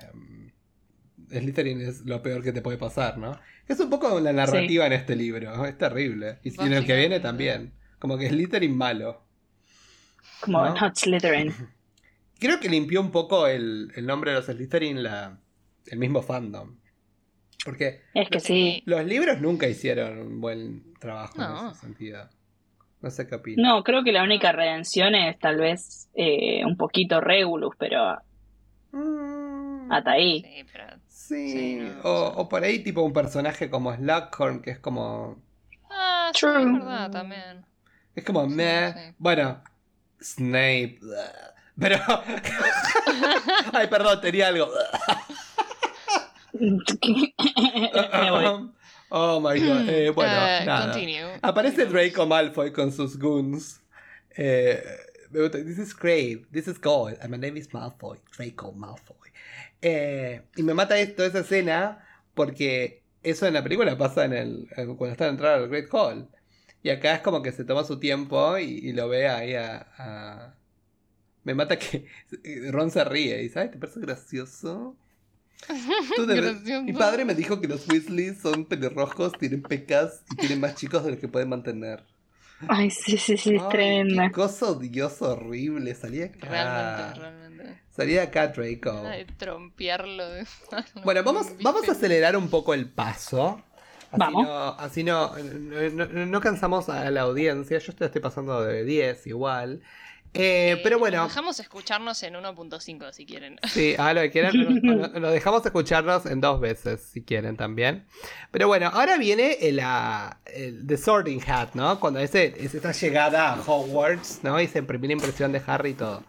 Slytherin es lo peor que te puede pasar, ¿no? Es un poco la narrativa en este libro, es terrible. Y en el que viene también. Como que Slytherin malo.
Como Not Slytherin.
Creo que limpió un poco el, el nombre de los Slytherin la, el mismo fandom. Porque
es que sí.
los libros nunca hicieron un buen trabajo en ese sentido. No sé qué opinas.
No, creo que la única redención es tal vez eh, un poquito Regulus, pero mm. hasta ahí.
Sí, pero...
sí, o, por ahí tipo un personaje como Slughorn, que es como...
Ah, sí, es verdad, también.
Es como me... Bueno, Snape... Pero... [LAUGHS] Ay, perdón, tenía algo... [LAUGHS] oh my god. Eh, bueno, uh, nada. Aparece Draco Malfoy con sus goons. Eh, this is great. This is gold. And my name is Malfoy. Draco Malfoy. Eh, y me mata toda esa escena porque eso en la película pasa en el cuando están entrando al Great Hall. Y acá es como que se toma su tiempo y, lo ve ahí a, Me mata que [LAUGHS] Ron se ríe y ¿sabes? ¿Te parece gracioso? [LAUGHS] Mi padre me dijo que los Weasley son pelirrojos, tienen pecas y tienen más chicos de los que pueden mantener.
Ay, sí, sí, sí, es tremenda.
Qué cosa odioso, horrible. Salía acá.
Realmente, realmente.
Salía acá Draco.
De trompearlo. [LAUGHS]
bueno, vamos, vamos a acelerar un poco el paso.
Así vamos.
No, así no no, no, cansamos a la audiencia. Yo estoy pasando de 10 igual. Eh, pero bueno.
dejamos escucharnos en 1.5 si quieren.
Sí, a lo que quieran. [LAUGHS] lo, dejamos escucharnos en dos veces si quieren también. Pero bueno, ahora viene el, el The Sorting Hat, ¿no? Cuando es, es esta llegada a Hogwarts, ¿no? Y se primera impresión de Harry y todo.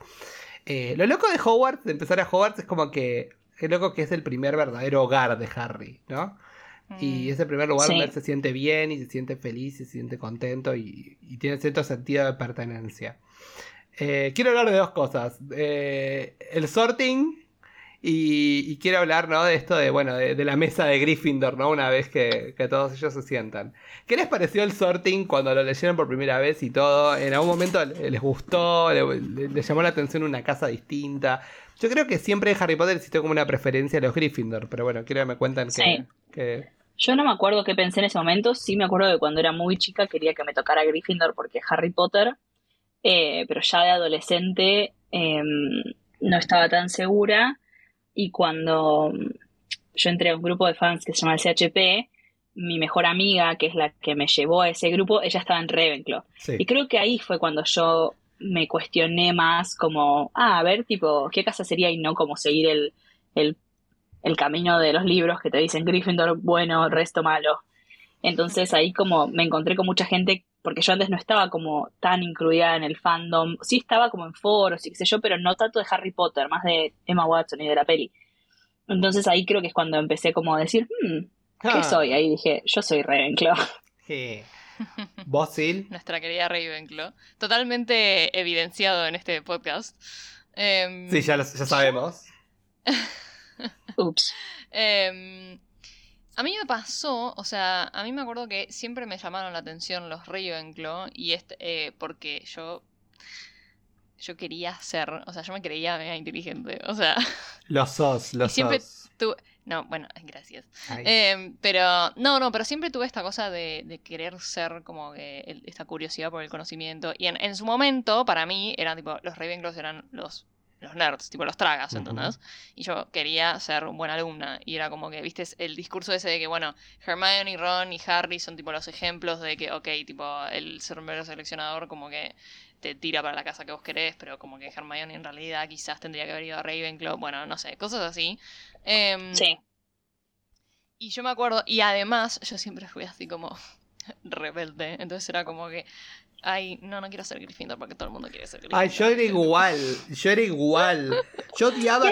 Eh, lo loco de Hogwarts, de empezar a Hogwarts, es como que Qué loco que es el primer verdadero hogar de Harry, ¿no? Y
Mm.
es el primer lugar
Sí.
donde él se siente bien y se siente feliz, y se siente contento y, y tiene cierto sentido de pertenencia. Eh, quiero hablar de dos cosas. Eh, el sorting y, y quiero hablar ¿no? de esto de, bueno, de, de la mesa de Gryffindor, ¿no? Una vez que, que todos ellos se sientan. ¿Qué les pareció el sorting cuando lo leyeron por primera vez y todo? ¿En algún momento les gustó? ¿Le, le- le llamó la atención una casa distinta? Yo creo que siempre Harry Potter existe como una preferencia a los Gryffindor, pero bueno, quiero que me cuenten que,
Sí.
que-
Yo no me acuerdo qué pensé en ese momento, sí me acuerdo de cuando era muy chica quería que me tocara Gryffindor porque Harry Potter, eh, pero ya de adolescente eh, no estaba tan segura y cuando mm, yo entré a un grupo de fans que se llama el CHP, mi mejor amiga, que es la que me llevó a ese grupo, ella estaba en Ravenclaw.
sí.
Y creo que ahí fue cuando yo me cuestioné más como, ah, a ver, tipo, ¿qué casa sería y no como seguir el, el, el camino de los libros que te dicen Gryffindor bueno, resto malo? Entonces ahí como me encontré con mucha gente, porque yo antes no estaba como tan incluida en el fandom, sí estaba como en foros y qué sé yo, pero no tanto de Harry Potter, más de Emma Watson y de la peli. Entonces ahí creo que es cuando empecé como a decir, hmm, ¿qué
Ah,
soy? Ahí dije, yo soy Ravenclaw.
sí. ¿Vos, Sil? [LAUGHS]
Nuestra querida Ravenclaw. Totalmente evidenciado en este podcast. Em,
Sí, ya, lo- ya sabemos.
Ups.
Em, a mí me pasó, o sea, a mí me acuerdo que siempre me llamaron la atención los Ravenclaw y este, eh, porque yo yo quería ser, o sea, yo me creía mega inteligente, o sea, [LAUGHS]
Los sos, los
siempre
sos.
tú, no, bueno, [LAUGHS] gracias. Em, pero, no, no, pero siempre tuve esta cosa de, de querer ser como que el- esta curiosidad por el conocimiento. Y en, en su momento, para mí, eran tipo, los Ravenclaws eran los, los nerds, tipo los tragas. ¿entendés? Y yo quería ser buena alumna. Y era como que, viste, el discurso ese de que, bueno, Hermione, Ron y Harry son tipo los ejemplos de que, ok, tipo, el ser mero seleccionador como que te tira para la casa que vos querés, pero como que Hermione en realidad quizás tendría que haber ido a Ravenclaw, bueno, no sé, cosas así. Em,
Sí.
y yo me acuerdo, y además yo siempre fui así como [LAUGHS] rebelde, entonces era como que, ay, no, no quiero ser Gryffindor porque todo el mundo quiere ser Gryffindor.
Ay, yo era igual, yo era igual. Yo odiaba.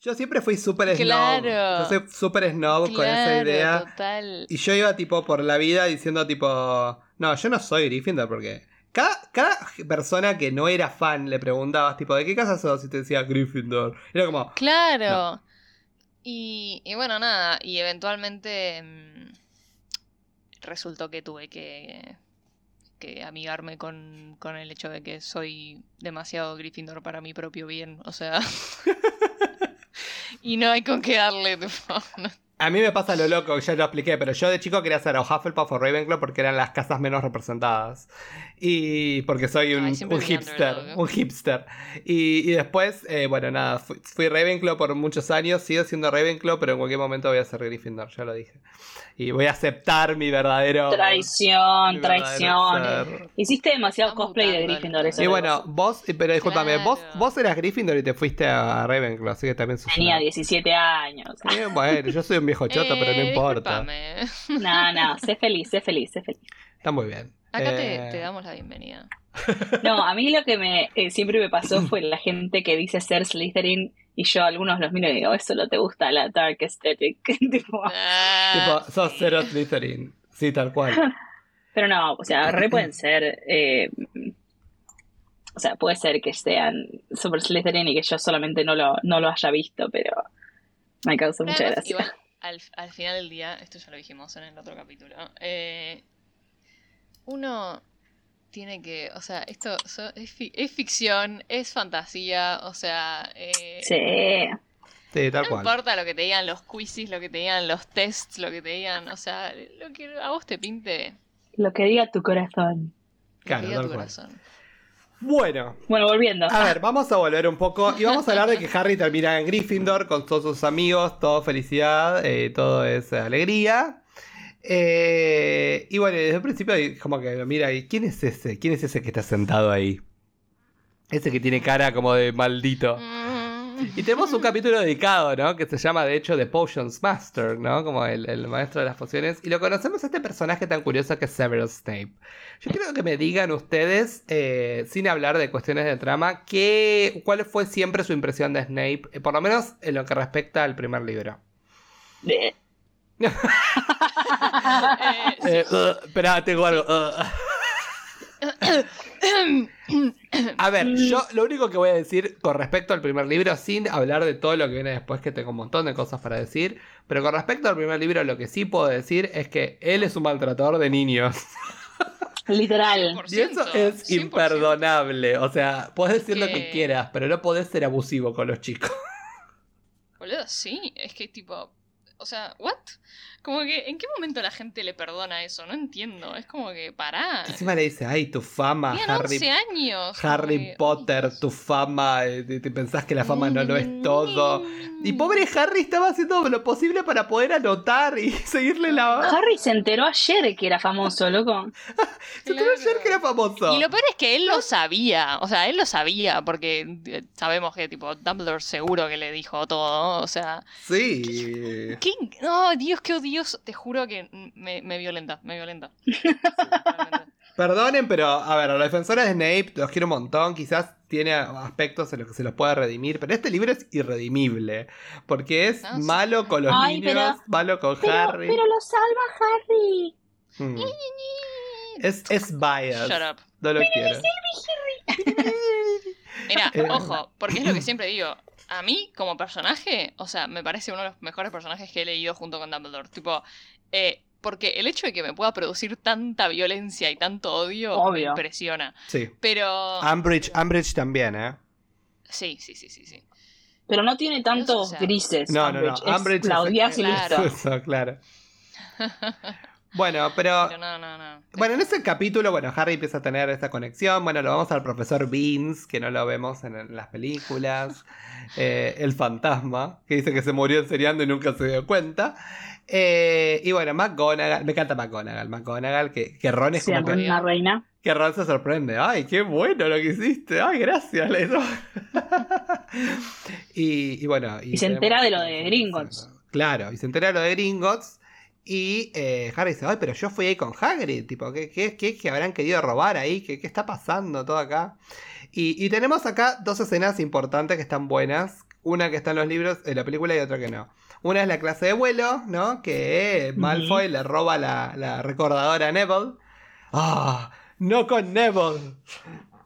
yo siempre fui súper snob.
Claro.
Yo soy súper snob con esa idea.
total.
Y yo iba tipo por la vida diciendo tipo, no, yo no soy Gryffindor porque cada, cada persona que no era fan le preguntabas tipo, ¿de qué casa sos? Y te decía Gryffindor. Era como,
Claro. Y, y bueno, nada, y eventualmente mm, resultó que tuve que, que amigarme con, con el hecho de que soy demasiado Gryffindor para mi propio bien, o sea... [LAUGHS] y no hay con qué darle, [LAUGHS] tipo, no-
a mí me pasa lo loco, ya lo expliqué, pero yo de chico quería ser o Hufflepuff o Ravenclaw porque eran las casas menos representadas. Y porque soy un,
Ay,
hipster, un hipster. Y, y después, eh, bueno, nada, fui, fui Ravenclaw por muchos años, sigo siendo Ravenclaw, pero en cualquier momento voy a ser Gryffindor, ya lo dije. Y voy a aceptar mi verdadero... mi
Traición,
verdadero
traición. Hiciste demasiado cosplay de Gryffindor. eso
Y bueno, vos, pero discúlpame, vos,
Claro.
vos eras Gryffindor y te fuiste a Ravenclaw, así que también sos
tenía
una-
17 años.
Eh, bueno, yo soy un viejo choto, pero no
Eh,
importa.
No, no, sé feliz, sé feliz, sé feliz.
Está muy bien.
Acá
Eh,
te, te damos la bienvenida.
No, a mí lo que me eh, siempre me pasó fue la gente que dice ser Slytherin y yo algunos los miro y digo, eso no te gusta la dark aesthetic. [LAUGHS] Tipo,
Ah,
Tipo, sos cero Slytherin. Sí, tal cual. [LAUGHS]
pero no, o sea, re pueden [CLEARS THROAT] ser. eh, o sea, puede ser que sean super Slytherin y que yo solamente no lo, no lo haya visto, pero me causa mucha
además,
gracia.
igual, al, al final del día, esto ya lo dijimos en el otro capítulo, eh, uno tiene que, o sea, esto so- es, fi- es ficción, es fantasía, o sea, eh,
Sí.
Sí, tal
no
cual.
importa lo que te digan los quizzes, lo que te digan los tests, lo que te digan, o sea, lo que a vos te pinte,
Lo que diga tu corazón.
lo
Claro,
que diga
tal
tu
cual.
corazón.
Bueno,
Bueno, volviendo.
a ver, vamos a volver un poco y vamos a hablar de que Harry termina en Gryffindor con todos sus amigos, todo felicidad, eh, todo es alegría. Eh, y bueno, desde el principio como que mira, ¿y quién es ese? ¿Quién es ese que está sentado ahí? Ese que tiene cara como de maldito. Y tenemos un capítulo dedicado, ¿no? Que se llama, de hecho, The Potions Master, ¿no? Como el, el maestro de las pociones. Y lo conocemos a este personaje tan curioso que es Severus Snape. Yo quiero que me digan ustedes, eh, sin hablar de cuestiones de trama, qué, cuál fue siempre su impresión de Snape, eh, por lo menos en lo que respecta al primer libro.
Eh, sí.
Eh, uh, espera, tengo algo. uh. [COUGHS] A ver, yo lo único que voy a decir con respecto al primer libro, sin hablar de todo lo que viene después, que tengo un montón de cosas para decir, pero con respecto al primer libro, lo que sí puedo decir es que él es un maltratador de niños. [LAUGHS]
Literal.
Y eso es
100%.
imperdonable. O sea, puedes decir lo que
Que-
quieras, pero no podés ser abusivo con los chicos.
Boludo, sí, es que tipo, o sea, ¿what? Como que, ¿en qué momento la gente le perdona eso? No entiendo, es como que, pará.
Encima le dice, ay, tu fama,
Tenían
Harry,
11 años.
Harry
que-
Potter, tu fama, eh, te, te pensás que la fama no lo es todo. Y pobre Harry estaba haciendo lo posible para poder anotar y [LAUGHS] seguirle la...
Harry se enteró ayer que era famoso, loco. [LAUGHS]
Se enteró ayer que era famoso.
Y lo peor es que él lo sabía, o sea, él lo sabía, porque eh, sabemos que, tipo, Dumbledore seguro que le dijo todo, o sea...
Sí.
¿qué? No, Dios, qué te juro que me, me violenta, me violenta. [LAUGHS] Sí.
Perdonen, pero a ver, a los defensores de Snape los quiero un montón. Quizás tiene aspectos en los que se los pueda redimir, pero este libro es irredimible. Porque es
No, sí.
malo con los
Ay,
niños,
pero-
malo con
Pero,
Harry.
pero lo salva Harry.
Mm. Es, es bias.
Shut up.
No lo quiero. [LAUGHS]
Mira,
Eh.
ojo, porque es lo que siempre digo. A mí, como personaje, o sea, me parece uno de los mejores personajes que he leído junto con Dumbledore. Tipo, eh, porque el hecho de que me pueda producir tanta violencia y tanto odio me
Obvio.
impresiona.
Sí.
Pero.
Umbridge, Umbridge también, ¿eh?
Sí, sí, sí, sí, sí.
Pero no tiene tantos
o sea-
grises.
No, no, no.
Umbridge. Es la odias y
Claro.
listo. [LAUGHS]
Claro. [LAUGHS] Bueno, pero
Pero no, no, no.
Bueno, en ese capítulo, bueno, Harry empieza a tener esta conexión. Bueno, lo vamos al profesor Beans, que no lo vemos en, las películas. [LAUGHS] Eh, el fantasma, que dice que se murió enseriando y nunca se dio cuenta. Eh, y bueno, McGonagall, me encanta McGonagall. McGonagall, que, que Ron es como que,
una reina.
que Ron se sorprende. ¡Ay, qué bueno lo que hiciste! ¡Ay, gracias! [LAUGHS] y, y bueno.
Y se entera de lo de Gringotts.
Claro, y se entera de lo de Gringotts. Y eh, Harry dice, ay, pero yo fui ahí con Hagrid, tipo, ¿qué, qué, qué, qué habrán querido robar ahí? ¿Qué, qué está pasando todo acá? Y, y tenemos acá dos escenas importantes que están buenas. Una que está en los libros, en la película, y otra que no. Una es la clase de vuelo, ¿no? Que Malfoy le roba la, la recordadora a Neville. ¡Ah! ¡No con Neville!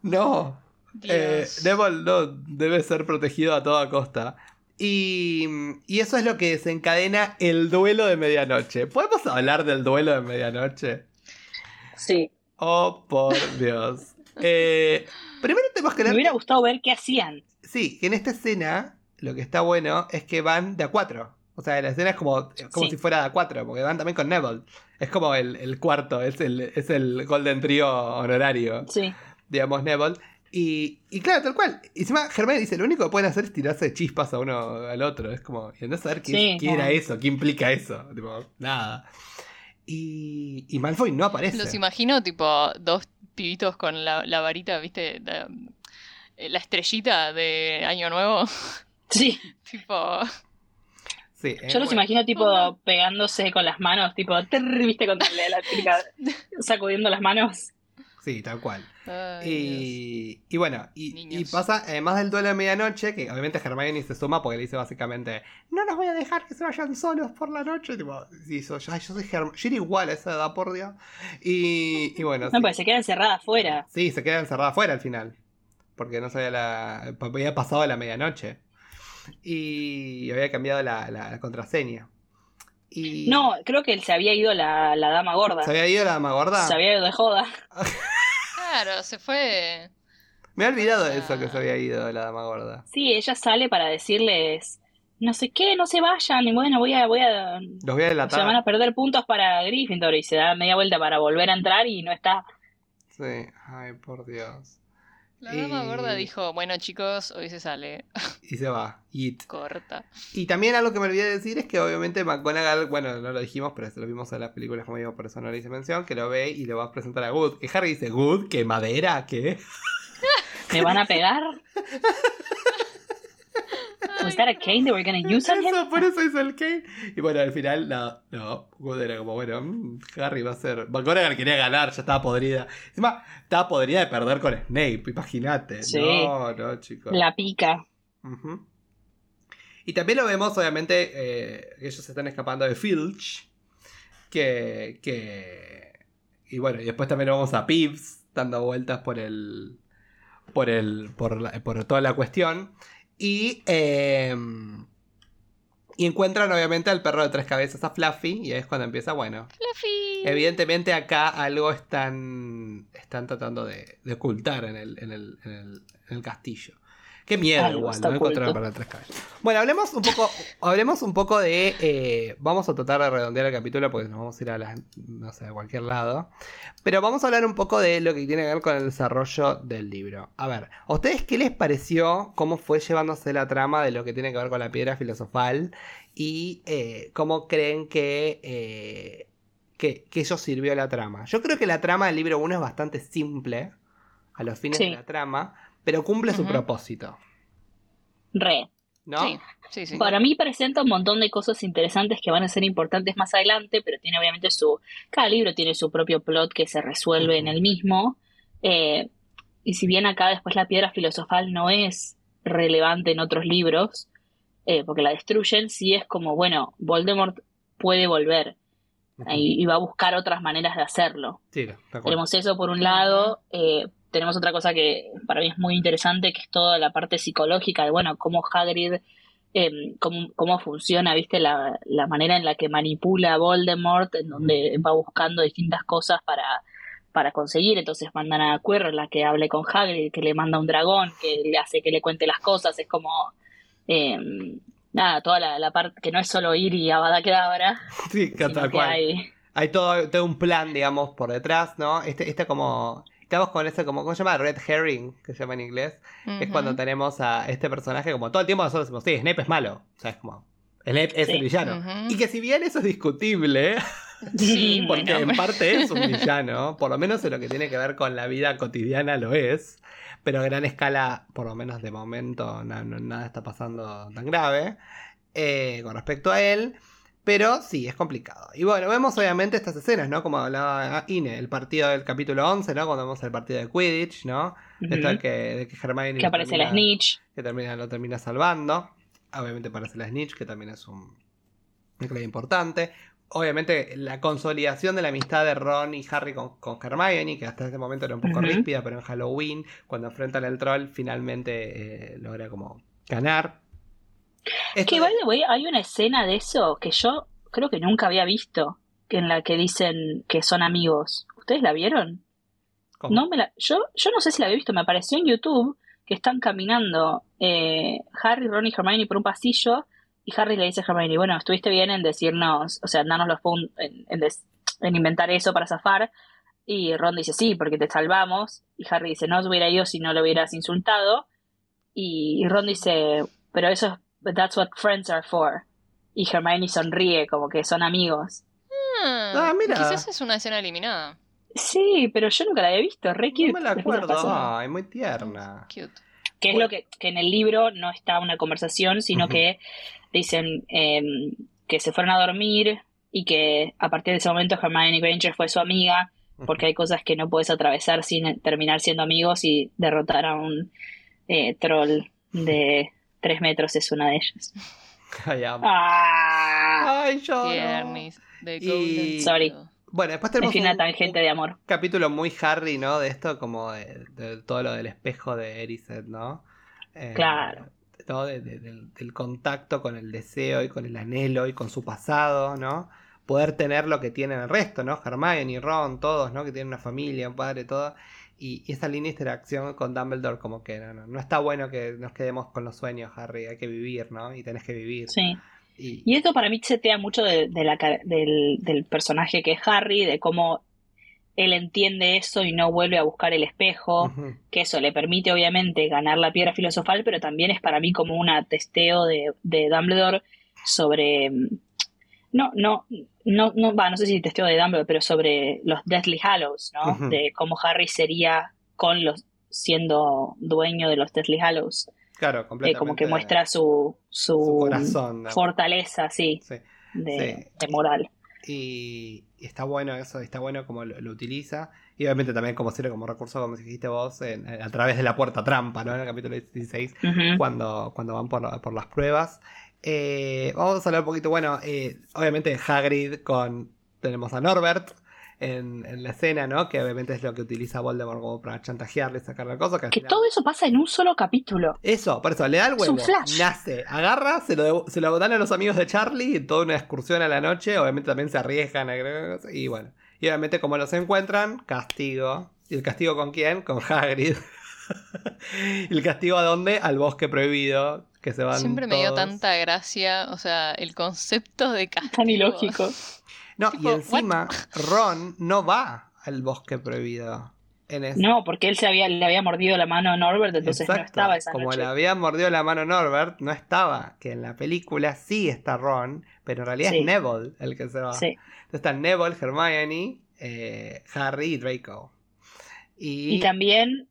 ¡No! Eh. Neville no debe ser protegido a toda costa. Y, y eso es lo que desencadena el duelo de medianoche. ¿Podemos hablar del duelo de medianoche?
Sí.
Oh, por Dios. [LAUGHS] Eh, primero tenemos que
Me hubiera gustado ver qué hacían.
Sí, en esta escena lo que está bueno es que van de a cuatro. O sea, la escena es como, como
Sí.
si fuera de a cuatro, porque van también con Neville. Es como el, el cuarto, es el, es el Golden Trio honorario
Sí.
digamos, Neville. Y, y claro, tal cual. Y encima Germán dice, lo único que pueden hacer es tirarse chispas a uno al otro. Es como, y andás a saber qué,
Sí,
qué era eso, qué implica eso. Tipo, nada. Y, y Malfoy no aparece.
Los imagino, tipo, dos pibitos con la, la varita, ¿viste? La, la estrellita de Año Nuevo. [LAUGHS]
Sí. [LAUGHS]
tipo.
Sí, eh,
Yo los
bueno.
imagino tipo pegándose con las manos, tipo, [LAUGHS] trrr, viste, contra la eléctrica, sacudiendo las manos.
Sí, tal cual.
Ay.
Y, y bueno, y, pasa, además del duelo de medianoche, que obviamente Hermione se suma porque le dice básicamente, no los voy a dejar que se vayan solos por la noche. Tipo, y so- yo soy Hermione, yo era igual a esa edad, por Dios. Y, y bueno,
No,
sí.
pues se queda encerrada afuera.
Sí, se queda encerrada afuera al final. Porque no sabía la. Había pasado la medianoche. Y había cambiado la, la- la contraseña. Y.
No, creo que él se había ido la, la dama gorda.
¿Se había ido la dama gorda?
Se había ido de joda. [LAUGHS]
Claro, se fue.
Me he olvidado de eso que se había ido la dama gorda.
Sí, ella sale para decirles, no sé qué, no se vayan, y bueno, voy a, voy a,
Los voy a
se van
delatar.
a perder puntos para Gryffindor, y se da media vuelta para volver a entrar y no está.
Sí, ay, por Dios.
La dama gorda dijo: Bueno, chicos, hoy se sale. [LAUGHS]
Y se va. Y,
Corta.
y también algo que me olvidé de decir es que obviamente McGonagall, bueno, no lo dijimos, pero lo vimos en las películas como digo, por eso no le hice mención, que lo ve y lo va a presentar a Good. Que Harry dice, Good, ¿qué madera? ¿Qué?
¿Me van a pegar? [LAUGHS] Was that a cane they were gonna use on him?
Eso, por eso hizo el Kane. Y bueno, al final, no, no. Wood era como, bueno, mm, Harry va a ser. McGonagall quería ganar, ya estaba podrida. Encima, estaba podrida de perder con Snape, imagínate.
Sí.
No, no, chicos.
La pica.
Y también lo vemos, obviamente, eh, que ellos se están escapando de Filch. Que, que. Y bueno, y después también lo vemos a Pibbs dando vueltas por el. por el. por, la- por toda la cuestión. Y. eh, y encuentran obviamente al perro de tres cabezas, a Fluffy. Y ahí es cuando empieza, bueno.
Fluffy.
Evidentemente acá algo están. están tratando de, de ocultar en el, en el, en el, en el castillo. Qué miedo
Algo
igual, ¿no? Encontrar para tres cabezas. Bueno, hablemos un poco. hablemos un poco de. eh, vamos a tratar de redondear el capítulo porque nos vamos a ir a las, no sé, a cualquier lado. Pero vamos a hablar un poco de lo que tiene que ver con el desarrollo del libro. A ver, ¿a ustedes qué les pareció cómo fue llevándose la trama de lo que tiene que ver con la piedra filosofal? Y eh, cómo creen que, eh, que, que eso sirvió a la trama. Yo creo que la trama del libro 1 es bastante simple a los fines
Sí.
de la trama, pero cumple su propósito.
Re.
¿No?
Sí, sí, sí.
Para mí presenta un montón de cosas interesantes que van a ser importantes más adelante, pero tiene obviamente su... Cada libro tiene su propio plot que se resuelve en el mismo. eh, y si bien acá después la piedra filosofal no es relevante en otros libros, eh, porque la destruyen, sí es como, bueno, Voldemort puede volver y, y va a buscar otras maneras de hacerlo.
Sí, de acuerdo.
Tenemos eso por un lado. eh, tenemos otra cosa que para mí es muy interesante, que es toda la parte psicológica de, bueno, cómo Hagrid, eh, cómo, cómo funciona, viste, la, la manera en la que manipula a Voldemort, en donde va buscando distintas cosas para, para conseguir. Entonces mandan a Quirrell la que hable con Hagrid, que le manda un dragón, que le hace que le cuente las cosas. Es como... eh, Nada, toda la, la parte que no es solo ir y Avada Kedavra,
Sí, que tal cual.
hay
Hay todo, todo un plan, digamos, por detrás, ¿no? Este, este como. Estamos con ese, como, ¿cómo se llama? Red herring, que se llama en inglés. Es cuando tenemos a este personaje, como todo el tiempo nosotros decimos, sí, Snape es malo. O sea, es como. Snape es
Sí.
el villano. Y que si bien eso es discutible,
Sí, [LAUGHS]
porque
bueno.
en parte es un [LAUGHS] villano, por lo menos en lo que tiene que ver con la vida cotidiana lo es. Pero a gran escala, por lo menos de momento, no- nada está pasando tan grave eh, con respecto a él. Pero sí, es complicado. Y bueno, vemos obviamente estas escenas, ¿no? Como hablaba Ine, el partido del capítulo 11, ¿no? Cuando vemos el partido de Quidditch, ¿no?
Ujú.
Esto de que, de que Hermione
que aparece la Snitch.
que termina, lo termina salvando. Obviamente aparece la Snitch, que también es un clave importante. Obviamente la consolidación de la amistad de Ron y Harry con, con Hermione, que hasta ese momento era un poco ríspida, pero en Halloween, cuando enfrentan al troll, finalmente eh, logra como ganar. Esto
Que,
de-
by the way, hay una escena de eso que yo creo que nunca había visto, en la que dicen que son amigos. ¿Ustedes la vieron?
¿cómo?
No me la, yo, yo no sé si la había visto, me apareció en YouTube que están caminando eh, Harry, Ron y Hermione por un pasillo y Harry le dice a Hermione, bueno, estuviste bien en decirnos, o sea, en darnos los puntos, en, en des- en inventar eso para zafar. Y Ron dice, sí, porque te salvamos. Y Harry dice, no os hubiera ido si no lo hubieras insultado. Y, y Ron dice, pero eso es, but that's what friends are for. Y Hermione sonríe, como que son amigos.
Ah,
Ah, mira.
Quizás es una escena eliminada.
Sí, pero yo nunca la había visto, re cute.
no me la acuerdo. Ay, muy tierna.
Cute.
Que es lo que, que en el libro no está una conversación, sino que dicen eh, que se fueron a dormir y que a partir de ese momento Hermione Granger fue su amiga, porque hay cosas que no puedes atravesar sin terminar siendo amigos y derrotar a un eh, troll de tres metros es una de ellas. [LAUGHS]
Ay, amo.
¡Ah!
Ay, lloro.
Tiernis. De
Y-
Sorry.
Bueno, después tenemos
una
un-
tangente de amor.
capítulo muy Harry, ¿no? De esto, como de, de todo lo del espejo de Erised, ¿no? Eh,
Claro.
¿no? De- de- del, del contacto con el deseo y con el anhelo y con su pasado, ¿no? Poder tener lo que tienen el resto, ¿no? Hermione y Ron, todos, ¿no? Que tienen una familia, un padre, todo. Y, y esa línea de interacción con Dumbledore, como que no, no, no está bueno que nos quedemos con los sueños, Harry. Hay que vivir, ¿no? Y tenés que vivir.
Sí.
Y,
Y esto para mí setea mucho de, de la, del, del personaje que es Harry, de cómo él entiende eso y no vuelve a buscar el espejo, que eso le permite obviamente ganar la piedra filosofal, pero también es para mí como un atesteo de, de Dumbledore sobre... No, no, no, no, va, no sé si testeo de Dumbledore, pero sobre los Deathly Hallows, ¿no? De cómo Harry sería con los siendo dueño de los Deathly Hallows.
Claro,
eh,
completamente.
como que muestra su, su,
su corazón. ¿no?
fortaleza, sí,
Sí.
de,
Sí.
de moral.
Y, y está bueno eso, está bueno como lo, lo utiliza. Y obviamente también como sirve como recurso, como dijiste vos, en- a través de la puerta trampa, ¿no? En el capítulo 16,
Ujú.
cuando, cuando van por, por las pruebas. Eh, vamos a hablar un poquito, bueno, eh, obviamente Hagrid con... Tenemos a Norbert en, en la escena, ¿no? Que obviamente es lo que utiliza Voldemort como para chantajearle, sacarle cosas. Que,
Que
final-
todo eso pasa en un solo capítulo.
Eso, por eso, le da el
Es
huevo,
un flash.
nace, agarra, se lo, se lo dan a los amigos de Charlie, toda una excursión a la noche, obviamente también se arriesgan, a- y bueno, y obviamente como los encuentran, castigo. ¿Y el castigo con quién? Con Hagrid. ¿Y el castigo a dónde? Al bosque prohibido, que se van
Siempre me dio tanta gracia, o sea, el concepto de castigo.
Tan ilógico. [LAUGHS]
No,
tipo,
y encima Ron no va al bosque prohibido. En ese-
No, porque él se había, le había mordido la mano a Norbert, entonces no estaba esa
Como
noche.
le había mordido la mano Norbert, no estaba. Que en la película sí está Ron, pero en realidad
Sí.
es Neville el que se va.
Sí.
Entonces están Neville, Hermione, eh, Harry y Draco. Y,
Y también,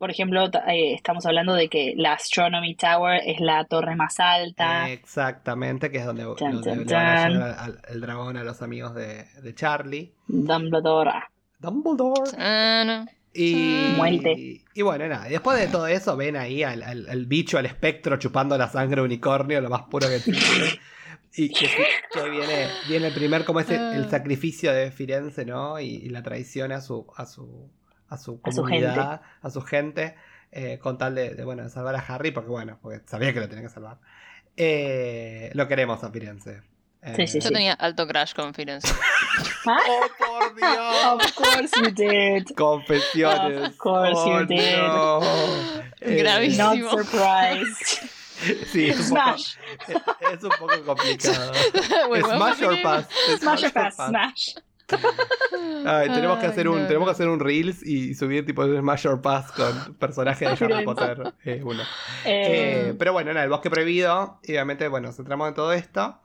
por ejemplo, eh, estamos hablando de que la Astronomy Tower es la torre más alta.
exactamente, que es donde,
Tan,
donde le van a al- el dragón a los amigos de, de Charlie.
Dumbledore.
Dumbledore.
Ah, no.
Y,
Muerte.
y bueno, nada, y después de todo eso ven ahí al, al- al bicho, al espectro chupando la sangre unicornio, lo más puro que [LAUGHS] tiene. Y que, que viene, viene el primer, como es el, el
Ah.
sacrificio de Firenze, ¿no? Y, y la traición a su, a su, a su
A su
comunidad, a su gente, eh, con tal de, de, bueno, de salvar a Harry, porque bueno, porque sabía que lo tenía que salvar. Eh, lo queremos a Firenze. Eh,
Sí, sí,
Yo tenía alto crash con Firenze. [LAUGHS]
Ah,
¡Oh, por Dios!
Of course you did.
Confesiones.
Of course
Oh,
you did.
no.
Gravísimo.
Not surprised. [LAUGHS]
Sí, es un, poco,
Smash.
es, es un poco complicado. [LAUGHS]
Wait,
smash or
the
pass.
Smash or pass, smash.
Ay, tenemos que hacer un,
no,
tenemos que hacer un reels y subir tipo de Smash or Pass con personajes de [LAUGHS] Harry. Potter. eh, uno.
Eh,
Eh, pero bueno, nada, el bosque prohibido. Y obviamente, bueno, centramos en todo esto.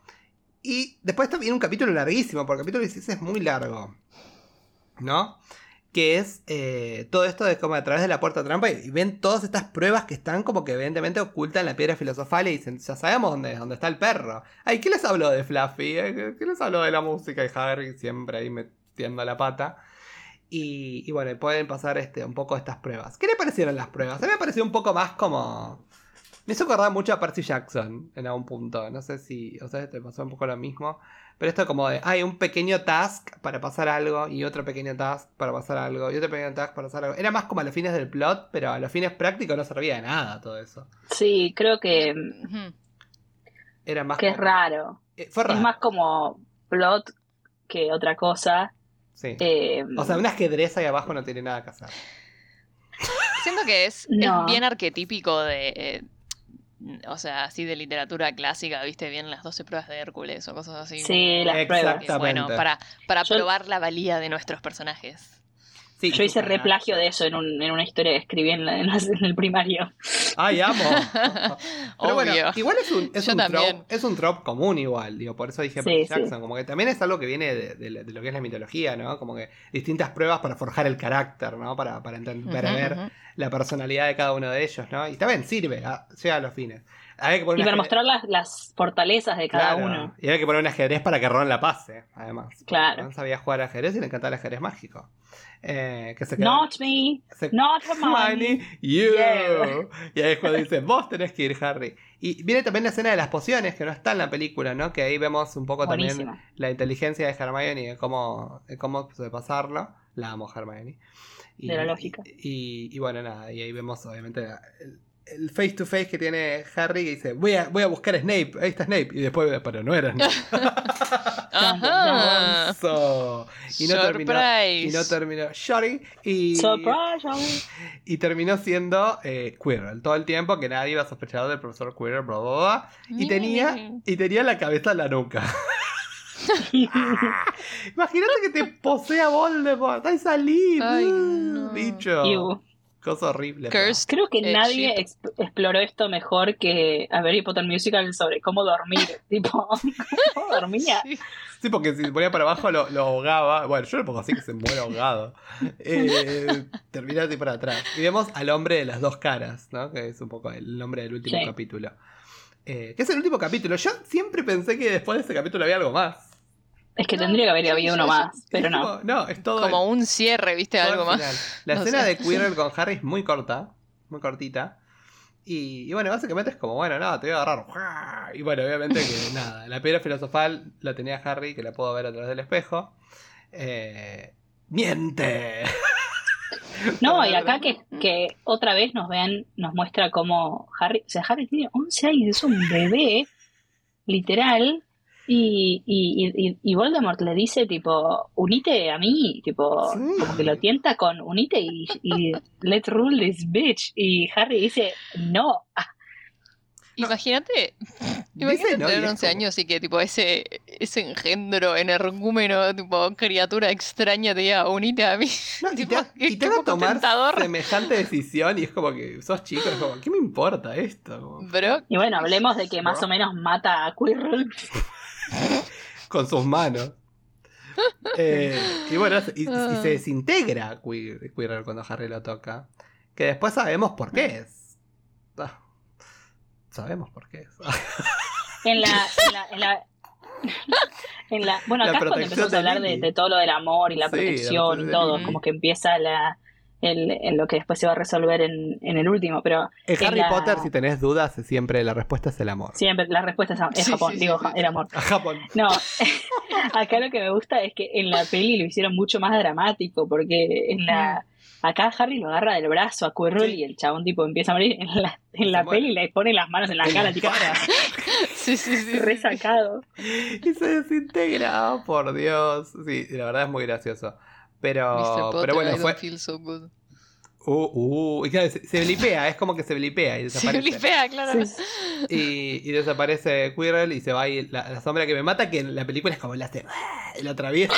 Y después también un capítulo larguísimo, porque el capítulo 16 es muy largo. ¿No? Que es eh, todo esto de como a través de la puerta trampa y, ven todas estas pruebas que están como que evidentemente ocultan la piedra filosofal y dicen, ya sabemos dónde, dónde está el perro. Ay, ¿qué les habló de Fluffy? Eh, ¿Qué les habló de la música? Y Harry siempre ahí metiendo la pata. Y, bueno, pueden pasar este, un poco estas pruebas. ¿Qué le parecieron las pruebas? A mí me pareció un poco más como... Me hizo acordar mucho a Percy Jackson en algún punto. No sé si a ustedes te pasó un poco lo mismo. Pero esto como de, hay un pequeño task para pasar algo y otro pequeño task para pasar algo y otro pequeño task para pasar algo. Era más como a los fines del plot, pero a los fines prácticos no servía de nada todo eso.
sí, creo que.
Era más
que es raro.
Eh, Fue raro.
Es más como plot que otra cosa.
Sí.
Eh,
O sea, un ajedrez ahí abajo no tiene nada que hacer.
Siento que es,
No.
es bien arquetípico de. O sea, así de literatura clásica, viste bien las 12 pruebas de Hércules o cosas así.
Sí, las pruebas.
Bueno, para, para
Yo-
probar la valía de nuestros personajes.
Sí,
yo hice replagio de eso en, un- en una historia que escribí en, la- en la- en el primario.
¡Ay, amo! [LAUGHS] Pero bueno, igual es un, [LAUGHS] es un trope, es un trope común igual, digo, por eso dije
Sí,
Percy
sí.
Jackson, como que también es algo que viene de, de- de lo que es la mitología, ¿no? Como que distintas pruebas para forjar el carácter, ¿no? Para, para, para ver la personalidad de cada uno de ellos, ¿no? Y también sirve, ah, llega a los fines. Había que poner
Y para mostrar las, las fortalezas de cada
Claro,
uno.
Y había que poner un ajedrez para que Ron la pase, además.
Claro.
Ron sabía jugar ajedrez y le encantaba el ajedrez mágico. Eh, que se
Not me,
se-
not Hermione. [LAUGHS]
You.
Yeah.
Y ahí es cuando dice, vos tenés que ir, Harry. Y viene también la escena de las pociones, que no está en la película, ¿no? Que ahí vemos un poco también la inteligencia de Hermione y de cómo, de cómo pasarlo. La amo, Hermione. Y,
De la lógica.
Y, y bueno, nada, y ahí vemos obviamente la- el, face to face que tiene Harry que dice, voy a, voy a buscar a Snape, ahí está Snape. Y después, pero no era Snape. [LAUGHS]
Ajá.
Y no terminó.
Surprise.
Y no terminó Shorty. Y,
Surprise, Hermione.
y terminó siendo eh, Quirrell todo el tiempo que nadie iba a sospechar del profesor Quirrell, bla, bla, bla. Y tenía, y tenía la cabeza en la nuca. [LAUGHS] Imagínate que te posea Voldemort. ¡Ay, salí!
Ay, no.
Bicho.
Ew.
Cosa horrible.
Creo que
Eh,
nadie exploró esto mejor que a Harry Potter Musical sobre cómo dormir. [LAUGHS] tipo, ¿cómo dormía? [LAUGHS]
Sí.
Sí, porque si se ponía para abajo lo, lo ahogaba. Bueno, yo lo pongo así que se muere ahogado. [LAUGHS] Eh, termina así para atrás. Y vemos al hombre de las dos caras, ¿no? Que es un poco el nombre del último
Sí.
capítulo. Eh, que es el último capítulo. Yo siempre pensé que después de ese capítulo había algo más.
Es que
No,
tendría que haber habido uno más, pero no.
como- no, es todo.
Como un cierre, ¿viste?
todo
Algo
al
más. [LAUGHS]
La
No
escena
sé.
de Quirrell con Harry es muy corta. Muy cortita. Y, y bueno, básicamente es como, bueno, no, te voy a agarrar. Y bueno, obviamente que [LAUGHS] nada, la piedra filosofal la tenía Harry, que la puedo ver a través del espejo. Eh, ¡Miente! [LAUGHS]
No, y acá que, que otra vez nos ven, nos muestra cómo Harry, o sea, Harry tiene 11 años, es un bebé, literal, y, y, y, y Voldemort le dice, tipo, unite a mí, tipo,
Sí.
como que lo tienta con unite y, y let's rule this bitch, y Harry dice, no, ah, [LAUGHS]
Imagínate, imagínate
¿no?
Tener
es
11
como-
años y que tipo ese, ese engendro energúmeno, tipo criatura extraña te diga unite a mí. [LAUGHS]
No, y [LAUGHS]
Tipo,
te, y te va a tomar
tentador.
semejante decisión y es como que sos chico, es como, ¿qué me importa esto? Como,
Bro,
y bueno, hablemos de que más o menos mata a Quirrell, [LAUGHS]
con sus manos. Eh, y bueno, y, y
Ah.
se desintegra Quir- Quirrell cuando Harry lo toca. Que después sabemos por qué es. Ah, sabemos por qué es. [LAUGHS]
En la, en la, en la, [LAUGHS] en la- bueno,
La
acá es cuando empezamos a
de
hablar de, todo lo del amor y la
Sí,
protección y todo, como que empieza la, el, en lo que después se va a resolver en, en el último, pero
En Harry
la-
Potter, si tenés dudas, siempre la respuesta es el amor.
siempre la respuesta es, es
Sí,
Japón,
sí,
digo,
sí, sí.
el amor.
A Japón.
No, [LAUGHS] acá lo que me gusta es que en la peli lo hicieron mucho más dramático, porque en la acá Harry lo agarra del brazo a Quirrell
Sí.
y el chabón tipo empieza a morir, en la, en la peli le pone las manos en la
En
cara,
la
tipo,
cara. [LAUGHS]
sí, sí, sí.
resacado.
Y se desintegra, oh, por Dios. Sí, la verdad es muy gracioso.
Mr.
Pero,
Potter,
pero bueno,
I
fue.
don't feel so good.
Uh, uh, y claro, se, se blipea, es como que se blipea y [LAUGHS]
Se
desaparece.
blipea, claro.
Sí.
Y, y desaparece Quirrell y se va ahí la, la sombra que me mata, que en la película es como la hace. y lo atraviesa.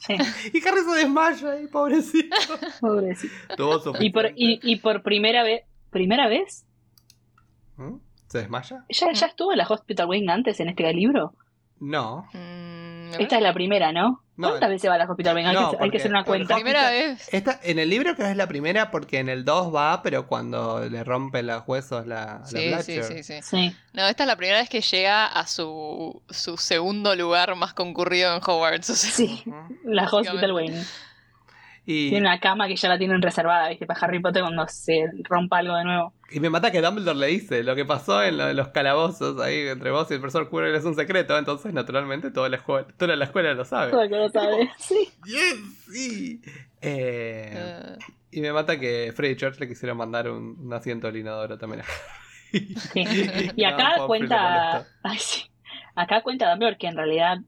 Sí, [LAUGHS]
Y Harry se desmaya ahí, pobrecito.
pobrecito.
Su
Y por, y, y por primera vez, ¿primera vez?
¿Mm? ¿Se desmaya?
¿Ya, ¿Ya estuvo en la Hospital Wing antes en este libro?
No.
Mm.
Esta es la primera, ¿no?
No,
¿Cuántas veces va a la Hospital Wing? Hay, que, hay
porque-
que hacer una cuenta.
Primera vez.
Esta, en el libro creo que es la primera porque en el 2 va, pero cuando le rompen los huesos la, la
Sí, sí, sí, sí.
Sí.
No, esta es la primera vez que llega a su, su segundo lugar más concurrido en Hogwarts. o sea.
Sí, la Hospital Wing.
Y,
Tiene una cama que ya la tienen reservada, ¿viste? Para Harry Potter cuando se rompa algo de nuevo.
y me mata que Dumbledore le dice lo que pasó en lo los calabozos ahí entre vos y el profesor Quirrell es un secreto, entonces naturalmente toda la escuela, toda la escuela lo sabe.
Todo el que lo sabe. [LAUGHS] Sí.
Yes, sí. Eh, y me mata que Freddy George le quisieron mandar un, un asiento al inodoro también.
sí. [LAUGHS] Y acá
No,
cuenta.
molesta.
Ay, sí. Acá cuenta Dumbledore que en realidad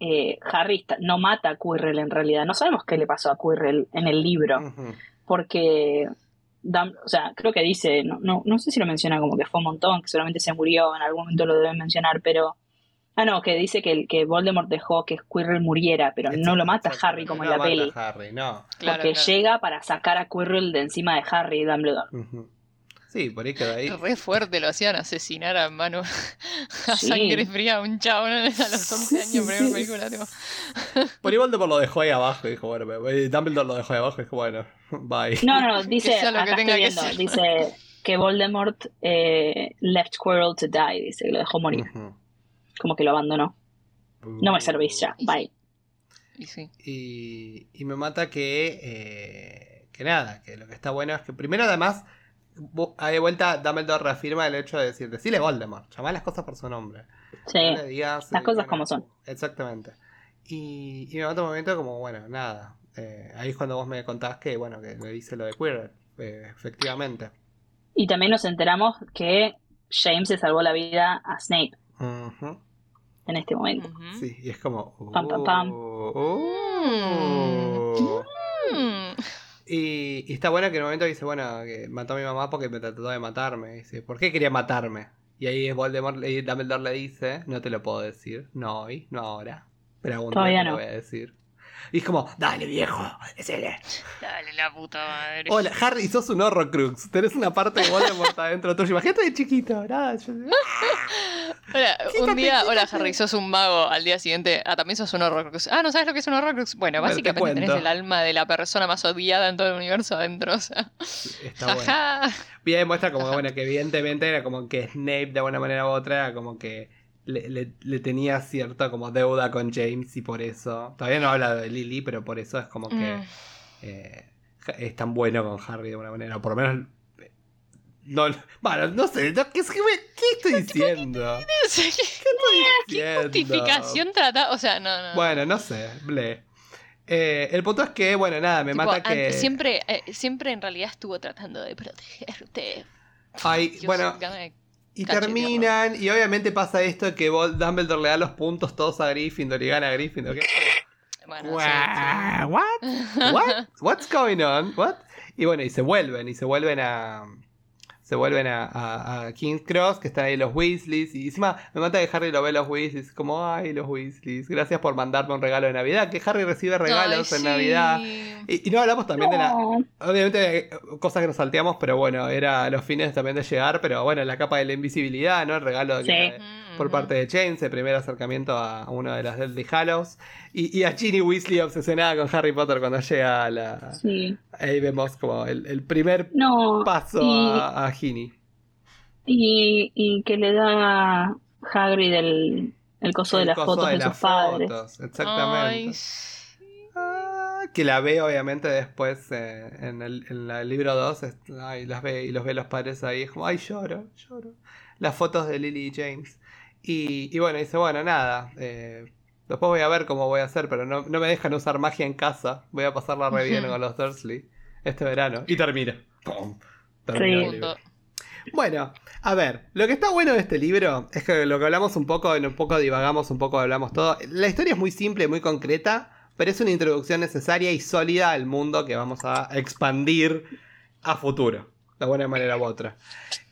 eh, Harry está- no mata a Quirrell en realidad. No sabemos qué le pasó a Quirrell en el libro. Porque o sea, creo que dice, no, no, no sé si lo menciona como que fue un montón, que solamente se murió, en algún momento lo deben mencionar, pero ah no, que dice que, el, que Voldemort dejó que Quirrell muriera, pero no lo mata
Exacto,
Harry como en
no
la
mata
peli,
Harry, no.
porque
claro.
llega para sacar a Quirrell de encima de Harry y Dumbledore.
Sí, por ahí quedó ahí.
Re fuerte lo hacían asesinar a mano [LAUGHS] a
Sí.
sangre fría a un chabón a los 11 años, primera película, tipo.
Por ahí Voldemort lo dejó ahí abajo y dijo, bueno, Dumbledore lo dejó ahí abajo y dijo, bueno, [LAUGHS] bye.
No, no, [LAUGHS] dice,
sea lo que tenga
estoy
que
viendo, dice que Voldemort eh, left Quirrell to die, dice que lo dejó morir, como que lo abandonó. No me servís ya,
Y
bye.
Y sí.
Y, y me mata que, eh, que nada, que lo que está bueno es que primero además, ahí de vuelta Dumbledore reafirma el hecho de decir, decirle Voldemort, llamar las cosas por su nombre.
Sí,
No le digas,
las
eh,
cosas
bueno,
como son.
Exactamente. Y, y me mata un momento como, bueno, nada. eh, ahí es cuando vos me contás que, bueno, que le dice lo de Quirrell, eh, efectivamente.
Y también nos enteramos que James le salvó la vida a Snape en este momento.
Sí, y es como...
Pam, pam, pam.
uh,
Mm.
Y, y está bueno que en el momento dice, bueno, que mató a mi mamá porque me trató de matarme. Dice, ¿por qué quería matarme? Y ahí es Voldemort, le- Dumbledore le dice, no te lo puedo decir, no hoy, no ahora. Pero algún día
Todavía
te lo
no.
voy a decir. Y es como, dale viejo, decile.
Dale la puta madre.
Hola, Harry, sos un Horrocrux. Tenés una parte de Voldemort adentro tuyo. Imagínate de chiquito. nada, yo- [LAUGHS]
Hola, un día, hola. Harry, sos un mago. Al día siguiente, ah, también sos un Horrocrux. Ah, ¿no sabes lo que es un Horrocrux? Bueno,
Bueno, te
básicamente tenés el alma de la persona más odiada en todo el universo adentro. O sea,
Está bueno. Bien, muestra como bueno, que evidentemente era como que Snape de alguna manera u otra como que le, le- le tenía cierta como deuda con James y por eso. Todavía no habla de Lily, pero por eso es como que
Mm.
eh, es tan bueno con Harry de alguna manera. O por lo menos. No, bueno, no sé, no, ¿qué, qué, qué estoy diciendo?
¿Qué,
¿Qué
qué justificación trata? O sea, no, no.
Bueno, no sé, ble. Eh, el punto es que, bueno, nada, me
Tipo,
mata que.
siempre, eh, siempre en realidad estuvo tratando de protegerte.
Ay,
Dios,
bueno, Y terminan, y obviamente pasa esto que Dumbledore le da los puntos todos a Gryffindor y gana a Gryffindor. ¿Qué?
Bueno,
Gua-
sí, sí.
What? What? What's going on? What? Y bueno, y se vuelven, y se vuelven a. Se vuelven a, a- a King's Cross, que están ahí los Weasleys. Y encima me mata que Harry lo ve a los Weasleys. Como, ay, los Weasleys. Gracias por mandarme un regalo de Navidad. Que Harry recibe regalos
Ay,
en
sí.
Navidad. Y, y no hablamos también de la. Obviamente, eh, cosas que nos salteamos, pero bueno, era a los fines también de llegar. Pero bueno, la capa de la invisibilidad, ¿no? El regalo de
Sí.
que- por parte de James, el primer acercamiento a una de las Deadly Hallows. Y, y a Ginny Weasley obsesionada con Harry Potter cuando llega a la.
Sí.
Ahí vemos como el, el primer
No.
paso
y,
a, a Ginny.
y, y que le da Hagrid el, el coso de las
coso
fotos de,
las
sus padres.
fotos, exactamente.
Ay.
Ah, que la ve obviamente después eh, en, el, en la- libro 2 es- ay, las ve y los ve los padres ahí es como ay lloro lloro las fotos de Lily y James y, y bueno dice bueno nada eh, después voy a ver cómo voy a hacer pero no, no me dejan usar magia en casa voy a pasarla re bien con los Dursley este verano y termina ¡Pum! Termina
Sí.
el libro.
Punto.
Bueno, a ver, lo que está bueno de este libro es que lo que hablamos un poco, en un poco divagamos, un poco hablamos todo. La historia es muy simple, muy concreta, pero es una introducción necesaria y sólida al mundo que vamos a expandir a futuro, de alguna manera u otra.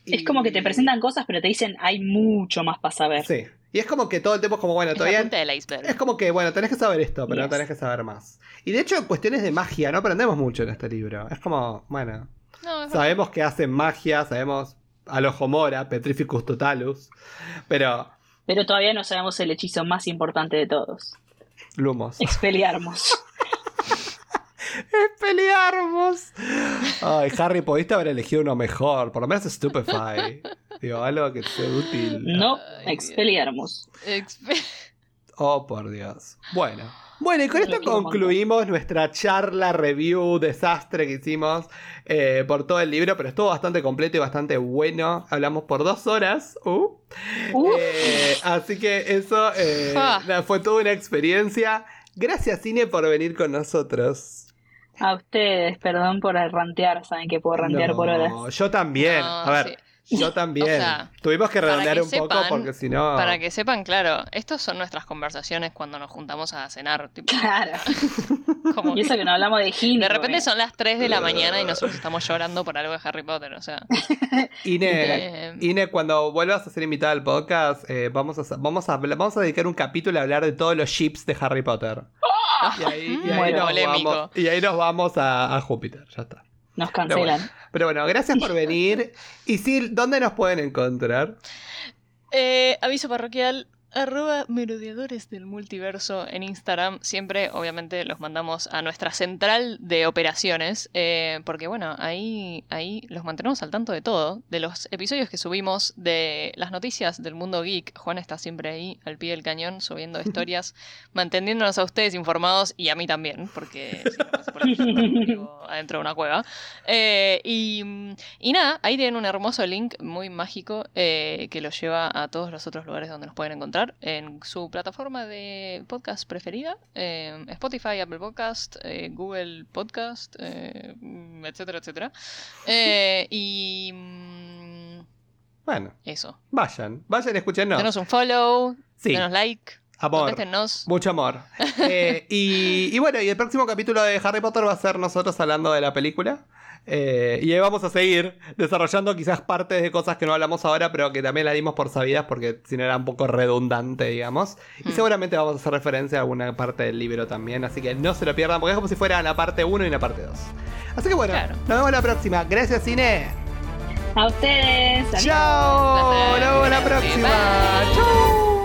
Es como que te presentan cosas, pero te dicen hay mucho más para saber.
Sí, y es como que todo el tiempo es como, bueno,
Es la
todavía...
punta del iceberg.
Es como que, bueno, tenés que saber esto, pero no tenés que saber más. Y de hecho, en cuestiones de magia, no aprendemos mucho en este libro. Es como, bueno,
No, es
sabemos que hacen magia, sabemos al ojo mora, Petrificus Totalus, pero
Pero todavía no sabemos el hechizo más importante de todos.
Lumos.
Expeliarmos. [LAUGHS]
¡Es pelearmos! Ay, Harry, podiste haber elegido uno mejor. Por lo menos Stupefy. Digo, algo que sea útil.
No, expeliarmos.
Expe-
Oh, por Dios. Bueno. Bueno, y con esto concluimos nuestra charla, review, desastre que hicimos eh, por todo el libro, pero estuvo bastante completo y bastante bueno. Hablamos por dos horas. Uh. Eh, así que eso eh, fue toda una experiencia. Gracias, Cine, por venir con nosotros.
A ustedes, perdón por rantear, saben que puedo rantear
No,
por horas.
Yo también.
No,
a ver, yo también.
O sea,
Tuvimos que redondear
que
un poco porque si no.
Para que sepan, claro, estas son nuestras conversaciones cuando nos juntamos a cenar. tipo,
Claro. [LAUGHS]
como
Y eso que no hablamos de Gini.
de repente son las 3 de la mañana y nosotros estamos llorando por algo de Harry Potter, o sea. [LAUGHS]
Ine,
eh,
Ine, cuando vuelvas a ser invitada al podcast, eh, vamos, a, vamos, a, vamos a dedicar un capítulo a hablar de todos los ships de Harry Potter. Y ahí, y ahí
Bueno.
nos,
Polémico.
vamos, y ahí nos vamos a, a Júpiter. Ya está.
Nos
Pero
cancelan.
bueno, pero bueno, gracias por venir. [LAUGHS] Y Sil, ¿dónde nos pueden encontrar?
Eh, aviso parroquial, arroba merodeadores del multiverso en Instagram. Siempre, obviamente, los mandamos a nuestra central de operaciones. eh, porque, bueno, ahí, ahí los mantenemos al tanto de todo. De los episodios que subimos, de las noticias del mundo geek. Juan está siempre ahí, al pie del cañón, subiendo historias, manteniéndonos a ustedes informados y a mí también, porque si no fuese por [LAUGHS] adentro de una cueva. Eh, y, y nada, ahí tienen un hermoso link muy mágico eh, que los lleva a todos los otros lugares donde nos pueden encontrar en su plataforma de podcast preferida, eh, Spotify, Apple Podcast, eh, Google Podcast, eh, etcétera, etcétera. [LAUGHS] Eh, y mm,
Bueno,
eso.
vayan, vayan, escúchenos.
Denos un follow,
Sí.
denos like.
Amor.
Contéstenos.
Mucho amor. [LAUGHS] Eh, y, y bueno, y el próximo capítulo de Harry Potter va a ser nosotros hablando de la película. Eh, y ahí vamos a seguir desarrollando quizás partes de cosas que no hablamos ahora, pero que también la dimos por sabidas porque si no era un poco redundante, digamos. Y
Hmm.
seguramente vamos a hacer referencia a alguna parte del libro también, así que no se lo pierdan porque es como si fuera la parte 1 y la parte 2. Así que bueno,
Claro.
nos vemos la próxima. Gracias, Cine.
A ustedes. adiós.
Chao. Nos vemos la próxima. Chao.